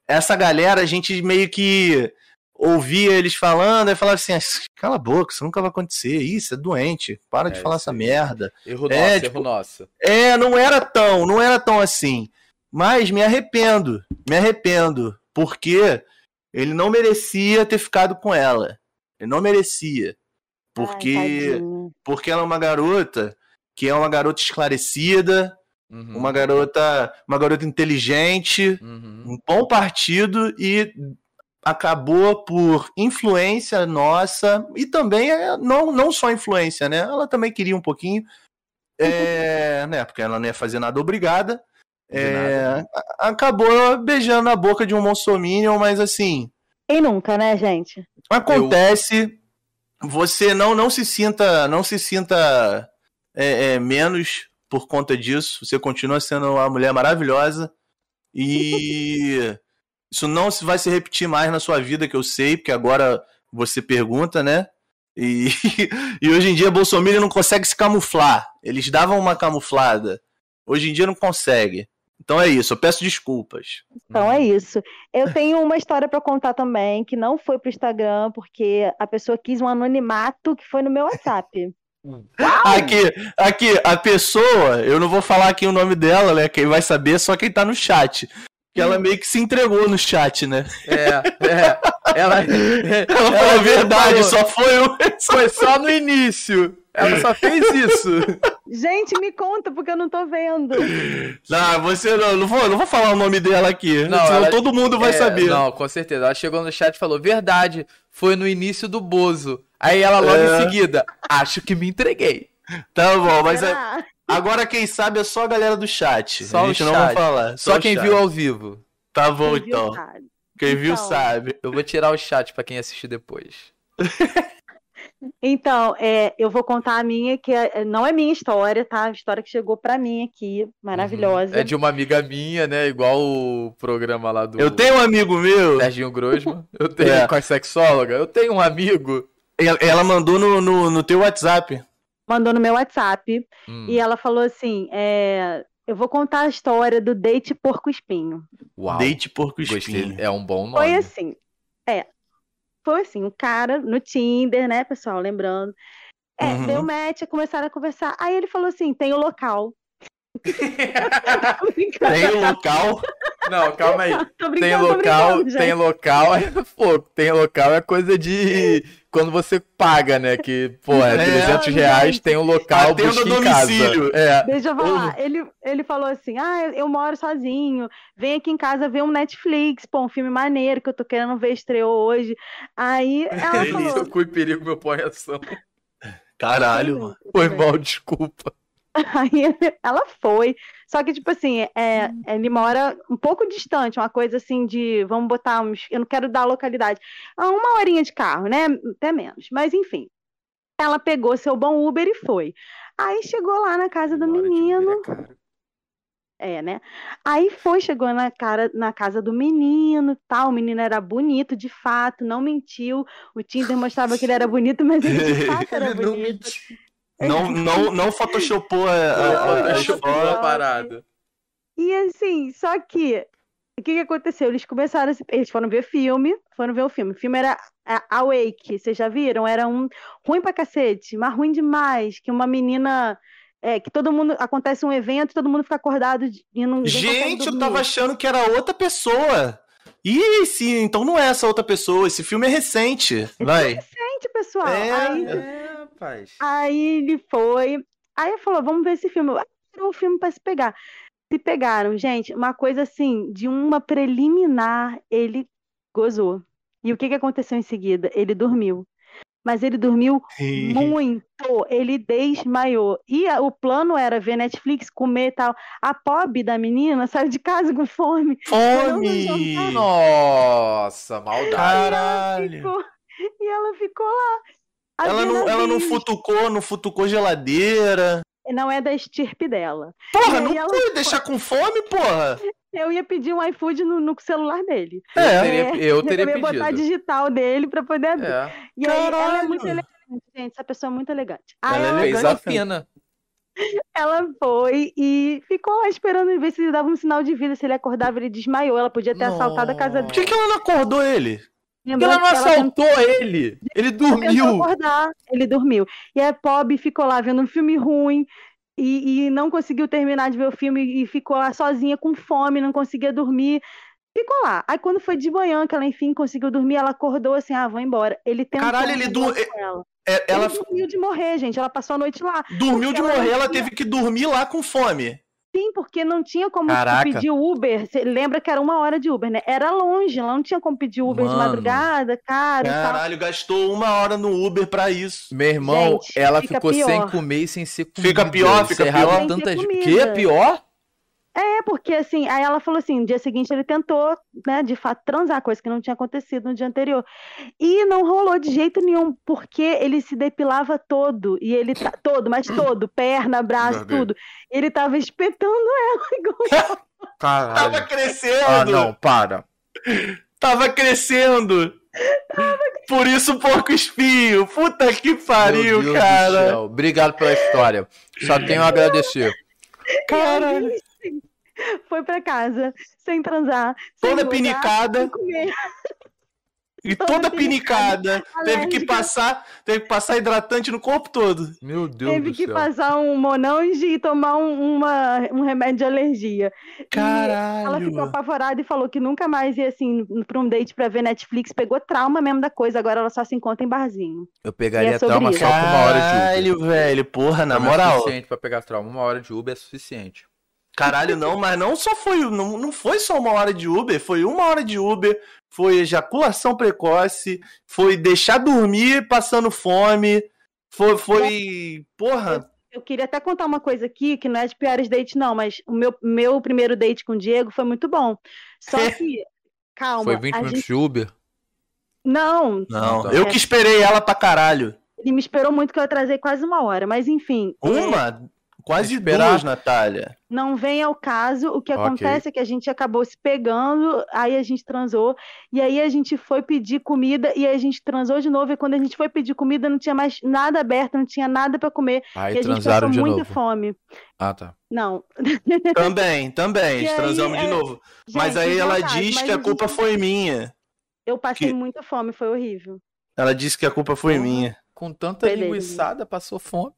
Essa galera, a gente meio que ouvia eles falando, e falava assim: "Ah, cala a boca, isso nunca vai acontecer, isso é doente, para de É, falar isso essa merda. Erro É, nosso, tipo, erro nosso. É, não era tão, não era tão assim. Mas me arrependo, me arrependo, porque ele não merecia ter ficado com ela. Ele não merecia. Porque, Ai, porque ela é uma garota que é uma garota esclarecida, Uhum. uma garota, uma garota inteligente, Uhum. um bom partido e acabou por influência nossa e também é, não, não só influência, né? Ela também queria um pouquinho, é, né? Porque ela não ia fazer nada obrigada. É, nada. a- acabou beijando a boca de um Monsominion, mas assim, Quem nunca, né, gente? acontece. Você não não se sinta não se sinta é, é, menos por conta disso. Você continua sendo uma mulher maravilhosa e isso não se- vai se repetir mais na sua vida, que eu sei, porque agora você pergunta, né? E, e hoje em dia Bolsonaro não consegue se camuflar. Eles davam uma camuflada. Hoje em dia não consegue. Então é isso. Eu peço desculpas. Então é isso. Eu tenho uma história pra contar também, que não foi pro Instagram, porque a pessoa quis um anonimato que foi no meu WhatsApp. Aqui, aqui, a pessoa, eu não vou falar aqui o nome dela, né? Quem vai saber é só quem tá no chat. Que ela meio que se entregou no chat, né? É, é. Ela, Ela falou a verdade, falou, só foi um. Foi só no início. Ela só fez isso. Gente, me conta, porque eu não tô vendo. Não, você não, não vou, não vou falar o nome dela aqui. Não, senão ela- todo mundo vai É, saber. Não, com certeza. Ela chegou no chat e falou: Verdade, foi no início do Bozo. Aí ela logo É. em seguida, acho que me entreguei. Tá bom, mas é- agora quem sabe é só a galera do chat. Só a o gente não vai chat. falar. Só o quem chat. viu ao vivo. Tá bom, Quem viu então. sabe. Quem viu Então. sabe. Eu vou tirar o chat pra quem assistir depois. Então, é, eu vou contar a minha, que é- não é minha história, tá? A história que chegou pra mim aqui, maravilhosa. É de uma amiga minha, né? Igual o programa lá do Eu tenho um amigo meu. Serginho Grosman. Eu tenho É. com a sexóloga. Eu tenho um amigo. Ela, mandou no, no, no teu WhatsApp. Mandou no meu WhatsApp Hum, e ela falou assim: é, eu vou contar a história do date porco espinho. Uau. Deite porco Gostei. espinho. É um bom nome. Foi assim, é. Foi assim, um cara no Tinder, né, pessoal? Lembrando. É, Uhum. deu match, começaram a conversar. Aí ele falou assim: tem o local. Tô brincando, Tem o local. Não, calma aí. tô Tem brincando, tô local, brincando, tem local, é, pô, tem local é coisa de quando você paga, né? Que, pô, é É, 300 gente. reais, tem um local, busca em casa. domicílio. É. Deixa eu falar. Ele, ele falou assim: Ah, eu moro sozinho. Vem aqui em casa ver um Netflix, pô, um filme maneiro que eu tô querendo ver, estreou hoje. Aí ela falou. Seu cu e perigo, meu põe ação. Caralho, mano. Foi mal, desculpa. Aí ela foi. Só que, tipo assim, é, ele mora um pouco distante, uma coisa assim de, vamos botar uns. Eu não quero dar a localidade. a Uma horinha de carro, né? Até menos. Mas enfim. Ela pegou seu bom Uber e foi. Aí chegou lá na casa do menino. Uber é. É, né? Aí foi, chegou na, cara, na casa do menino, tal. O menino era bonito, de fato, não mentiu. O Tinder mostrava que ele era bonito, mas ele de fato era Ele não bonito. mentiu. Não, não, não photoshopou a, a, a- a parada. E assim, só que o que, que aconteceu? Eles começaram. Eles foram ver filme, foram ver o filme. O filme era a- Awake, vocês já viram? Era um ruim pra cacete, mas ruim demais. Que uma menina. É, que todo mundo. Acontece um evento e todo mundo fica acordado e não. Gente, eu tava achando que era outra pessoa. Ih, sim, então não é essa outra pessoa. Esse filme é recente. Vai. Gente, pessoal. É, aí, É, rapaz. aí ele foi. Aí ele falou: vamos ver esse filme. Era um filme pra se pegar. Se pegaram, gente, uma coisa assim, de uma preliminar, ele gozou. E o que, que aconteceu em seguida? Ele dormiu. Mas ele dormiu muito, ele desmaiou. E a- o plano era ver Netflix, comer e tal. A pobre da menina saiu de casa com fome. Fome! Nossa, maldade. Caralho! E ela ficou lá. A Ela não, ela não futucou, não futucou geladeira. Não é da estirpe dela. Porra, não ela pode deixar com fome, porra. Eu ia pedir um iFood no, no celular dele. Eu É. teria, eu teria ia botar a pedido. digital dele pra poder abrir. É. E aí, ela é muito elegante, gente. Essa pessoa é muito elegante. Ela é ela, Fez elegante. a fina. ela foi e ficou lá esperando ver se ele dava um sinal de vida. Se ele acordava, ele desmaiou. Ela podia ter assaltado a casa Por dele. que, que ela não acordou ele? Porque ela não assaltou ele. Ele tentou dormiu. acordar, ele dormiu. E a Pob ficou lá vendo um filme ruim. e, e não conseguiu terminar de ver o filme e ficou lá sozinha com fome, não conseguia dormir. Ficou lá. Aí quando foi de manhã que ela, enfim, conseguiu dormir, ela acordou assim, ah, vou embora. Ele tentou Caralho, ele com ela. É, ela Ele dormiu de morrer, gente. Ela passou a noite lá. dormiu de ela morrer, ela teve que dormir lá com fome. Sim, porque não tinha como Caraca. pedir Uber. Você lembra que era uma hora de Uber, né? Era longe, ela não tinha como pedir Uber de Mano. madrugada, caro e tal. Caralho, gastou uma hora no Uber pra isso. Meu irmão, Gente, ela ficou sem pior. comer e sem ser comida. Fica pior, fica errado pior. Sem tantas... Que é pior? É, porque assim, aí ela falou assim, no dia seguinte ele tentou, né, de fato, transar, coisa que não tinha acontecido no dia anterior. E não rolou de jeito nenhum, porque ele se depilava todo, e ele tá, todo, mas todo, perna, braço, Meu Deus. tudo. Ele tava espetando ela igual Tava Caralho. crescendo. Ah, não, para. Tava crescendo. Por isso pouco espinho. Puta que pariu, Meu Deus do cara. céu. Obrigado pela história. Só tenho a agradecer. Caralho. foi pra casa, sem transar, sem Toda gozar, pinicada. sem comer. E toda toda pinicada, pinicada. Teve que passar, teve que passar hidratante no corpo todo. Meu Deus Teve do que céu. passar um monange e tomar um, uma, um remédio de alergia. E Ela ficou Caralho. apavorada e falou que nunca mais ia assim pra um date pra ver Netflix. Pegou trauma mesmo da coisa. Agora ela só se encontra em barzinho. Eu pegaria E é trauma isso. só com uma hora de Uber. Caralho, velho. Porra, na É moral. suficiente pra pegar trauma. Uma hora de Uber é suficiente. Caralho, não, mas não só foi, não, não foi só uma hora de Uber, foi uma hora de Uber, foi ejaculação precoce, foi deixar dormir passando fome, foi, foi, porra, Eu queria até contar uma coisa aqui, que não é de piores dates, não, mas o meu, meu primeiro date com o Diego foi muito bom. Só que, calma, Foi 20 a minutos gente... de Uber? Não, não, Tá. eu que esperei ela pra caralho. ele me esperou muito que eu atrasei quase uma hora, mas enfim. é, Uma, quase Esperar. duas, Natália. Não vem ao caso. O que Ok. acontece é que a gente acabou se pegando, aí a gente transou, e aí a gente foi pedir comida e aí a gente transou de novo. E quando a gente foi pedir comida, não tinha mais nada aberto, não tinha nada pra comer. Aí e a gente transaram passou de muita novo. fome. Ah, tá. Não. Também, também, E aí, transamos de é, novo. Mas Gente, aí não ela caso, diz mas que a gente- culpa foi minha. Eu passei que- muita fome, foi horrível. Ela disse que a culpa foi minha. Com tanta Beleza. linguiçada, passou fome.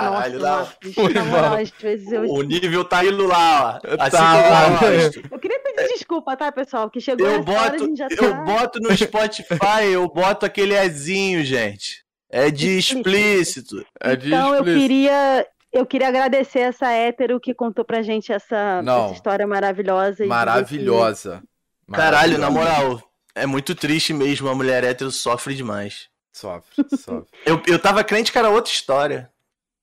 Caralho, Nossa, não. Marcos, Foi na moral, mal. às vezes eu... O nível tá indo lá, ó. Assim Tá. como eu gosto. eu queria pedir desculpa, tá, pessoal? Que chegou Eu essa hora, a boto, gente já tá... eu boto no Spotify, eu boto aquele Ezinho, gente. É de explícito. É de Então eu explícito. queria, eu queria agradecer essa hétero que contou pra gente essa, essa história maravilhosa. e Maravilhosa. Caralho, na moral, é muito triste mesmo. A mulher hétero sofre demais. Sofre, sofre. Eu, eu tava crente que era outra história.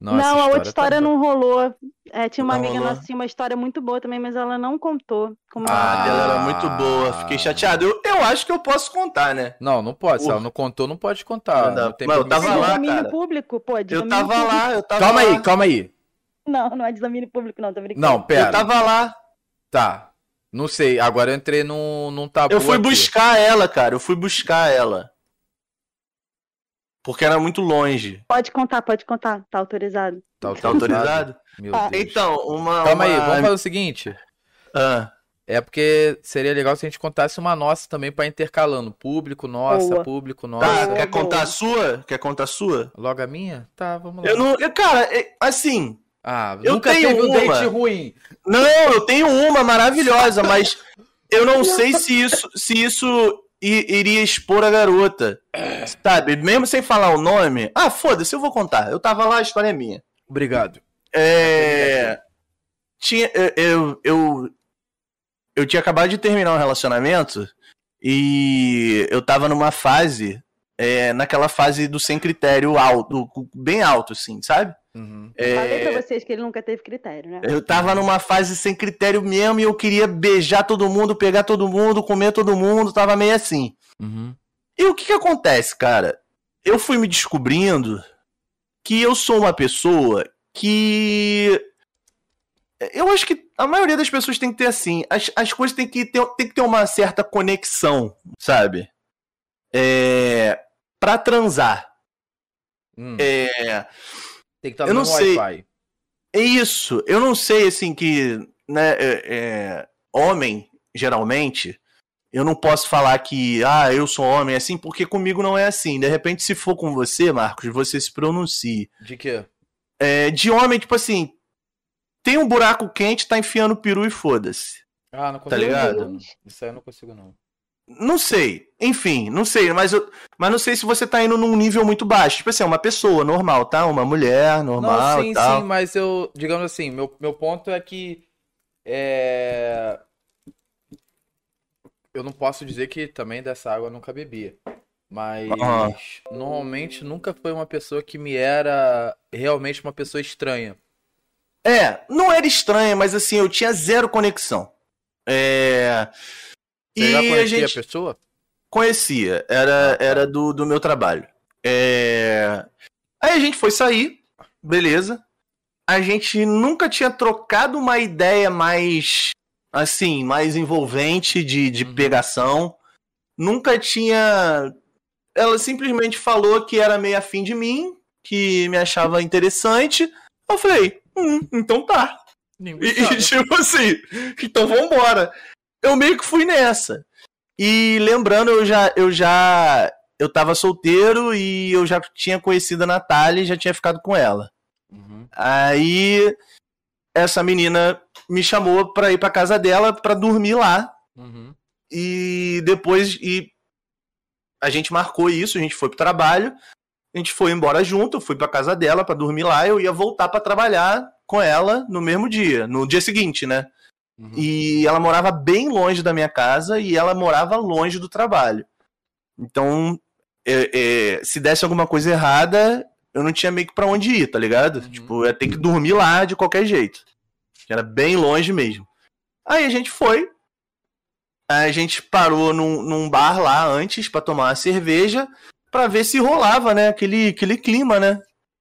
Que- Não, a outra tá história boa. não rolou. É, tinha uma Não amiga rolou? nossa, tinha uma história muito boa também, mas ela não contou. Como Ah, Ah. dela era muito boa. Fiquei chateado. Eu, eu acho que eu posso contar, né? Não, não pode. Se Porra. ela não contou, não pode contar. Não. Não tem Mas eu tava é permissão. de lá, domínio cara. público, pô. é de Eu domínio tava público. lá, eu tava Calma lá. aí, calma aí. Não, não é de domínio público, não, tô brincando. Não, pera. Eu tava lá. Tá. Não sei. Agora eu entrei num, num tabu Eu fui aqui. buscar ela, cara. Eu fui buscar ela. Porque era muito longe. Pode contar, pode contar, tá autorizado. Tá Tá autorizado? Meu Tá. Deus. Então, uma. Calma aí, uma- vamos fazer o seguinte. Ah, É porque seria legal se a gente contasse uma nossa também pra intercalando. Público, nossa, Boa. público, tá, nossa. Boa, quer boa. contar a sua? Quer contar a sua? Logo a minha? Tá, vamos lá. Eu não. eu- cara, é- assim. Ah, Eu nunca tenho teve um uma. date ruim. Não, eu tenho uma maravilhosa, mas eu não sei se isso, se isso i- iria expor a garota. Sabe? Mesmo sem falar o nome. Ah, foda-se, eu vou contar. Eu tava lá, a história é minha. Obrigado. É. Tinha. eu- Eu. Eu, eu tinha acabado de terminar um relacionamento e eu tava numa fase. é, naquela fase do sem critério alto, bem alto, assim, sabe? Uhum. É, Falei pra vocês que ele nunca teve critério, né? eu tava numa fase sem critério mesmo e eu queria beijar todo mundo, pegar todo mundo, comer todo mundo, tava meio assim. Uhum. E o que que acontece, cara? Eu fui me descobrindo que eu sou uma pessoa que. Eu acho que a maioria das pessoas tem que ter assim. As, as coisas tem que, ter, tem que ter uma certa conexão, sabe? É. Pra transar. Hum. É. Tem que estar eu no não sei. Wi-Fi. É isso. Eu não sei, assim, que. Né, é, é, homem, geralmente. Eu não posso falar que, ah, eu sou homem assim, porque comigo não é assim. De repente, se for com você, Marcos, você se pronuncie. De quê? É, de homem, tipo assim, tem um buraco quente, tá enfiando peru e foda-se. Ah, não Tá consigo. ligado? não. Isso aí eu não consigo, não. Não sei. Enfim, não sei, mas eu, mas não sei se você tá indo num nível muito baixo. Tipo assim, é uma pessoa normal, tá? Uma mulher normal não, sim, tal. sim, mas eu, digamos assim, meu, meu ponto é que é, eu não posso dizer que também dessa água eu nunca bebia. Mas Aham. normalmente nunca foi uma pessoa que me era realmente uma pessoa estranha. É, não era estranha, mas assim, eu tinha zero conexão. É. Você e já a conhecia gente a pessoa? conhecia, era, era do, do meu trabalho. É... Aí a gente foi sair, beleza. A gente nunca tinha trocado uma ideia mais, assim, mais envolvente de, de Uhum. pegação. Nunca tinha. Ela simplesmente falou que era meio afim de mim, que me achava interessante. Eu falei, hum, então tá. E, e, tipo assim, então vambora. Eu meio que fui nessa. E lembrando, eu já, eu já. Eu tava solteiro e eu já tinha conhecido a Natália e já tinha ficado com ela. Uhum. Aí essa menina me chamou pra ir pra casa dela pra dormir lá. Uhum. E depois e a gente marcou isso, a gente foi pro trabalho. A gente foi embora junto, eu fui pra casa dela pra dormir lá, eu ia voltar pra trabalhar com ela no mesmo dia, no dia seguinte, né? Uhum. E ela morava bem longe da minha casa e ela morava longe do trabalho. Então, é, é, se desse alguma coisa errada, eu não tinha meio que pra onde ir, tá ligado? Uhum. Tipo, eu ia ter que dormir lá de qualquer jeito. Era bem longe mesmo. Aí a gente foi. A gente parou num, num bar lá antes pra tomar uma cerveja pra ver se rolava, né? Aquele, aquele clima, né?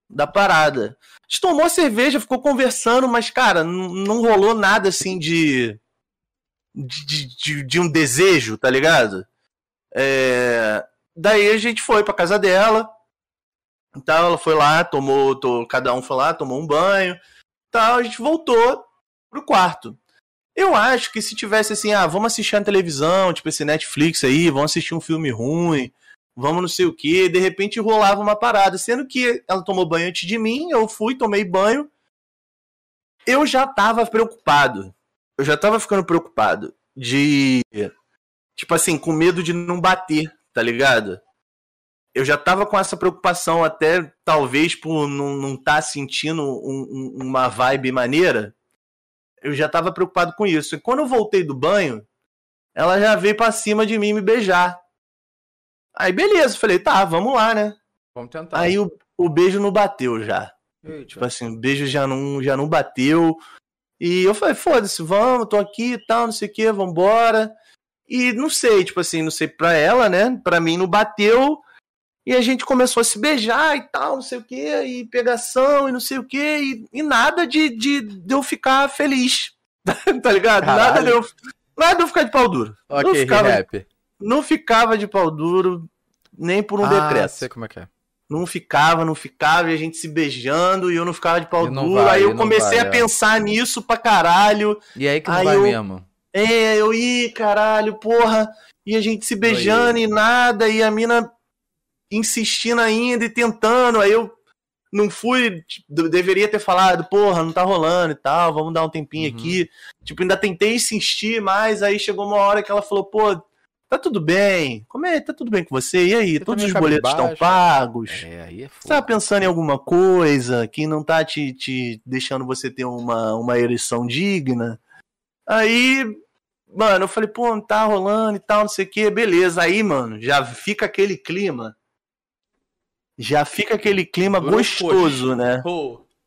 Da parada. Gente tomou cerveja, ficou conversando, mas, cara, não rolou nada assim de. de, de- de, um desejo, tá ligado? É, Daí a gente foi pra casa dela. Então ela foi lá, tomou. to- Cada um foi lá, tomou um banho. Tal, a gente voltou pro quarto. Eu acho que se tivesse assim, ah, vamos assistir na televisão, tipo esse Netflix aí, vamos assistir um filme ruim, vamos não sei o que, de repente rolava uma parada, sendo que ela tomou banho antes de mim, eu fui, tomei banho, eu já tava preocupado, eu já tava ficando preocupado de, tipo assim, com medo de não bater, tá ligado? Eu já tava com essa preocupação até, talvez, por não, não tá sentindo um- um- uma vibe maneira, eu já tava preocupado com isso. E quando eu voltei do banho, ela já veio pra cima de mim me beijar. Aí beleza, falei, tá, vamos lá, né? Vamos tentar. Aí o, o beijo não bateu já. Eita. Tipo assim, o beijo já não, já não bateu. E eu falei, foda-se, vamos, tô aqui e tal, não sei o que, vambora. E não sei, tipo assim, não sei pra ela, né? Pra mim não bateu. E a gente começou a se beijar e tal, não sei o que, e pegação e não sei o que, e, e nada de, de, de eu ficar feliz. tá ligado? Nada Caralho. de, eu, nada de eu ficar de pau duro. ok, ficava, rap. Não ficava de pau duro, nem por um ah, decreto. sei como é que é. Não ficava, não ficava, e a gente se beijando, e eu não ficava de pau duro. vai, aí eu comecei vai, a é. pensar nisso pra caralho. E aí que não Aí vai eu- mesmo. É, eu ia, caralho, porra. E a gente se beijando e nada, e a mina insistindo ainda e tentando. Aí eu não fui, tipo, deveria ter falado, porra, não tá rolando e tal, vamos dar um tempinho Uhum. aqui. Tipo, ainda tentei insistir, mas aí chegou uma hora que ela falou, pô, tá tudo bem, como é, tá tudo bem com você? E aí, Você todos os boletos estão pagos? É, aí é Você tá foda. pensando em alguma coisa que não tá te, te deixando você ter uma, uma ereção digna? Aí, mano, eu falei, pô, não tá rolando e tal, não sei o que, beleza. Aí, mano, já fica aquele clima. Já fica aquele clima gostoso, né?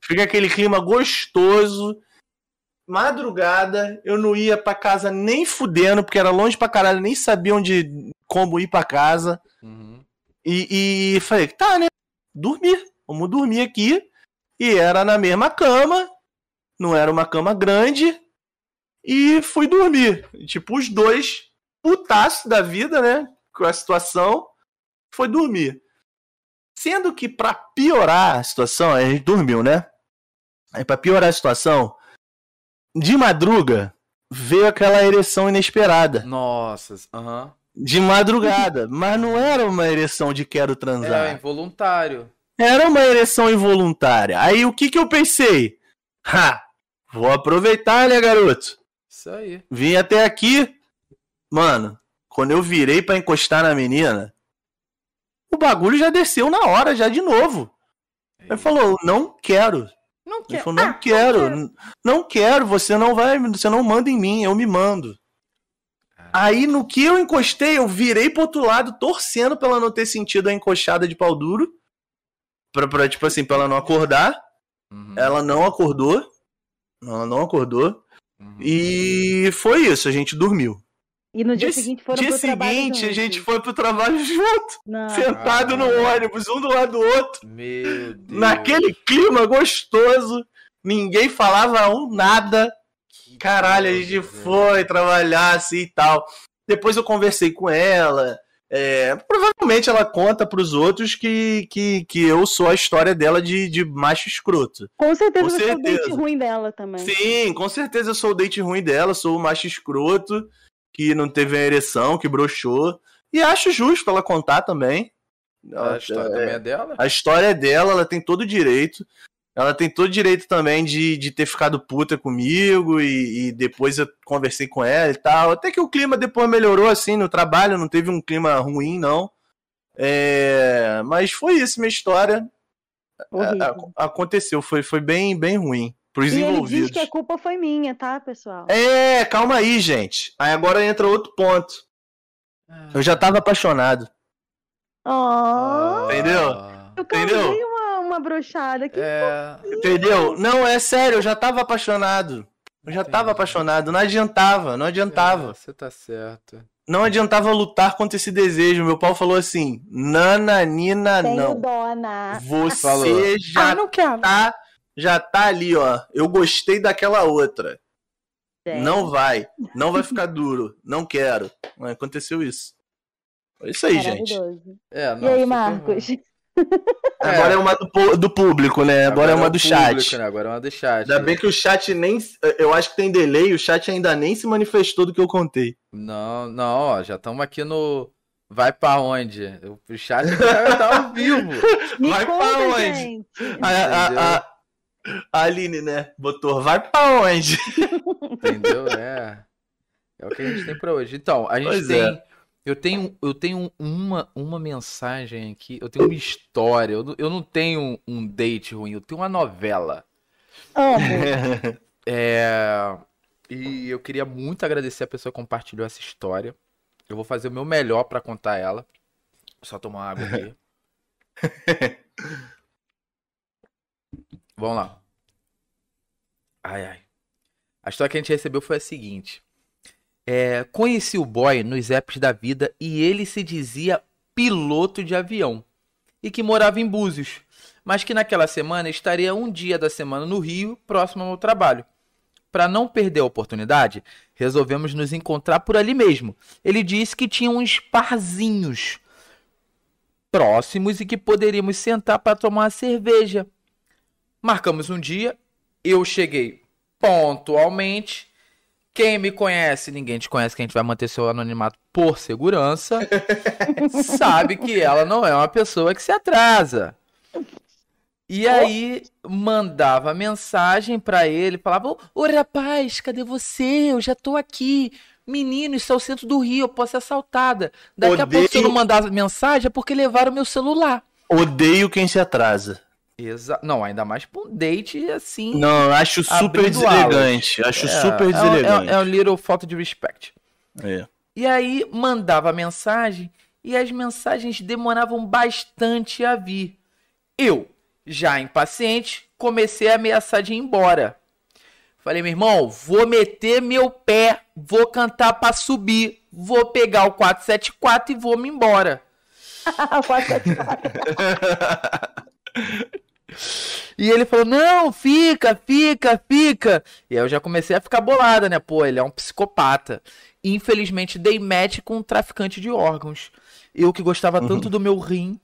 Fica aquele clima gostoso. Madrugada, eu não ia pra casa nem fudendo, porque era longe pra caralho, nem sabia onde, como ir pra casa. uhum. E, e falei, tá, né? Dormir. Vamos dormir aqui. E era na mesma cama. Não era uma cama grande. E fui dormir. Tipo, os dois, putaço da vida, né? Com a situação. Foi dormir. Sendo que, pra piorar a situação, a gente dormiu, né? Aí, pra piorar a situação, de madruga, veio aquela ereção inesperada. Nossa, aham. De madrugada. Mas não era uma ereção de quero transar. É, involuntário. Era uma ereção involuntária. Aí o que que eu pensei? Ha! Vou aproveitar, né, garoto? Isso aí. Vim até aqui. Mano, quando eu virei pra encostar na menina, o bagulho já desceu na hora, já de novo. Ele falou, não quero. Não Ele quero. falou, não Ah, quero, n- não quero, você não vai, você não manda em mim, eu me mando. Aí no que eu encostei, eu virei pro outro lado, torcendo pra ela não ter sentido a encoxada de pau duro. Pra, pra, tipo assim, pra ela não acordar. Uhum, Ela não acordou. Ela não acordou. uhum. E foi isso, a gente dormiu. E no dia, Dia, seguinte foram dia pro trabalho seguinte, a gente foi pro trabalho junto, Não. sentado no Ah. ônibus, um do lado do outro. Meu Deus. Naquele clima gostoso, ninguém falava um nada. Que Caralho, a doido, gente velho. foi trabalhar assim e tal. Depois eu conversei com ela. é, provavelmente ela conta pros outros que, que, que eu sou a história dela de, de macho escroto. Com certeza Com você é o date certeza. ruim dela também. Sim, com certeza eu sou o date ruim dela, sou o macho escroto, que não teve a ereção, que broxou. E acho justo ela contar também. A história É, também é dela? a história é dela, ela tem todo o direito. Ela tem todo o direito também de, de ter ficado puta comigo e, e depois eu conversei com ela e tal. Até que o clima depois melhorou assim no trabalho, não teve um clima ruim, não. É, mas foi isso, minha história. Horrível. A- aconteceu, foi, foi bem, bem ruim pros E ele envolvidos. diz que a culpa foi minha, tá, pessoal? É, calma aí, gente. Aí agora entra outro ponto. Eu já tava apaixonado. Oh, Entendeu? eu entendeu? uma, uma brochada aqui. É. Entendeu? Não, é sério, eu já tava apaixonado. Eu já tava Entendi. apaixonado. Não adiantava, não É, adiantava. Você tá certo. Não adiantava lutar contra esse desejo. Meu pau falou assim: Nananina, Tenho não. dona. Você Falou. já Ah, não quero. tá. Já tá ali, ó. Eu gostei daquela outra. Gente, Não vai. Não vai ficar duro. Não quero. Mas Aconteceu isso. Foi isso aí, gente. É, não, E aí, Marcos? Agora é uma do, do público, né? Agora, é uma o do público, chat. né? Agora é uma do chat. Ainda bem que o chat nem. Eu acho que tem delay, o chat ainda nem se manifestou do que eu contei. Não, não, ó, já estamos aqui no. Vai pra onde? O chat já tá ao vivo. Me Vai pra conta, onde? gente. A, a- a- a Aline, né? Botou, vai pra onde? Entendeu? É. É o que a gente tem pra hoje. Então, a gente Pois tem. é. Eu tenho, eu tenho uma, uma mensagem aqui, eu tenho uma história. Eu não, eu não tenho um date ruim, eu tenho uma novela. Amo. É, e eu queria muito agradecer a pessoa que compartilhou essa história. Eu vou fazer o meu melhor pra contar ela. Só tomar água aqui. Vamos lá. Ai, ai. A história que a gente recebeu foi a seguinte. É, conheci o boy nos apps da vida e ele se dizia piloto de avião e que morava em Búzios, mas que naquela semana estaria um dia da semana no Rio, próximo ao meu trabalho. Para não perder a oportunidade, resolvemos nos encontrar por ali mesmo. Ele disse que tinha uns parzinhos próximos e que poderíamos sentar para tomar uma cerveja. Marcamos um dia, eu cheguei pontualmente. Quem me conhece, ninguém te conhece, que a gente vai manter seu anonimato por segurança, sabe que ela não é uma pessoa que se atrasa. E aí mandava mensagem pra ele, falava: Ô rapaz, cadê você? Eu já tô aqui. Menino, isso é o centro do Rio, eu posso ser assaltada. Daqui a pouco, se eu não Odeio- mandar mensagem, é porque levaram meu celular. Odeio quem se atrasa. Exa não, ainda mais pra um date assim. Não, eu acho super deselegante. Acho É, super é, um- deselegante. é, é um little falta de respect. É. E aí mandava mensagem e as mensagens demoravam bastante a vir. Eu, já impaciente, comecei a ameaçar de ir embora. Falei, meu irmão, vou meter meu pé, vou cantar pra subir, vou pegar o 474 e vou me embora. Quatro, sete, quatro. E ele falou: Não, fica, fica, fica. E aí eu já comecei a ficar bolada, né? Pô, ele é um psicopata. Infelizmente, dei match com um traficante de órgãos. Eu que gostava tanto do meu rim.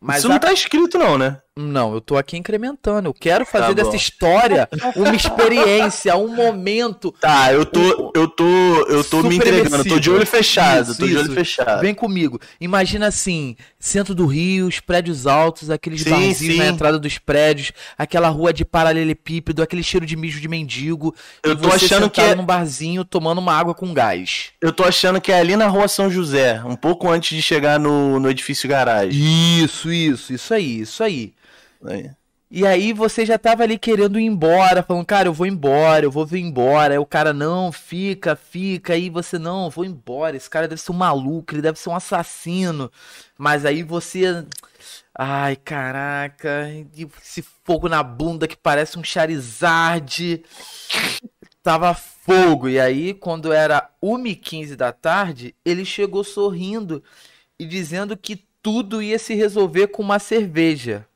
Mas Isso não a- tá escrito, não, né? Não, eu tô aqui incrementando. Eu quero fazer Tá dessa história uma experiência, um momento. Tá, eu tô, eu tô, eu tô me entregando, tô de olho fechado, Isso, tô de olho isso. fechado. Vem comigo. Imagina assim, centro do Rio, os prédios altos, aqueles Sim, barzinhos na entrada dos prédios, aquela rua de paralelepípedo, aquele cheiro de mijo de mendigo. Eu tô achando que é- num barzinho tomando uma água com gás. Eu tô achando que é ali na rua São José, um pouco antes de chegar no, no edifício garagem. Isso, isso, isso aí, isso aí. E aí você já tava ali querendo ir embora, falando, cara, eu vou embora, eu vou vir embora. Aí o cara, não, fica, fica. Aí você, não, vou embora. Esse cara deve ser um maluco, ele deve ser um assassino. Mas aí você. Ai, caraca, esse fogo na bunda que parece um Charizard. Tava fogo. E aí, quando era 1h15 da tarde, ele chegou sorrindo e dizendo que tudo ia se resolver com uma cerveja.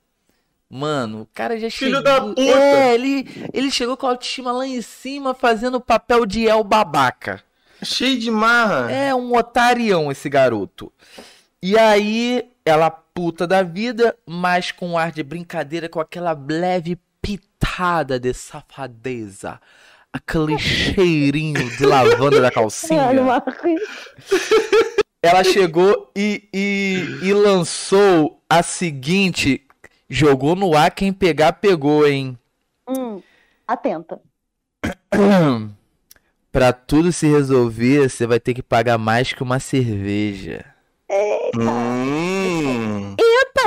Mano, o cara já Filho chegou. da puta! É, ele, ele chegou com a autoestima lá em cima, fazendo o papel de El Babaca. Cheio de marra. É um otarião esse garoto. E aí, ela puta da vida, mas com um ar de brincadeira, com aquela leve pitada de safadeza. Aquele cheirinho de lavanda da calcinha. Ela chegou e, e, e lançou a seguinte. Jogou no ar, quem pegar, pegou, hein? Hum, atenta. Pra tudo se resolver, você vai ter que pagar mais que uma cerveja. Hum.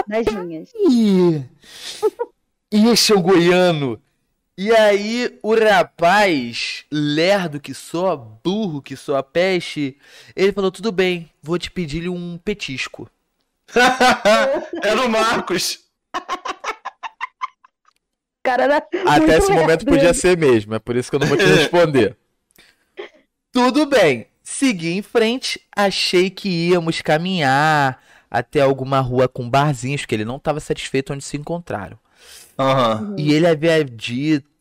Das minhas. Ih, e esse é o goiano. E aí, o rapaz, lerdo que só, burro que só, peste, ele falou: tudo bem, vou te pedir um petisco. Era o Marcos. Cara, era Até esse momento podia ser mesmo, é por isso que eu não vou te responder. Tudo bem, segui em frente, achei que íamos caminhar até alguma rua com barzinhos, porque ele não estava satisfeito onde se encontraram. Aham. E ele havia dito.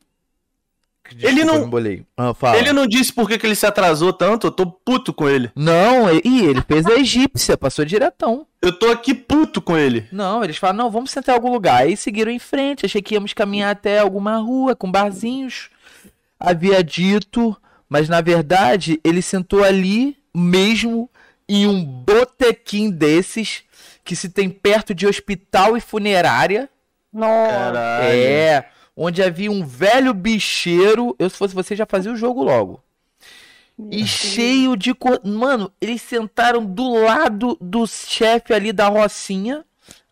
Desculpa, Ele não-. Ah, fala. Ele não disse por que, que ele se atrasou tanto, eu tô puto com ele. Não, e ele fez a egípcia, passou diretão. Eu tô aqui puto com ele. Não, eles falaram, não, vamos sentar em algum lugar. Aí seguiram em frente, achei que íamos caminhar até alguma rua com barzinhos. Havia dito, mas na verdade ele sentou ali mesmo em um botequim desses que se tem perto de hospital e funerária. Nossa. Caralho. É, onde havia um velho bicheiro. Eu, se fosse você, já fazia o jogo logo. E cheio de. co- Mano, eles sentaram do lado do chefe ali da Rocinha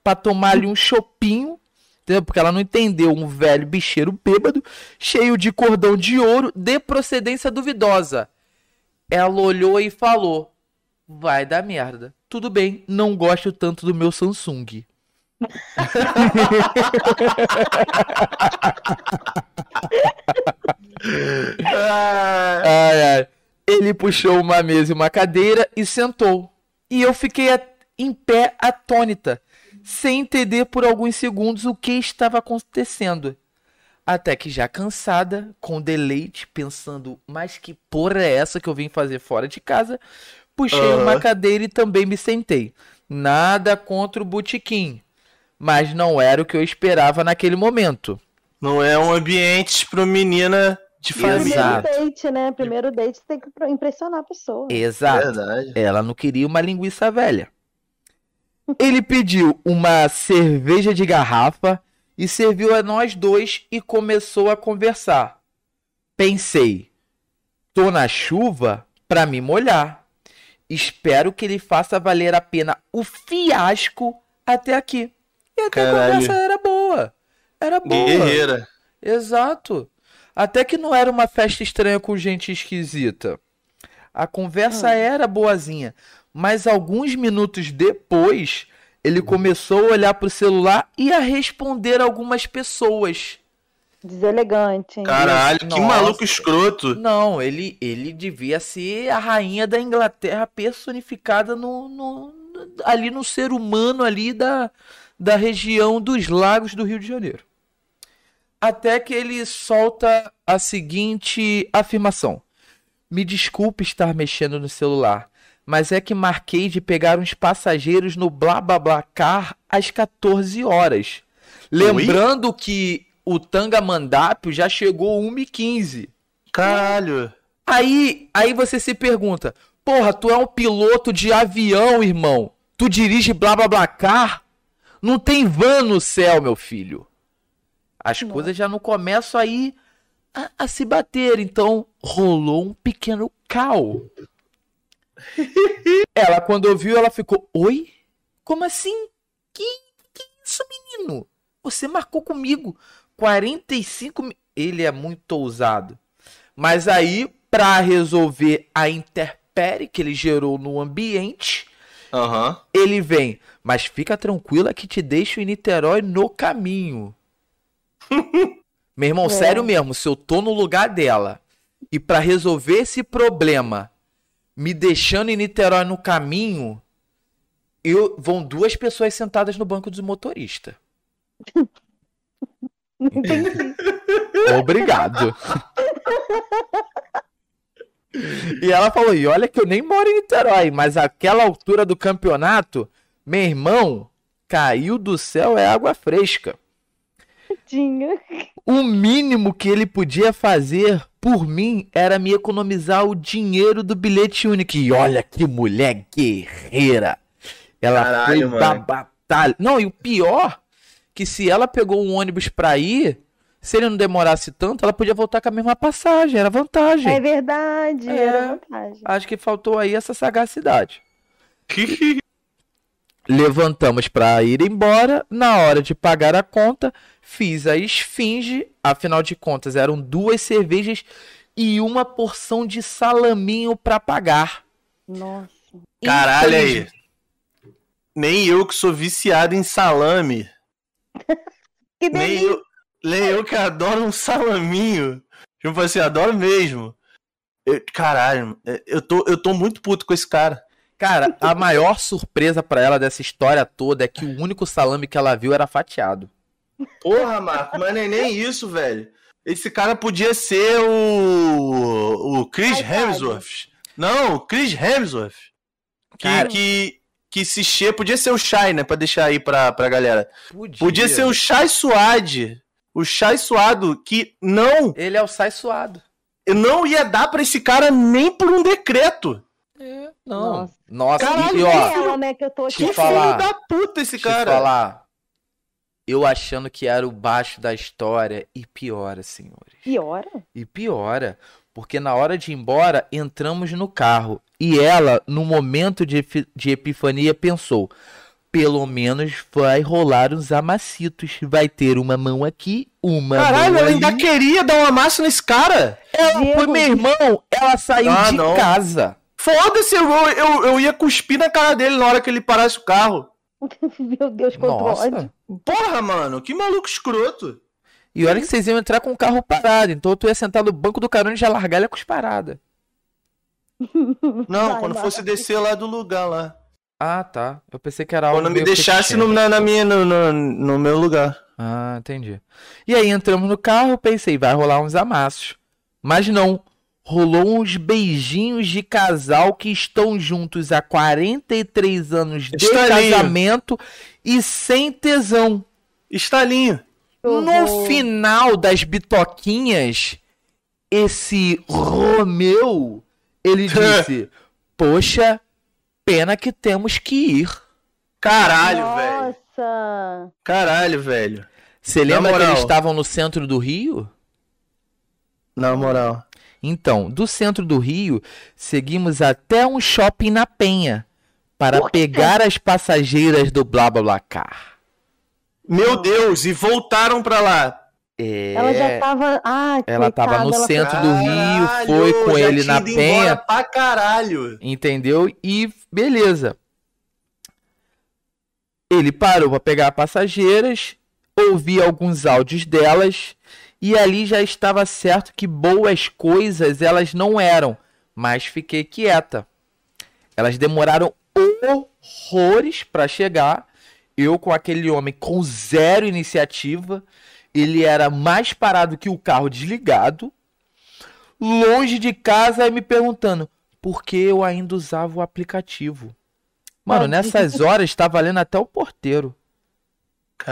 pra tomar ali um chopinho. Entendeu? Porque ela não entendeu. Um velho bicheiro bêbado, cheio de cordão de ouro, de procedência duvidosa. Ela olhou e falou: Vai dar merda. Tudo bem, não gosto tanto do meu Samsung. Ai, ai. Ele puxou uma mesa e uma cadeira e sentou. E eu fiquei em pé atônita, sem entender por alguns segundos o que estava acontecendo. Até que já cansada, com deleite, pensando, mas que porra é essa que eu vim fazer fora de casa? Puxei Aham. uma cadeira e também me sentei. Nada contra o botequim, mas não era o que eu esperava naquele momento. não é um ambiente pra menina de família. Exato. Primeiro date, né? Primeiro date tem que impressionar a pessoa. Exato. Verdade. Ela não queria uma linguiça velha. Ele pediu uma cerveja de garrafa e serviu a nós dois e começou a conversar. Pensei, tô na chuva pra me molhar. Espero que ele faça valer a pena o fiasco até aqui. E até a Caralho. conversa era boa. Era boa. Guerreira. Exato. Até que não era uma festa estranha com gente esquisita. A conversa Ah. era boazinha, mas alguns minutos depois, ele começou a olhar pro celular e a responder algumas pessoas. Deselegante. hein? Caralho, que Nossa. maluco escroto. Não, ele, ele devia ser a rainha da Inglaterra personificada no, no- no- ali no ser humano ali da, da região dos lagos do Rio de Janeiro. Até que ele solta a seguinte afirmação. Me desculpe estar mexendo no celular, mas é que marquei de pegar uns passageiros no blá blá blá car às 14 horas. Lembrando que o Tangamandápio já chegou 1h15. Caralho. Aí, aí você se pergunta, porra, tu é um piloto de avião, irmão. Tu dirige blá blá blá car? Não tem van no céu, meu filho. As Nossa. coisas já não começam aí a, a se bater. Então, rolou um pequeno cal. ela, quando ouviu, ela ficou: Oi? Como assim? Que, que isso, menino? Você marcou comigo 45 mi- Ele é muito ousado. Mas aí, pra resolver a interpérie que ele gerou no ambiente, Aham. ele vem. Mas fica tranquila que te deixo em Niterói no caminho. Meu irmão, É. sério mesmo, se eu tô no lugar dela e pra resolver esse problema, me deixando em Niterói no caminho, eu vão duas pessoas sentadas no banco do motorista. Obrigado. e ela falou: e olha que eu nem moro em Niterói, mas aquela altura do campeonato, meu irmão, caiu do céu é água fresca. Tinha. O mínimo que ele podia fazer por mim era me economizar o dinheiro do bilhete único. E olha que mulher guerreira. Ela Caralho, foi da batalha. Não, e o pior, que se ela pegou um ônibus pra ir, se ele não demorasse tanto, ela podia voltar com a mesma passagem. Era vantagem. É verdade, É. era vantagem. Acho que faltou aí essa sagacidade. Levantamos para ir embora. Na hora de pagar a conta, fiz a esfinge. Afinal de contas, eram duas cervejas e uma porção de salaminho para pagar. Nossa. Caralho aí. Nem eu que sou viciado em salame. Que Nem delícia. eu, nem eu que adoro um salaminho. Tipo assim, adoro mesmo. Eu- caralho, eu tô, eu tô muito puto com esse cara. Cara, a maior surpresa para ela dessa história toda é que o único salame que ela viu era fatiado. Porra, Marco, mas nem, nem isso, velho. Esse cara podia ser o. O Chris Ai. Hemsworth. Não, o Chris Hemsworth. Que, Cara. que, que se che... Podia ser o Shai, né? Pra deixar aí pra, pra galera. Podia ser o Shai Suade. O Shai Suado, que não, Ele é o sai suado. eu não ia dar pra esse cara nem por um decreto. Não. Nossa. Nossa, Caralho, e, É ó, ela, né, que eu tô Te aqui. Que falar. filho da puta esse te cara. falar, eu achando que era o baixo da história e piora, senhores. Piora? E piora, porque na hora de ir embora, entramos no carro e ela, no momento de, de epifania, pensou: pelo menos vai rolar uns amacitos, vai ter uma mão aqui, uma Caralho, mão ela ainda queria dar uma massa nesse cara. Ela foi, Diego. meu irmão, ela saiu Ah, de não. casa. Foda-se, eu, eu, eu ia cuspir na cara dele na hora que ele parasse o carro. Meu Deus, quanto ódio. Nossa. Porra, mano, que maluco escroto. E olha que vocês iam entrar com o carro parado, então tu ia sentar no banco do carona e já largar ele com as paradas. Não, Vai, quando vai. fosse descer lá do lugar lá. Ah, tá. Eu pensei que era algo Quando me deixasse no, na, na minha, no, no, no meu lugar. Ah, entendi. E aí entramos no carro, pensei, vai rolar uns amassos. Mas não. Rolou uns beijinhos de casal que estão juntos há 43 anos de Estalinho. casamento e sem tesão. Estalinho. Que No final das bitoquinhas, esse Romeu, ele disse: Poxa, pena que temos que ir. Caralho, velho. Nossa. Caralho, velho. Você lembra que moral. eles estavam no centro do Rio? Na moral. Então, do centro do Rio, seguimos até um shopping na Penha para pegar as passageiras do BlaBlaCar. Meu Deus, e voltaram pra lá. É, Ela já tava. Ah, ela tava coitada, no ela- centro do Rio, Caralho, foi com ele na Penha, Pra caralho. entendeu? E beleza. Ele parou para pegar passageiras, ouvi alguns áudios delas e ali já estava certo que boas coisas elas não eram, mas fiquei quieta. Elas demoraram horrores para chegar. Eu com aquele homem com zero iniciativa, ele era mais parado que o carro desligado, longe de casa e me perguntando por que eu ainda usava o aplicativo. Mano, nessas horas tá valendo até o porteiro.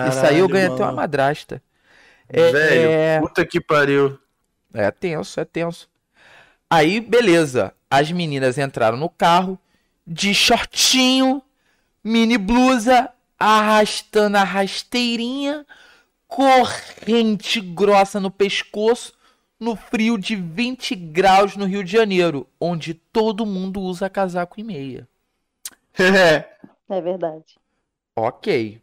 Isso aí eu ganho Caralho, até uma mano. madrasta. É, Velho, é- puta que pariu. É tenso, é tenso. Aí, beleza. As meninas entraram no carro, de shortinho, mini blusa, arrastando a rasteirinha, corrente grossa no pescoço, no frio de 20 graus no Rio de Janeiro, onde todo mundo usa casaco e meia. É verdade. Ok.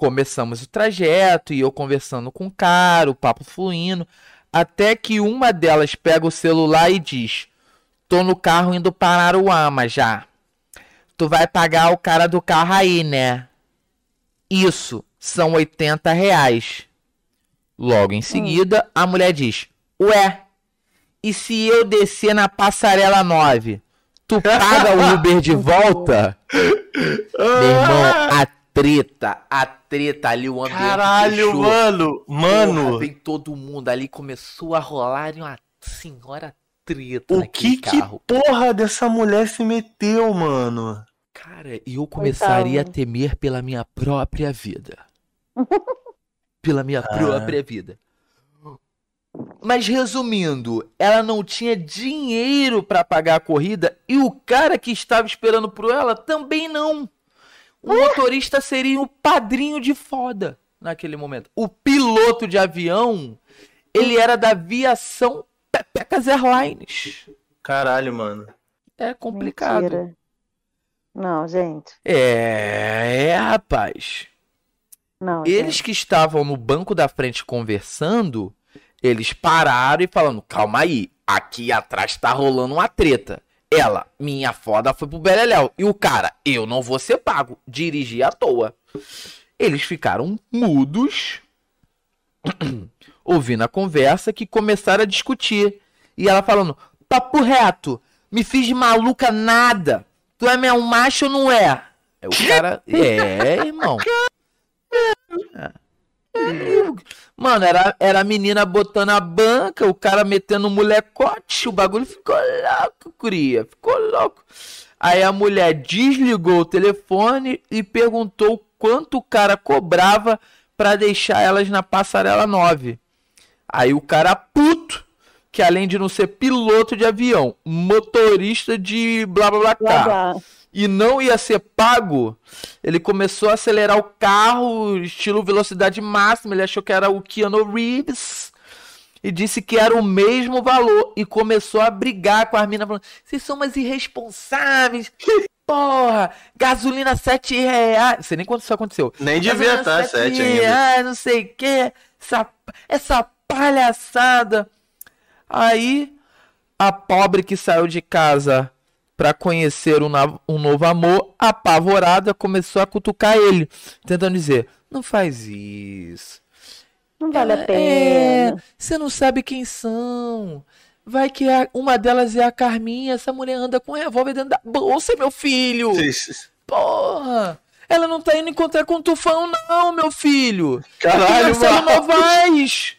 Começamos o trajeto e eu conversando com o cara, o papo fluindo, até que uma delas pega o celular e diz: Tô no carro indo para Aruama já. Tu vai pagar o cara do carro aí, né? Isso, são 80 reais. Logo em seguida, a mulher diz: Ué, e se eu descer na passarela 9? Tu paga o Uber de volta? Meu irmão, a treta, a treta ali, o ambiente Caralho, fechou. mano. Porra, Mano, vem todo mundo ali, começou a rolar uma senhora treta o que que carro. porra dessa mulher se meteu, mano? Cara, eu começaria a temer pela minha própria vida. pela minha Ah. própria vida. Mas resumindo, ela não tinha dinheiro pra pagar a corrida e o cara que estava esperando por ela também não. O motorista seria o padrinho de foda naquele momento. O piloto de avião, ele era da aviação Pepecas Airlines. Caralho, mano. É complicado. Mentira. Não, gente. É, é, rapaz. Não, Eles gente. que estavam no banco da frente conversando, eles pararam e falando: calma aí, aqui atrás tá rolando uma treta. Ela, minha foda, foi pro Beleléu. E o cara, eu não vou ser pago. Dirigi à toa. Eles ficaram mudos, ouvindo a conversa, que começaram a discutir. E ela falando: papo reto, me fiz de maluca nada. Tu é meu macho ou não é? Aí O cara, é, irmão. Mano, era, era a menina botando a banca, o cara metendo um molecote, o bagulho ficou louco, cria, ficou louco. Aí a mulher desligou o telefone e perguntou quanto o cara cobrava pra deixar elas na passarela 9. Aí o cara puto, que além de não ser piloto de avião, motorista de blá blá blá, Blá, blá. E não ia ser pago, ele começou a acelerar o carro, estilo velocidade máxima. Ele achou que era o Keanu Reeves e disse que era o mesmo valor. E começou a brigar com as minas, falando: Vocês são umas irresponsáveis. Porra, gasolina 7 reais. Não sei nem quando isso aconteceu. Nem devia estar sete sete ainda. reais, não sei o que. Essa, essa palhaçada. Aí, a pobre que saiu de casa pra conhecer um, um novo amor, apavorada, começou a cutucar ele, tentando dizer: Não faz isso. Não vale a É, pena. você não sabe quem são. Vai que a- uma delas é a Carminha. Essa mulher anda com um revólver dentro da bolsa, meu filho. Porra! Ela não tá indo encontrar com o Tufão, não, meu filho. Caralho, Marcelo mano. Novaes.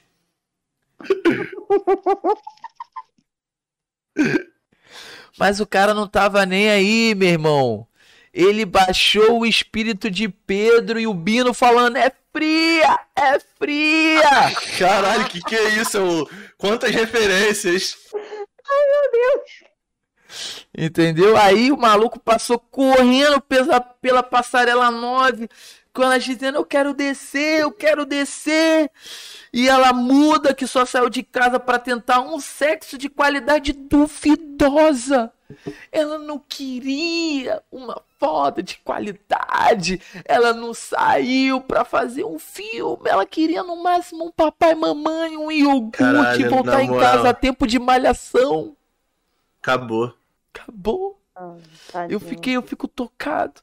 Mas o cara não tava nem aí, meu irmão. Ele baixou o espírito de Pedro e o Bino falando: é fria, é fria. Caralho, que que é isso? Quantas referências. Entendeu? Aí o maluco passou correndo pela, pela passarela 9, com ela dizendo: Eu quero descer, eu quero descer. E ela muda que só saiu de casa para tentar um sexo de qualidade duvidosa. Ela não queria uma foto de qualidade. Ela não saiu para fazer um filme. Ela queria no máximo um papai, mamãe, um iogurte, Caralho, voltar em moral. casa a tempo de malhação. Acabou. Acabou. Ah, Eu fiquei, eu fico tocado.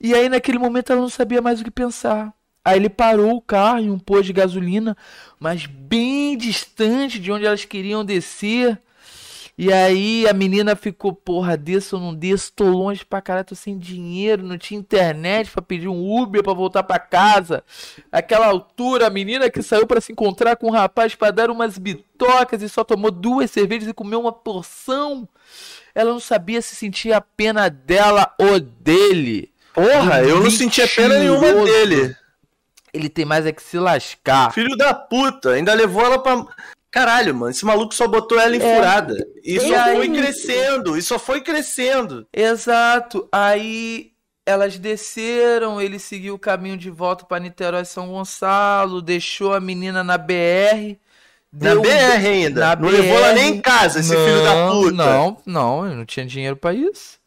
E aí, naquele momento, ela não sabia mais o que pensar. Aí ele parou o carro em um posto de gasolina, mas bem distante de onde elas queriam descer. E aí a menina ficou, porra, desço ou não desço? Tô longe pra caralho, tô sem dinheiro, não tinha internet pra pedir um Uber pra voltar pra casa. Aquela altura, a menina que saiu pra se encontrar com um rapaz pra dar umas bitocas e só tomou duas cervejas e comeu uma porção. Ela não sabia se sentia a pena dela ou dele. Porra, eu não sentia pena nenhuma dele. Ele tem mais é que se lascar. Filho da puta, ainda levou ela pra. Caralho, mano, esse maluco só botou ela em É. furada. E E só aí? foi crescendo, e só foi crescendo. Exato. Aí elas desceram, ele seguiu o caminho de volta pra Niterói São Gonçalo, deixou a menina na BR. Na deu um BR ainda. na não levou ela BR. nem em casa, esse filho da Não, puta. Não, não, eu não tinha dinheiro pra isso.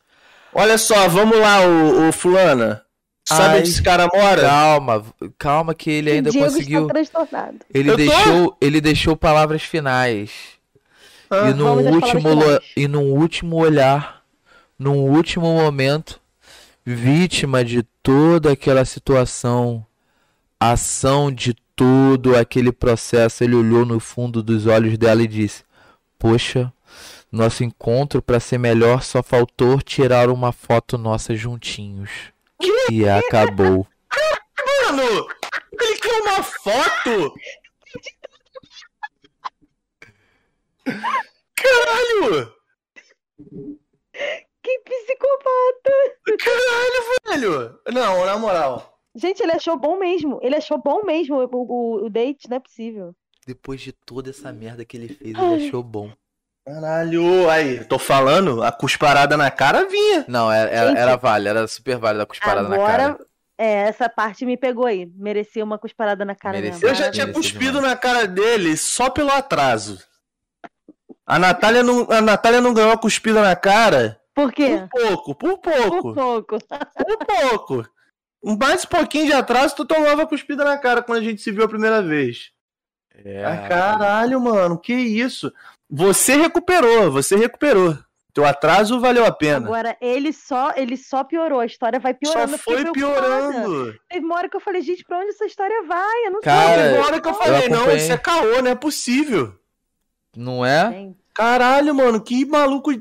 Olha só, vamos lá, o, Fulana. Sabe Ai. onde esse cara mora? Calma, calma que ele ainda Diego conseguiu. está transtornado. Ele Eu tô? deixou, ele deixou palavras finais. Ah, e no último lo- e num último olhar, num último momento, vítima de toda aquela situação, ação de todo aquele processo, ele olhou no fundo dos olhos dela e disse: "Poxa, nosso encontro para ser melhor só faltou tirar uma foto nossa juntinhos." E acabou. Mano, ele quer uma foto? Caralho! Que psicopata! Caralho, velho! Não, na moral. Gente, ele achou bom mesmo. Ele achou bom mesmo o, o, o date, não é possível. Depois de toda essa merda que ele fez, Ai. ele achou bom. Caralho, aí, tô falando, a cusparada na cara vinha. Não, era, era, Gente. era válida, era super válida a cusparada na cara. Agora, é, essa parte me pegou aí. Merecia uma cusparada na cara Merecia. mesmo. Eu já tinha merecia cuspido demais. na cara dele só pelo atraso. A Natália não, a Natália não ganhou a cuspida na cara Por quê? por pouco, por pouco, Por pouco. por pouco. Mais um pouquinho de atraso, tu tomava a cuspida na cara quando a gente se viu a primeira vez. É, Ah, caralho, mano, que isso? Você recuperou, você recuperou. Teu atraso valeu a pena. Agora, ele só, ele só piorou. A história vai Só piorando. eu fiquei foi piorando. Teve uma hora que eu falei, gente, pra onde essa história vai? Eu não Cara, sei. Teve uma hora que eu falei, não, acompanhei. isso é caô, não é possível. Não é? Gente, Caralho, mano, que maluco.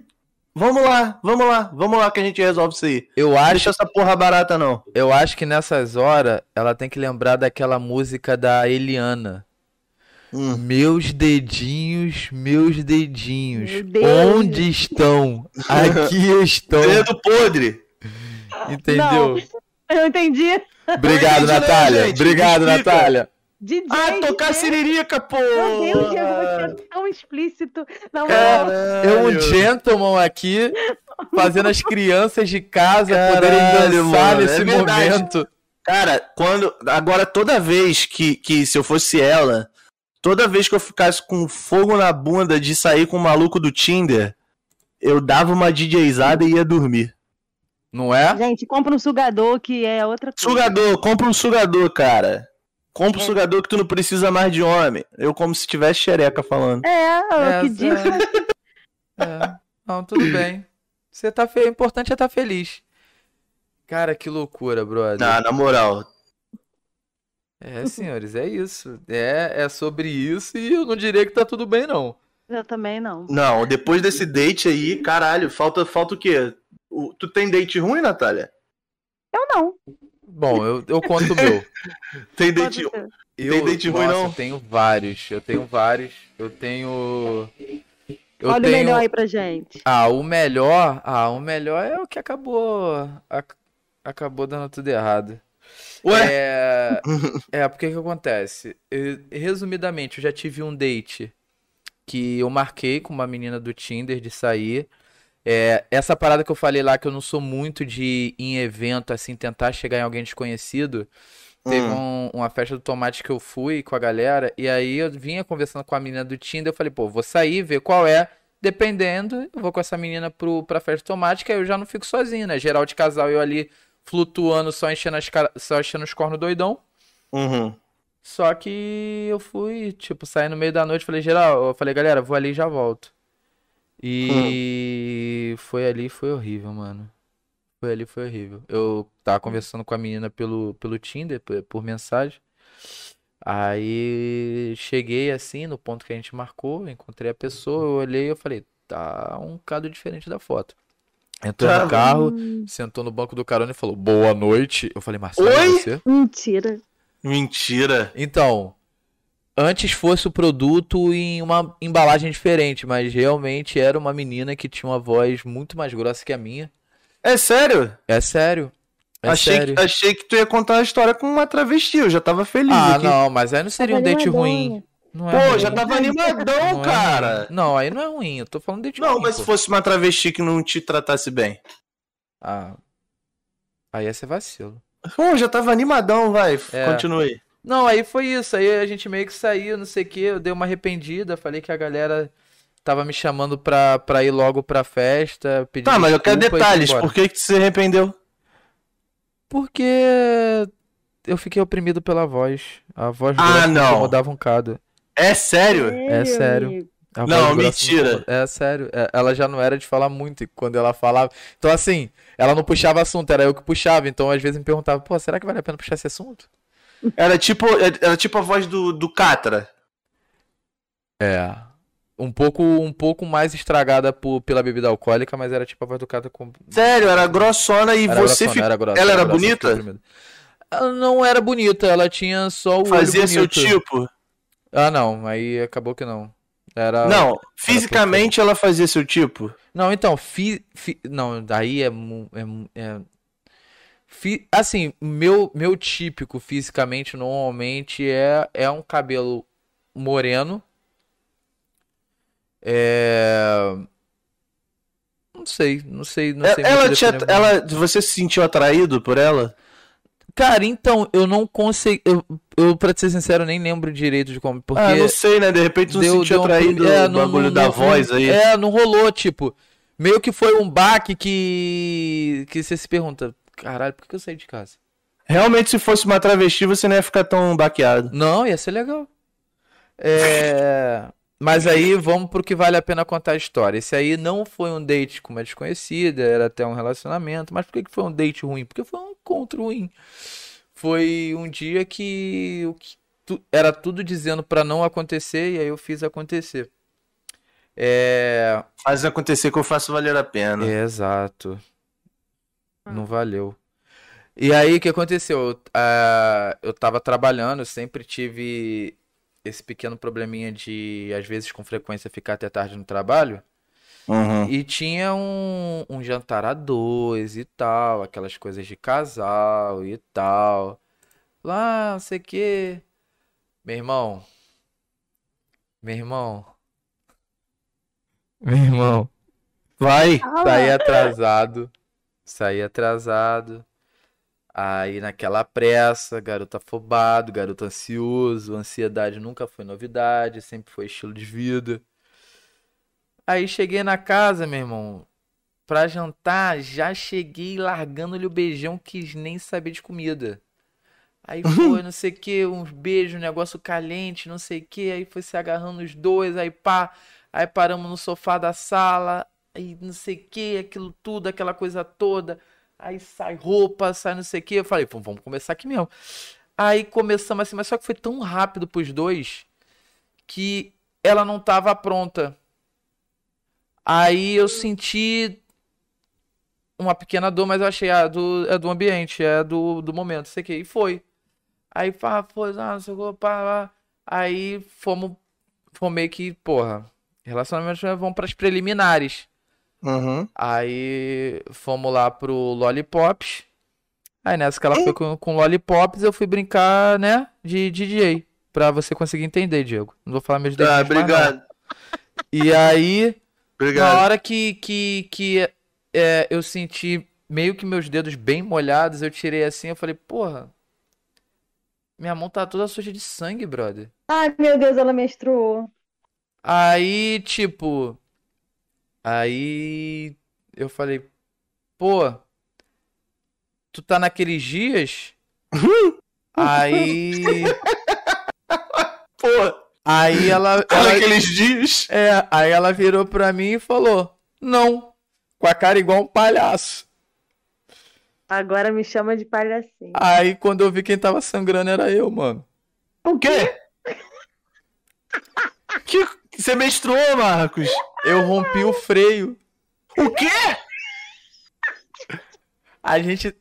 Vamos lá, vamos lá, vamos lá que a gente resolve isso aí. Eu Não acho, deixa essa porra barata, não. eu acho que nessas horas ela tem que lembrar daquela música da Eliana. Hum. Meus dedinhos, meus dedinhos, Meu onde estão? Aqui estão. Dedo podre. Entendeu? Eu entendi. Obrigado, Não entendi, Natália. gente? Obrigado, explica. Natália. DJ. Ah, tocar DJ. siririca, pô! Meu Deus, Diego, você é tão explícito. Não, Caralho. Eu, um gentleman aqui, fazendo as crianças de casa poderem Caralho, dançar mano, nesse é verdade. momento. Cara, quando. Agora, toda vez que, que se eu fosse ela, toda vez que eu ficasse com fogo na bunda de sair com o maluco do Tinder, eu dava uma DJzada e ia dormir. Não é? Gente, compra um sugador que é outra coisa. Sugador, compra um sugador, cara. Compra um É. sugador que tu não precisa mais de homem. Eu, como se tivesse xereca falando. É, É, o que diz. É. Não, tudo bem. Você tá fe... O importante é estar feliz. Cara, que loucura, brother. Na, na moral. É, senhores, é isso. É, é sobre isso e eu não diria que tá tudo bem, não. Eu também não. Não, depois desse date aí, caralho, falta, falta o quê? O- tu tem date ruim, Natália? Eu não. Bom, eu, eu conto o meu. Tem date. Eu, Tem date ruim, nossa, não? eu tenho vários. Eu tenho vários. Eu tenho. Eu Olha o tenho. melhor aí pra gente. Ah, o melhor. Ah, o melhor é o que acabou. ac- Acabou dando tudo errado. Ué? É, é porque que acontece? Eu- resumidamente, eu já tive um date que eu marquei com uma menina do Tinder de sair. É, essa parada que eu falei lá, que eu não sou muito de ir em evento, assim, tentar chegar em alguém desconhecido. Teve Hum. um- uma festa do tomate que eu fui com a galera, e aí eu vinha conversando com a menina do Tinder, eu falei, pô, vou sair, ver qual é. Dependendo, eu vou com essa menina pro, pra festa do tomate, que aí eu já não fico sozinho, né? Geral de casal, eu ali flutuando, só enchendo, as, cara- só enchendo os cornos doidão. Uhum. Só que eu fui, tipo, sair no meio da noite, falei, geral, eu falei, galera, vou ali e já volto. E foi ali, foi horrível, mano. Foi ali, foi horrível. Eu tava conversando com a menina pelo, pelo Tinder, por, por mensagem. Aí cheguei assim, no ponto que a gente marcou, encontrei a pessoa, eu olhei e eu falei, tá um bocado diferente da foto. Entrou Tá. no carro, Hum, sentou no banco do carona e falou, boa noite. Eu falei, Marcelo, Oi? você? mentira. Mentira. Então, antes fosse o produto em uma embalagem diferente, mas realmente era uma menina que tinha uma voz muito mais grossa que a minha. É sério? É sério. É achei, sério. que, achei que tu ia contar a história com uma travesti, eu já tava feliz Ah, aqui. não, mas aí não seria um date animadona. ruim. Não é Pô, ruim. já tava animadão, Não é cara. ruim. Não, aí não é ruim. Eu tô falando date Não, ruim. mas pô. se fosse uma travesti que não te tratasse bem. Ah. Aí ia ser vacilo. Pô, já tava animadão, vai. É. Continue. Não, aí foi isso. Aí a gente meio que saiu, não sei o que. Eu dei uma arrependida. Falei que a galera tava me chamando pra, pra ir logo pra festa. Pedi Tá, mas eu quero detalhes. Por que, que tu se arrependeu? Porque eu fiquei oprimido pela voz. A voz Ah, não. incomodava um bocado. É sério? É sério. A voz Não, mentira. É sério. É, ela já não era de falar muito quando ela falava. Então, assim, ela não puxava assunto, era eu que puxava. Então, às vezes me perguntava, pô, será que vale a pena puxar esse assunto? Era tipo, era tipo a voz do, do Catra. É. Um pouco, um pouco mais estragada por, pela bebida alcoólica, mas era tipo a voz do cara com. Sério, era grossona e Era você grossona, ficou. era ela era grossa, bonita? Ela não era bonita, ela tinha só o Fazia olho seu bonito. tipo? Ah, não, aí acabou que não. Era. Não, fisicamente ela fazia seu tipo. Não, então, fi, fi- não, daí é, é, é- fi- assim, meu meu típico fisicamente normalmente é é um cabelo moreno. É Não sei, não sei, não sei ela, te, ela, você se sentiu atraído por ela? Cara, então, eu não consegui, eu, eu pra ser sincero, nem lembro direito de como, porque Ah, não sei, né? De repente tu deu, se sentiu um atraído prime- é, no não- bagulho não- da não- voz aí. É, não rolou, tipo, meio que foi um baque que que você se pergunta, caralho, por que eu saí de casa? Realmente, se fosse uma travesti, você não ia ficar tão baqueado. Não, ia ser legal. É, Mas aí vamos pro que vale a pena contar a história. Esse aí não foi um date com uma desconhecida, era até um relacionamento. Mas por que que foi um date ruim? Porque foi um encontro ruim. Foi um dia que, o que tu- era tudo dizendo pra não acontecer e aí eu fiz acontecer. É, Faz acontecer que eu faço valer a pena. Exato. Não valeu. E aí, o que aconteceu? Eu, ah, eu tava trabalhando, eu sempre tive esse pequeno probleminha de, às vezes, com frequência, ficar até tarde no trabalho. Uhum. E tinha um, um jantar a dois e tal, aquelas coisas de casal e tal. Lá, não sei o quê. Meu irmão. Meu irmão. Meu irmão. Vai. Saí atrasado. Saí atrasado. Aí naquela pressa, garoto afobado, garoto ansioso. Ansiedade nunca foi novidade, sempre foi estilo de vida. Aí cheguei na casa, meu irmão. Pra jantar, já cheguei largando-lhe o beijão, quis nem saber de comida. Aí foi, não sei o que, uns beijos, negócio caliente, não sei o que. Aí foi se agarrando os dois, aí pá. Aí paramos no sofá da sala, aí não sei o que, aquilo tudo, aquela coisa toda. Aí sai roupa, sai não sei o que. Eu falei, "Pô, vamos começar aqui mesmo. Aí começamos assim, mas só que foi tão rápido pros dois que ela não tava pronta. Aí eu senti uma pequena dor, mas eu achei, ah, do, é do ambiente, é do, do momento, sei que. E foi. Aí, pá, foi, ah, não sei o pá, pá. Aí fomos, fomos meio que, porra, relacionamentos vão pras preliminares. Uhum. Aí fomos lá pro Lollipops. Aí nessa que ela foi com, com Lollipops, eu fui brincar, né, de DJ. Pra você conseguir entender, Diego. Não vou falar meus Tá, dedinhos não. obrigado. E aí, na Obrigado. hora que, que, que é, eu senti meio que meus dedos bem molhados, eu tirei assim, eu falei, porra, minha mão tá toda suja de sangue, brother. Ai, meu Deus, ela menstruou. Aí, tipo, aí eu falei, pô, tu tá naqueles dias? Aí, Pô, aí ela, tá ela, naqueles dias. é, aí ela virou pra mim e falou, não, com a cara igual um palhaço. Agora me chama de palhacinho. Aí quando eu vi quem tava sangrando era eu, mano. O quê? que... Você menstruou, Marcos? Eu rompi o freio. O quê? A gente,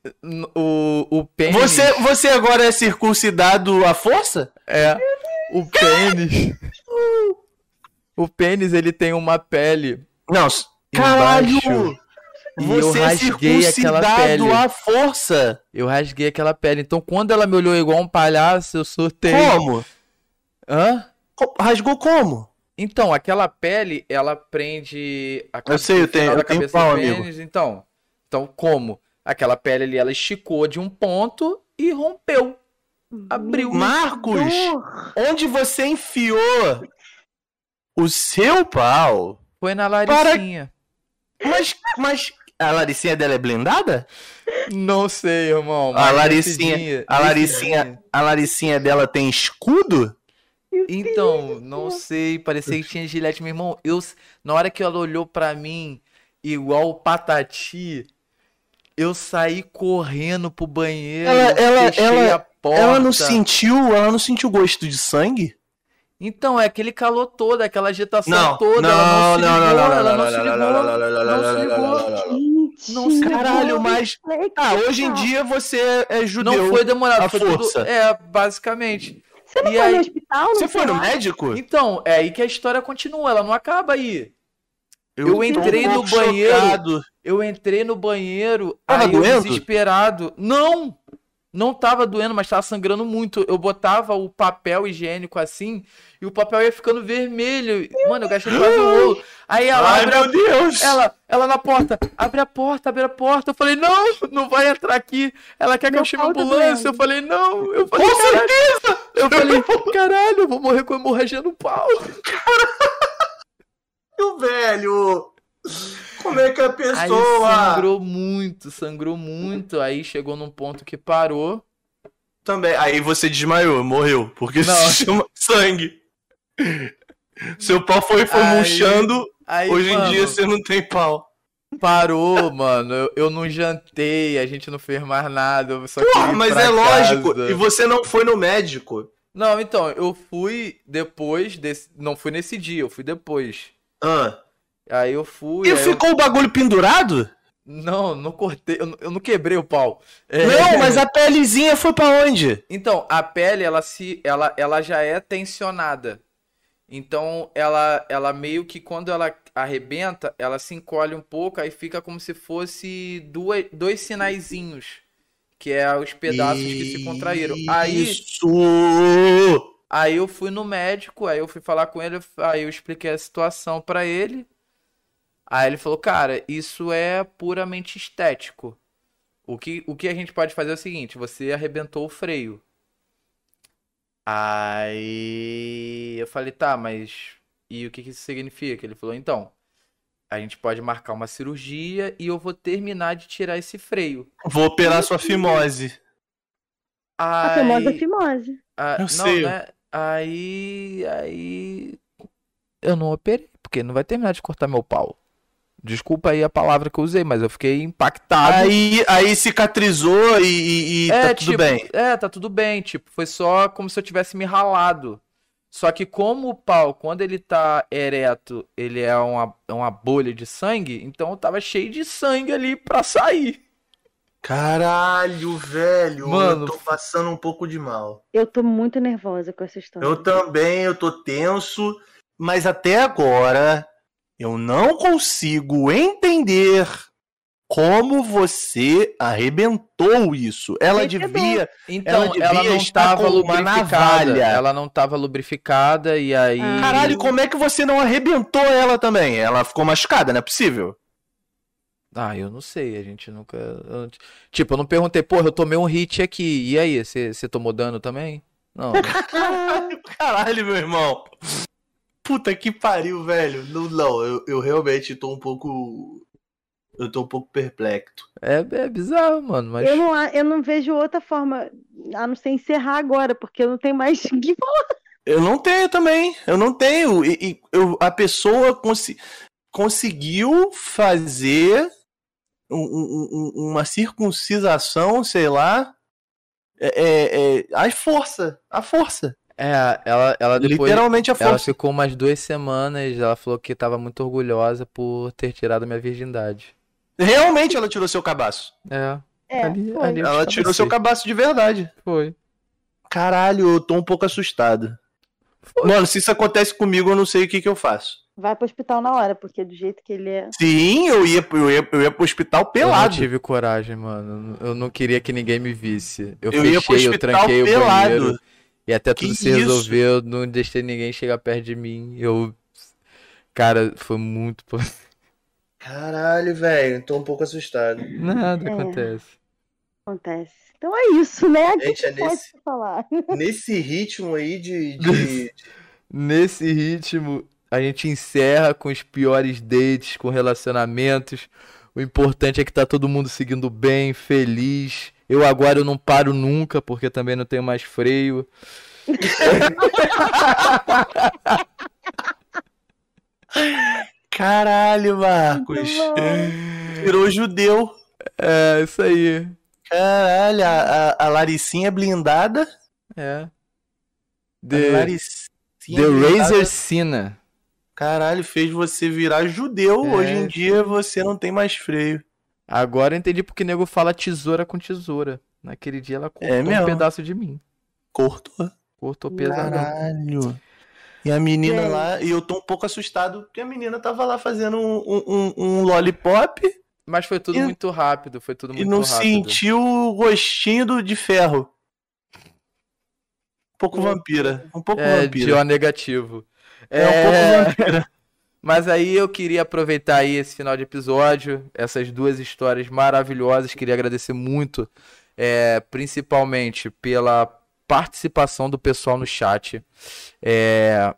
o, o pênis, Você, você agora é circuncidado à força? é, o pênis, o pênis ele tem uma pele Não. Caralho! Embaixo. Eu Você é rasguei aquela pele. circuncidado à força. Eu rasguei aquela pele. Então, quando ela me olhou igual um palhaço, eu surtei. Como? Hã? Rasgou como? Então, aquela pele, ela prende a Eu sei, eu tenho- eu tenho cabeça pau, do amigo. pênis. Então, então, como? Aquela pele ali, ela esticou de um ponto e rompeu. Abriu. Marcos, Dor. onde você enfiou o seu pau? Foi na Laricinha. Mas, mas a Laricinha dela é blindada? Não sei, irmão. A Laricinha- dia- a Laricinha- A Laricinha dela tem escudo? Então, não sei, parecia que tinha gilete, meu irmão. Eu, na hora que ela olhou pra mim, igual o Patati, eu saí correndo pro banheiro, Ela- ela- fechei ela- a porta. Ela não sentiu, ela não sentiu gosto de sangue? Então, é aquele calor todo, aquela agitação Não, toda, não, ela não não, ligou, não, não, ela não, não não, ligou, não, não, não, não, não não, não, não, não. Não se Caralho, mas- Ah, hoje em dia você é judeu. Não foi demorado, à foi força. tudo, é, basicamente. Você não E foi aí- no hospital? Não Você foi no lá? médico? Então, é aí que a história continua, ela não acaba aí. eu tô entrei um no banheiro, chocado. Eu entrei no banheiro, Tava aí eu doendo? desesperado. Não! Não tava doendo, mas tava sangrando muito. Eu botava o papel higiênico assim, e o papel ia ficando vermelho. Mano, eu gastei quase o rolo. Aí ela Ai, abre a meu Deus! ela, ela na porta, abre a porta, abre a porta. Eu falei, não, não vai entrar aqui. Ela quer que Meu eu chame a tá ambulância. Eu falei, não. Eu falei, Com caralho. certeza! Eu falei, caralho, eu vou morrer com hemorragia no pau. Meu velho! Como é que a Aí pessoa... sangrou muito, sangrou muito. Aí chegou num ponto que parou. Também. Aí você desmaiou, morreu. Porque Não. se chama sangue. Seu pau foi, foi Aí- murchando. Aí, Hoje em mano, dia você não tem pau. parou, mano. Eu, eu não jantei, a gente não fez mais nada. Eu só Porra, mas é lógico. casa. E você não foi no médico. Não, então, eu fui depois desse. Não fui nesse dia, eu fui depois. Ah. Aí eu fui. E aí eu- ficou o bagulho pendurado? Não, não cortei, eu, não- quebrei o pau. É, Não, mas a pelezinha foi pra onde? Então, a pele, ela se. Ela, ela já é tensionada. Então, ela, ela meio que quando ela arrebenta, ela se encolhe um pouco, aí fica como se fosse duas, dois sinaizinhos. Que é os pedaços que se contraíram. Aí, Isso! aí eu fui no médico, aí eu fui falar com ele, aí eu expliquei a situação pra ele. Aí ele falou, cara, isso é puramente estético. O que, o que a gente pode fazer é o seguinte, você arrebentou o freio. Aí eu falei, tá, mas e o que que isso significa? Ele falou, então, a gente pode marcar uma cirurgia e eu vou terminar de tirar esse freio. Vou operar sua fimose. A famosa Aí, fimose. ah, Eu não, sei. né? Aí, aí eu não operei, porque não vai terminar de cortar meu pau. Desculpa aí a palavra que eu usei, mas eu fiquei impactado. Aí, aí cicatrizou e, e- e É, tá tudo tipo, bem. É, tá tudo bem, tipo, foi só como se eu tivesse me ralado. Só que como o pau, quando ele tá ereto, ele é uma, é uma bolha de sangue, então eu tava cheio de sangue ali pra sair. Caralho, velho. Mano. Eu tô passando um pouco de mal. Eu tô muito nervosa com essa história. Eu também, eu tô tenso. Mas até agora, eu não consigo entender como você arrebentou isso. Ela Arrebentou. devia. Então, Ela ela, devia não estar tava com uma lubrificada. navalha. Ela não tava lubrificada e aí. Ah. Caralho, como é que você não arrebentou ela também? Ela ficou machucada, não é possível? Ah, eu não sei, a gente nunca. eu- Tipo, eu não perguntei, porra, eu tomei um hit aqui. E aí, você você tomou dano também? Não. Caralho, meu irmão. Puta que pariu, velho. Não, não eu, eu realmente tô um pouco. Eu tô um pouco perplexo. É, é bizarro, mano, mas. Eu não, eu não vejo outra forma a não ser encerrar agora, porque eu não tenho mais o que falar. Eu não tenho também. Eu não tenho. E, e eu- a pessoa consi- conseguiu fazer um- um- uma circuncisação, sei lá. É, é, é, a força. A força. É, ela, ela depois. Literalmente a Ela força. ficou umas duas semanas, ela falou que tava muito orgulhosa por ter tirado minha virgindade. Realmente ela tirou seu cabaço. É, É, Ali- ali- Eu Ela tirou seu cabaço de verdade. foi. Caralho, eu tô um pouco assustado. Foi. Mano, se isso acontece comigo, eu não sei o que, que eu faço. vai pro hospital na hora, porque do jeito que ele é. Sim, eu ia, eu ia, eu ia pro hospital Eu não pelado. tive coragem, mano. Eu não queria que ninguém me visse. Eu, Eu ia pro fechei, eu tranquei o pelado. banheiro. E até tudo Que se isso? resolveu, não deixei ninguém chegar perto de mim. Eu. Cara, foi muito. Caralho, velho, tô um pouco assustado. Nada É. acontece. Acontece. Então é isso, né? Gente, é nesse- se falar? Nesse ritmo aí de. de- Nesse ritmo, a gente encerra com os piores dates, com relacionamentos. O importante é que tá todo mundo seguindo bem, feliz. Eu agora eu não paro nunca, porque também não tenho mais freio. Caralho, Marcos. Virou judeu. É, isso aí. Caralho, a, a, a Laricinha blindada. É. A The, Laricinha The blindada, Razor Sina. Caralho, fez você virar judeu. É, Hoje em dia você não tem mais freio. Agora eu entendi porque o nego fala tesoura com tesoura. Naquele dia ela cortou um mesmo? pedaço de mim. Cortou. Cortou pesadão. Caralho. E a menina Gente. lá, e eu tô um pouco assustado porque a menina tava lá fazendo um, um, um- um lollipop Mas foi tudo E- muito rápido, foi tudo e muito não rápido. sentiu o gostinho do, de ferro. Um pouco Hum. vampira. Um pouco É, vampira. de O negativo. É, um É, pouco vampira. Mas aí eu queria aproveitar aí esse final de episódio, essas duas histórias maravilhosas. Queria agradecer muito, é, principalmente pela participação do pessoal no chat. É,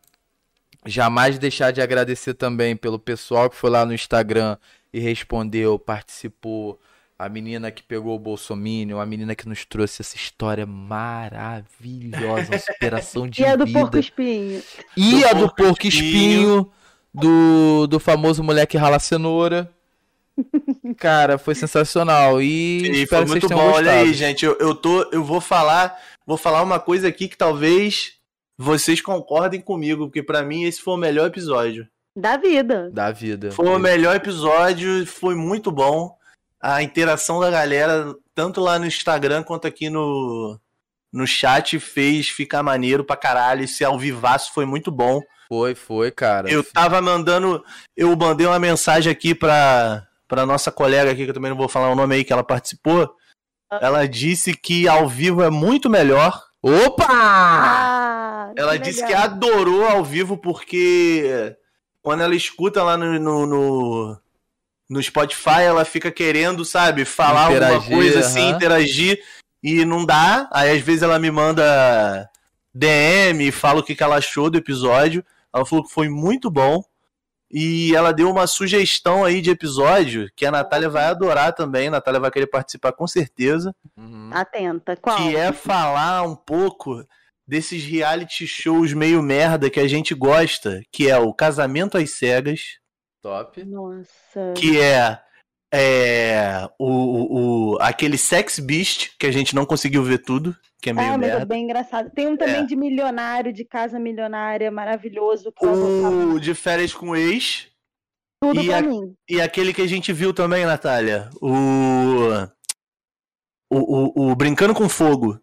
jamais deixar de agradecer também pelo pessoal que foi lá no Instagram e respondeu, participou. A menina que pegou o Bolsominion, a menina que nos trouxe essa história maravilhosa, uma superação de E a do vida. porco espinho. E Do a do porco espinho, do, do famoso moleque rala cenoura. Cara, foi sensacional. E, espero foi que vocês muito bom. Olha aí, gostado. gente. Eu, eu tô. Eu vou falar. Vou falar uma coisa aqui que talvez vocês concordem comigo, porque pra mim esse foi o melhor episódio. Da vida. Da vida. Foi o melhor episódio, foi muito bom. A interação da galera, tanto lá no Instagram quanto aqui no, no chat, fez ficar maneiro pra caralho. Esse ao vivaço foi muito bom. Foi, foi, cara. Eu tava mandando. Eu mandei uma mensagem aqui pra, pra nossa colega aqui, que eu também não vou falar o nome aí, que ela participou. Ela disse que ao vivo é muito melhor. Opa! Ah, Ela que disse que adorou ao vivo porque quando ela escuta lá no, no, no, no Spotify, ela fica querendo, sabe, falar alguma Interagir, coisa assim, aham. interagir e não dá. Aí às vezes ela me manda DM, fala o que, que ela achou do episódio. Ela falou que foi muito bom. E ela deu uma sugestão aí de episódio que a Natália vai adorar também. A Natália vai querer participar com certeza Uhum. Atenta. Qual? que é falar um pouco desses reality shows meio merda que a gente gosta, que é o Casamento às Cegas, Top. Nossa. que é, é o, o, aquele Sex Beast, que a gente não conseguiu ver tudo, que é meio Ah, é merda. bem engraçado. Tem um também É. de milionário, de casa milionária, maravilhoso. O de férias com ex, tudo e pra a- mim. e aquele que a gente viu também, Natália, o... O, o, o Brincando com Fogo.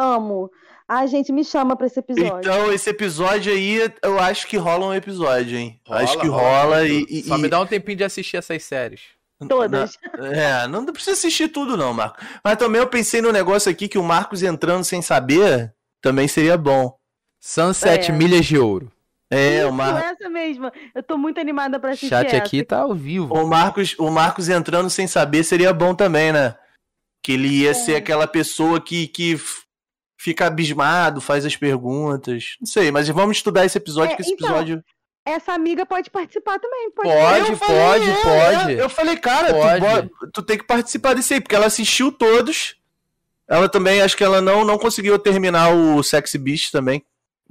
Amo. Ai, gente, me chama pra esse episódio. Então, esse episódio aí, eu acho que rola um episódio, hein? acho que Rola, rola, rola e, e- Só e- me dá um tempinho de assistir essas séries. Todas. É, não precisa assistir tudo não, Marco. Mas também eu pensei no negócio aqui que o Marcos entrando sem saber também seria bom. Sunset É. Milhas de Ouro. É, Isso, o, Mar... essa mesma. Eu tô muito animada pra assistir Chat essa. aqui tá ao vivo. o Marcos, o Marcos entrando sem saber seria bom também, né? Que ele ia ser aquela pessoa que, que fica abismado, faz as perguntas. Não sei, mas vamos estudar esse episódio, É, que esse então, episódio. Essa amiga pode participar também. Pode, Pode, falei, pode, é, pode. é. Eu falei, cara, tu, Pode. tu tem que participar desse aí, porque ela assistiu todos. Ela também, acho que ela não, não conseguiu terminar o Sexy Beast também.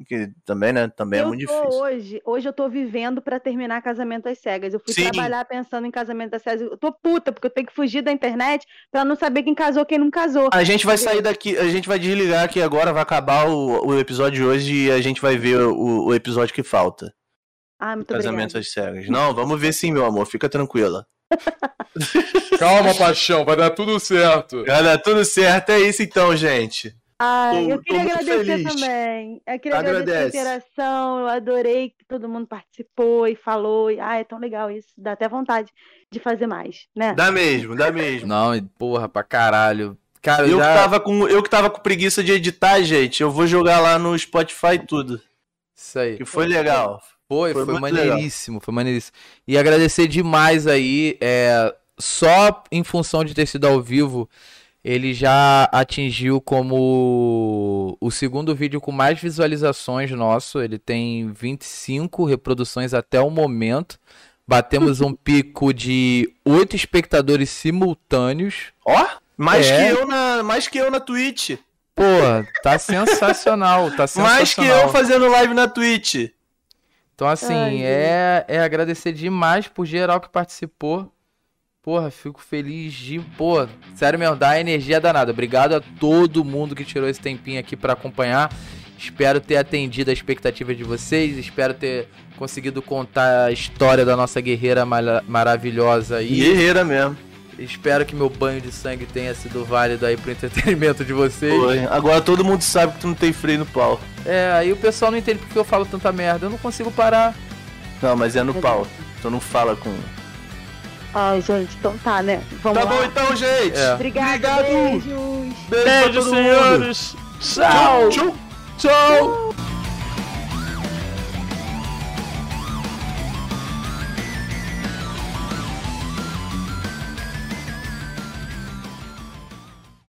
Que também, né? Também é eu muito tô difícil. hoje, hoje eu tô vivendo pra terminar Casamento às Cegas. Eu fui Sim. trabalhar pensando em Casamento às Cegas. Eu tô puta, porque eu tenho que fugir da internet pra não saber quem casou quem não casou. A gente vai sair daqui, a gente vai desligar aqui agora, vai acabar o, o episódio de hoje e a gente vai ver o, o episódio que falta. Ah, muito Casamento obrigada. às cegas. Não, vamos ver sim, meu amor, fica tranquila. Calma, paixão, vai dar tudo certo. Vai dar tudo certo, é isso então, gente. Ai, Tô- eu queria agradecer feliz. também. Eu queria agradecer a Agradece. interação. Eu adorei que todo mundo participou e falou. E, ah, é tão legal isso. Dá até vontade de fazer mais, né? Dá mesmo, dá mesmo. Não, e porra, pra caralho. Cara, Eu, já... que tava com, eu que tava com preguiça de editar, gente, eu vou jogar lá no Spotify tudo. Isso aí. Que foi legal. Foi, Foi foi, maneiríssimo, foi maneiríssimo. E agradecer demais aí, é, só em função de ter sido ao vivo, ele já atingiu como o segundo vídeo com mais visualizações nosso, ele tem 25 reproduções até o momento. Batemos um pico de 8 espectadores simultâneos. Ó, mais É. que eu na, mais que eu na Twitch. Pô, tá sensacional, tá sensacional. Mais que eu fazendo live na Twitch. Então, assim, Ai, é, é agradecer demais por geral que participou. Porra, fico feliz de. Pô, sério mesmo, dá energia danada. Obrigado a todo mundo que tirou esse tempinho aqui pra acompanhar. Espero ter atendido a expectativa de vocês. Espero ter conseguido contar a história da nossa guerreira mara- maravilhosa aí. Guerreira mesmo. Espero que meu banho de sangue tenha sido válido aí pro entretenimento de vocês. Foi. Agora todo mundo sabe que tu não tem freio no pau. É, aí o pessoal não entende porque eu falo tanta merda. Eu não consigo parar. Não, mas é no pau. Tu não fala com. Ai, gente, então tá, né? Vamos Tá lá. bom então, gente. É. Obrigada, Obrigado. beijos. Beijo, mundo. senhores. Tchau. Tchau. Tchau.